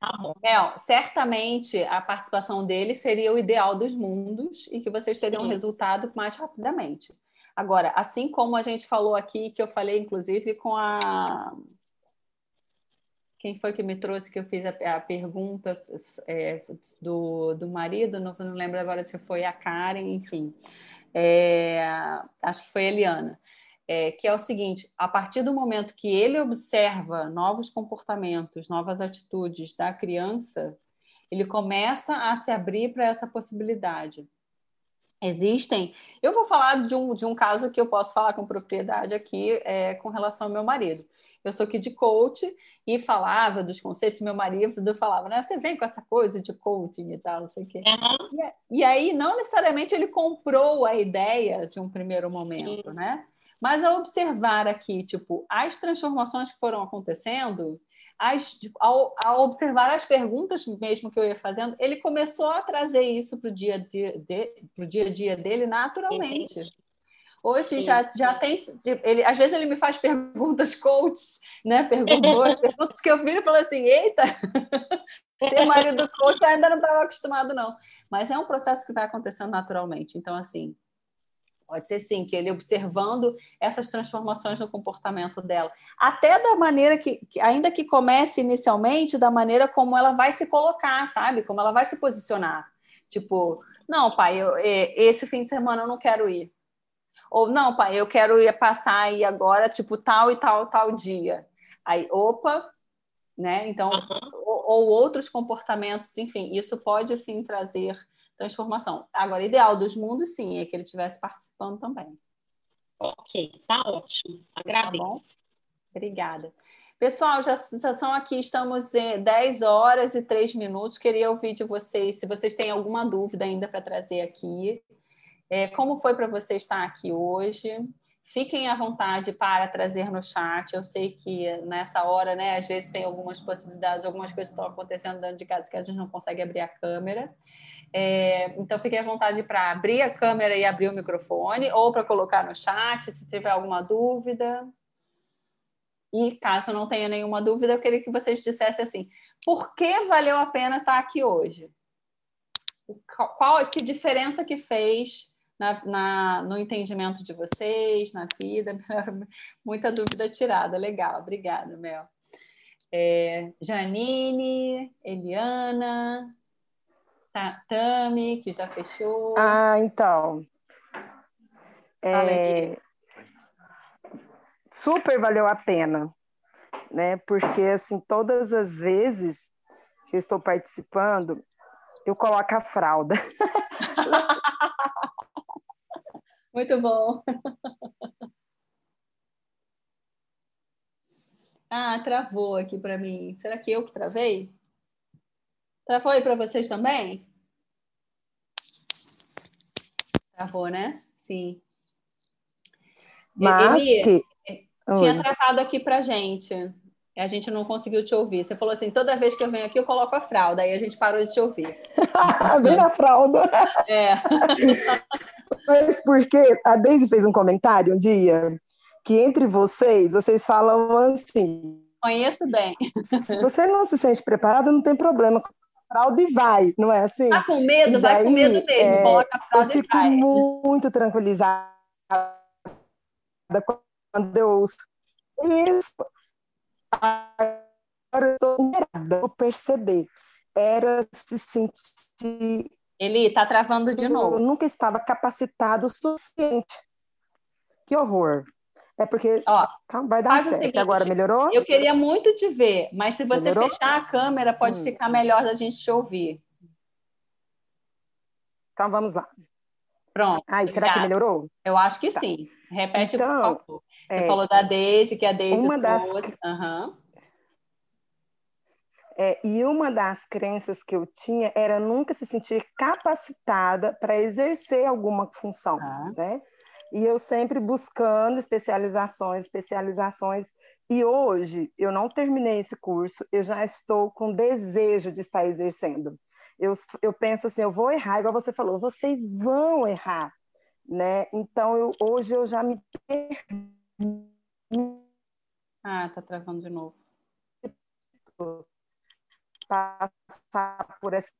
Tá bom. Mel, certamente a participação dele seria o ideal dos mundos e que vocês teriam um resultado mais rapidamente. Agora, assim como a gente falou aqui, que eu falei inclusive com a. Quem foi que me trouxe que eu fiz a, a pergunta é, do, do marido? Não, não lembro agora se foi a Karen, enfim. É, acho que foi a Eliana é, que é o seguinte: a partir do momento que ele observa novos comportamentos, novas atitudes da criança, ele começa a se abrir para essa possibilidade. Existem. Eu vou falar de um, de um caso que eu posso falar com propriedade aqui é, com relação ao meu marido. Eu sou de coach e falava dos conceitos, meu marido falava, né? Você vem com essa coisa de coaching e tal, não sei o quê. Uhum. E, e, aí, não necessariamente ele comprou a ideia de um primeiro momento, né? Mas ao observar aqui, tipo, as transformações que foram acontecendo, as, ao, ao, observar as perguntas mesmo que eu ia fazendo, ele começou a trazer isso para o dia, dia, dia a dia dele naturalmente. Entendi. Hoje já, já tem. Ele, às vezes ele me faz perguntas coaches, né? Perguntas, perguntas que eu viro e falo assim: eita, ter marido coach ainda não estava acostumado, não. Mas é um processo que vai acontecendo naturalmente. Então, assim, Pode ser sim, que ele observando essas transformações no comportamento dela. Até da maneira que, ainda que comece inicialmente, da maneira como ela vai se colocar, sabe? Como ela vai se posicionar. Tipo, não, pai, eu, esse fim de semana eu não quero ir. Ou, não, pai, eu quero ir passar aí agora, tipo, tal e tal, tal dia. Aí, opa, né? Então, uhum. ou, ou outros comportamentos, enfim, isso pode, sim, trazer transformação. Agora, ideal dos mundos, sim, é que ele estivesse participando também. Ok, tá ótimo. Agradeço. Tá bom? Obrigada. Pessoal, já, já são aqui, estamos em 10 horas e 3 minutos. Queria ouvir de vocês, se vocês têm alguma dúvida ainda para trazer aqui. É, como foi para você estar aqui hoje? Fiquem à vontade para trazer no chat. Eu sei que nessa hora, né, às vezes tem algumas possibilidades, algumas coisas estão acontecendo dentro de casa que a gente não consegue abrir a câmera. É, então, fiquem à vontade para abrir a câmera e abrir o microfone, ou para colocar no chat, se tiver alguma dúvida. E caso não tenha nenhuma dúvida, eu queria que vocês dissessem assim: por que valeu a pena estar aqui hoje? Qual, que diferença que fez na, na, no entendimento de vocês, na vida? Muita dúvida tirada, legal, obrigada, Mel. É, Janine, Eliana, Tami, que já fechou. Ah, então. É, super valeu a pena, né? Porque assim, todas as vezes que eu estou participando, eu coloco a fralda. Muito bom. Ah, travou aqui para mim. Será que eu que travei? Travou aí para vocês também? Travou, né? Sim. Mas Eli, que... tinha Oi. travado aqui para gente. A gente não conseguiu te ouvir. Você falou assim: toda vez que eu venho aqui, eu coloco a fralda. Aí a gente parou de te ouvir. Bem na fralda. É. Mas porque a Daisy fez um comentário um dia que entre vocês, vocês falam assim. Conheço bem. Se você não se sente preparado, não tem problema fralda e vai, não é assim? Tá com medo, daí, vai com medo mesmo, é, coloca a fralda eu fico muito tranquilizada quando eu ouço isso. Agora eu estou perceber. Era se sentir. Ele está travando de novo. Eu nunca estava capacitado o suficiente. Que horror. É porque Ó, vai dar certo. Seguinte, Agora melhorou? Eu queria muito te ver, mas se você melhorou? fechar a câmera, pode hum. ficar melhor da gente te ouvir. Então vamos lá. Pronto. Ai, será que melhorou? Eu acho que tá. sim. Repete, então, por favor. Você é, falou da Daisy, que a Daisy uma das... Uhum. É, e uma das crenças que eu tinha era nunca se sentir capacitada para exercer alguma função, ah. né? E eu sempre buscando especializações, especializações. E hoje eu não terminei esse curso, eu já estou com desejo de estar exercendo. Eu, eu penso assim, eu vou errar, igual você falou, vocês vão errar, né? Então eu, hoje eu já me Ah, tá travando de novo. Passar por essa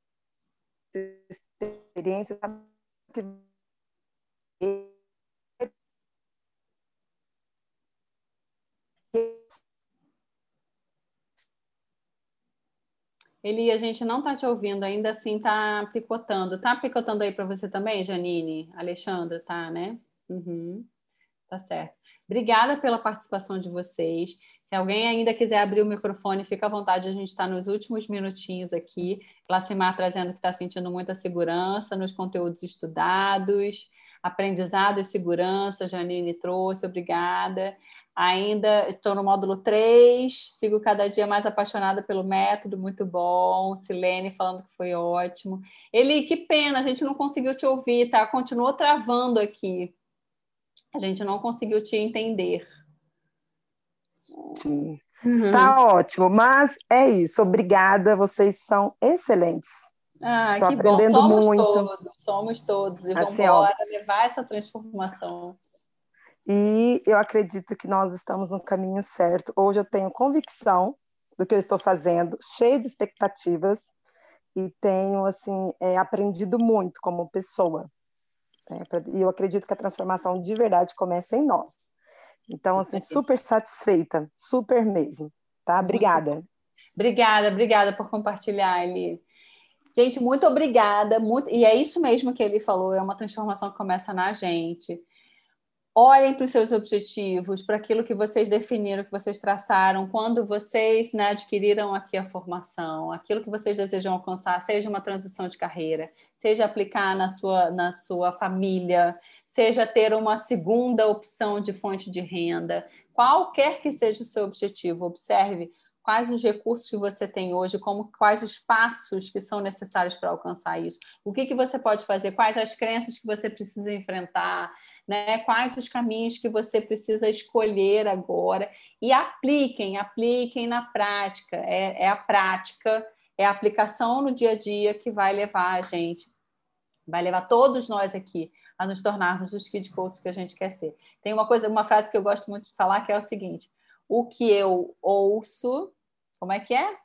experiência que Eli, a gente não está te ouvindo, ainda assim está picotando. Tá picotando aí para você também, Janine? Alexandra, tá, né? Uhum. Tá certo. Obrigada pela participação de vocês. Se alguém ainda quiser abrir o microfone, fica à vontade, a gente está nos últimos minutinhos aqui. Clacimar trazendo que está sentindo muita segurança nos conteúdos estudados, aprendizado e segurança, Janine trouxe, obrigada. Ainda estou no módulo 3, sigo cada dia mais apaixonada pelo método, muito bom. Silene falando que foi ótimo. Eli, que pena, a gente não conseguiu te ouvir, tá? Continuou travando aqui. A gente não conseguiu te entender. Sim. Uhum. Está ótimo, mas é isso. Obrigada, vocês são excelentes. Ah, Estou que aprendendo bom. Somos muito. todos, somos todos. E assim, vamos embora levar essa transformação. E eu acredito que nós estamos no caminho certo. Hoje eu tenho convicção do que eu estou fazendo, cheio de expectativas e tenho assim é, aprendido muito como pessoa. Né? E eu acredito que a transformação de verdade começa em nós. Então, assim, super satisfeita, super mesmo. Tá? Obrigada. Obrigada, obrigada por compartilhar, Eli. Gente, muito obrigada. Muito... E é isso mesmo que ele falou: é uma transformação que começa na gente. Olhem para os seus objetivos, para aquilo que vocês definiram, que vocês traçaram, quando vocês né, adquiriram aqui a formação, aquilo que vocês desejam alcançar, seja uma transição de carreira, seja aplicar na sua, na sua família, seja ter uma segunda opção de fonte de renda, qualquer que seja o seu objetivo, observe quais os recursos que você tem hoje, como quais os passos que são necessários para alcançar isso, o que, que você pode fazer, quais as crenças que você precisa enfrentar, né? quais os caminhos que você precisa escolher agora e apliquem, apliquem na prática. É, é a prática, é a aplicação no dia a dia que vai levar a gente, vai levar todos nós aqui a nos tornarmos os kid coaches que a gente quer ser. Tem uma coisa, uma frase que eu gosto muito de falar que é o seguinte: o que eu ouço, como é que é?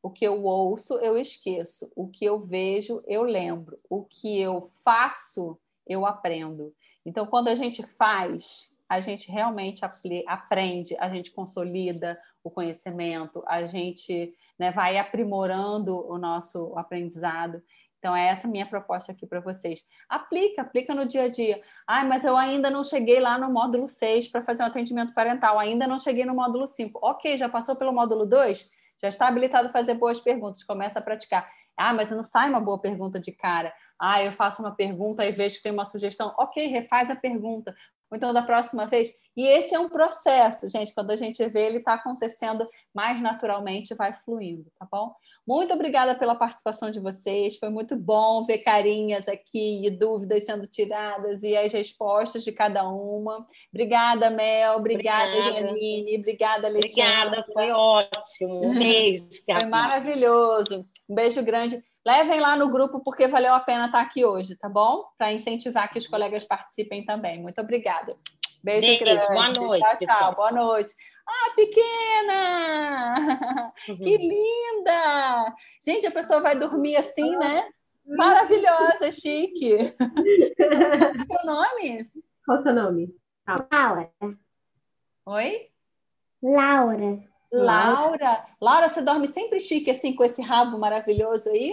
O que eu ouço, eu esqueço. O que eu vejo, eu lembro. O que eu faço, eu aprendo. Então, quando a gente faz, a gente realmente aprende, a gente consolida o conhecimento, a gente né, vai aprimorando o nosso aprendizado. Então, é essa minha proposta aqui para vocês. Aplica, aplica no dia a dia. Ai, mas eu ainda não cheguei lá no módulo 6 para fazer um atendimento parental, ainda não cheguei no módulo 5. Ok, já passou pelo módulo 2? Já está habilitado a fazer boas perguntas, começa a praticar. Ah, mas não sai uma boa pergunta de cara. Ah, eu faço uma pergunta e vejo que tem uma sugestão. Ok, refaz a pergunta ou então da próxima vez. E esse é um processo, gente. Quando a gente vê, ele está acontecendo mais naturalmente, vai fluindo, tá bom? Muito obrigada pela participação de vocês. Foi muito bom ver carinhas aqui e dúvidas sendo tiradas e as respostas de cada uma. Obrigada, Mel. Obrigada, obrigada. Janine. Obrigada, Alexandre. Obrigada, foi ótimo. Um beijo. foi maravilhoso. Um beijo grande. Levem lá no grupo porque valeu a pena estar aqui hoje, tá bom? Para incentivar que os colegas participem também. Muito obrigada. Beijo, Beijo grande. Boa noite. Tchau, tchau. Boa noite. Ah, pequena! Uhum. Que linda! Gente, a pessoa vai dormir assim, né? Maravilhosa, chique. Qual é o nome? Qual o seu nome? Laura. Oi? Laura. Laura. Laura, você dorme sempre chique assim com esse rabo maravilhoso aí?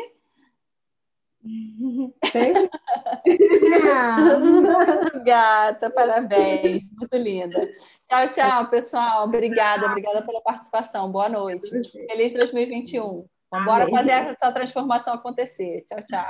Gata, parabéns, muito linda. Tchau, tchau, pessoal. Obrigada, obrigada pela participação. Boa noite. Feliz 2021. Vamos fazer essa transformação acontecer. Tchau, tchau.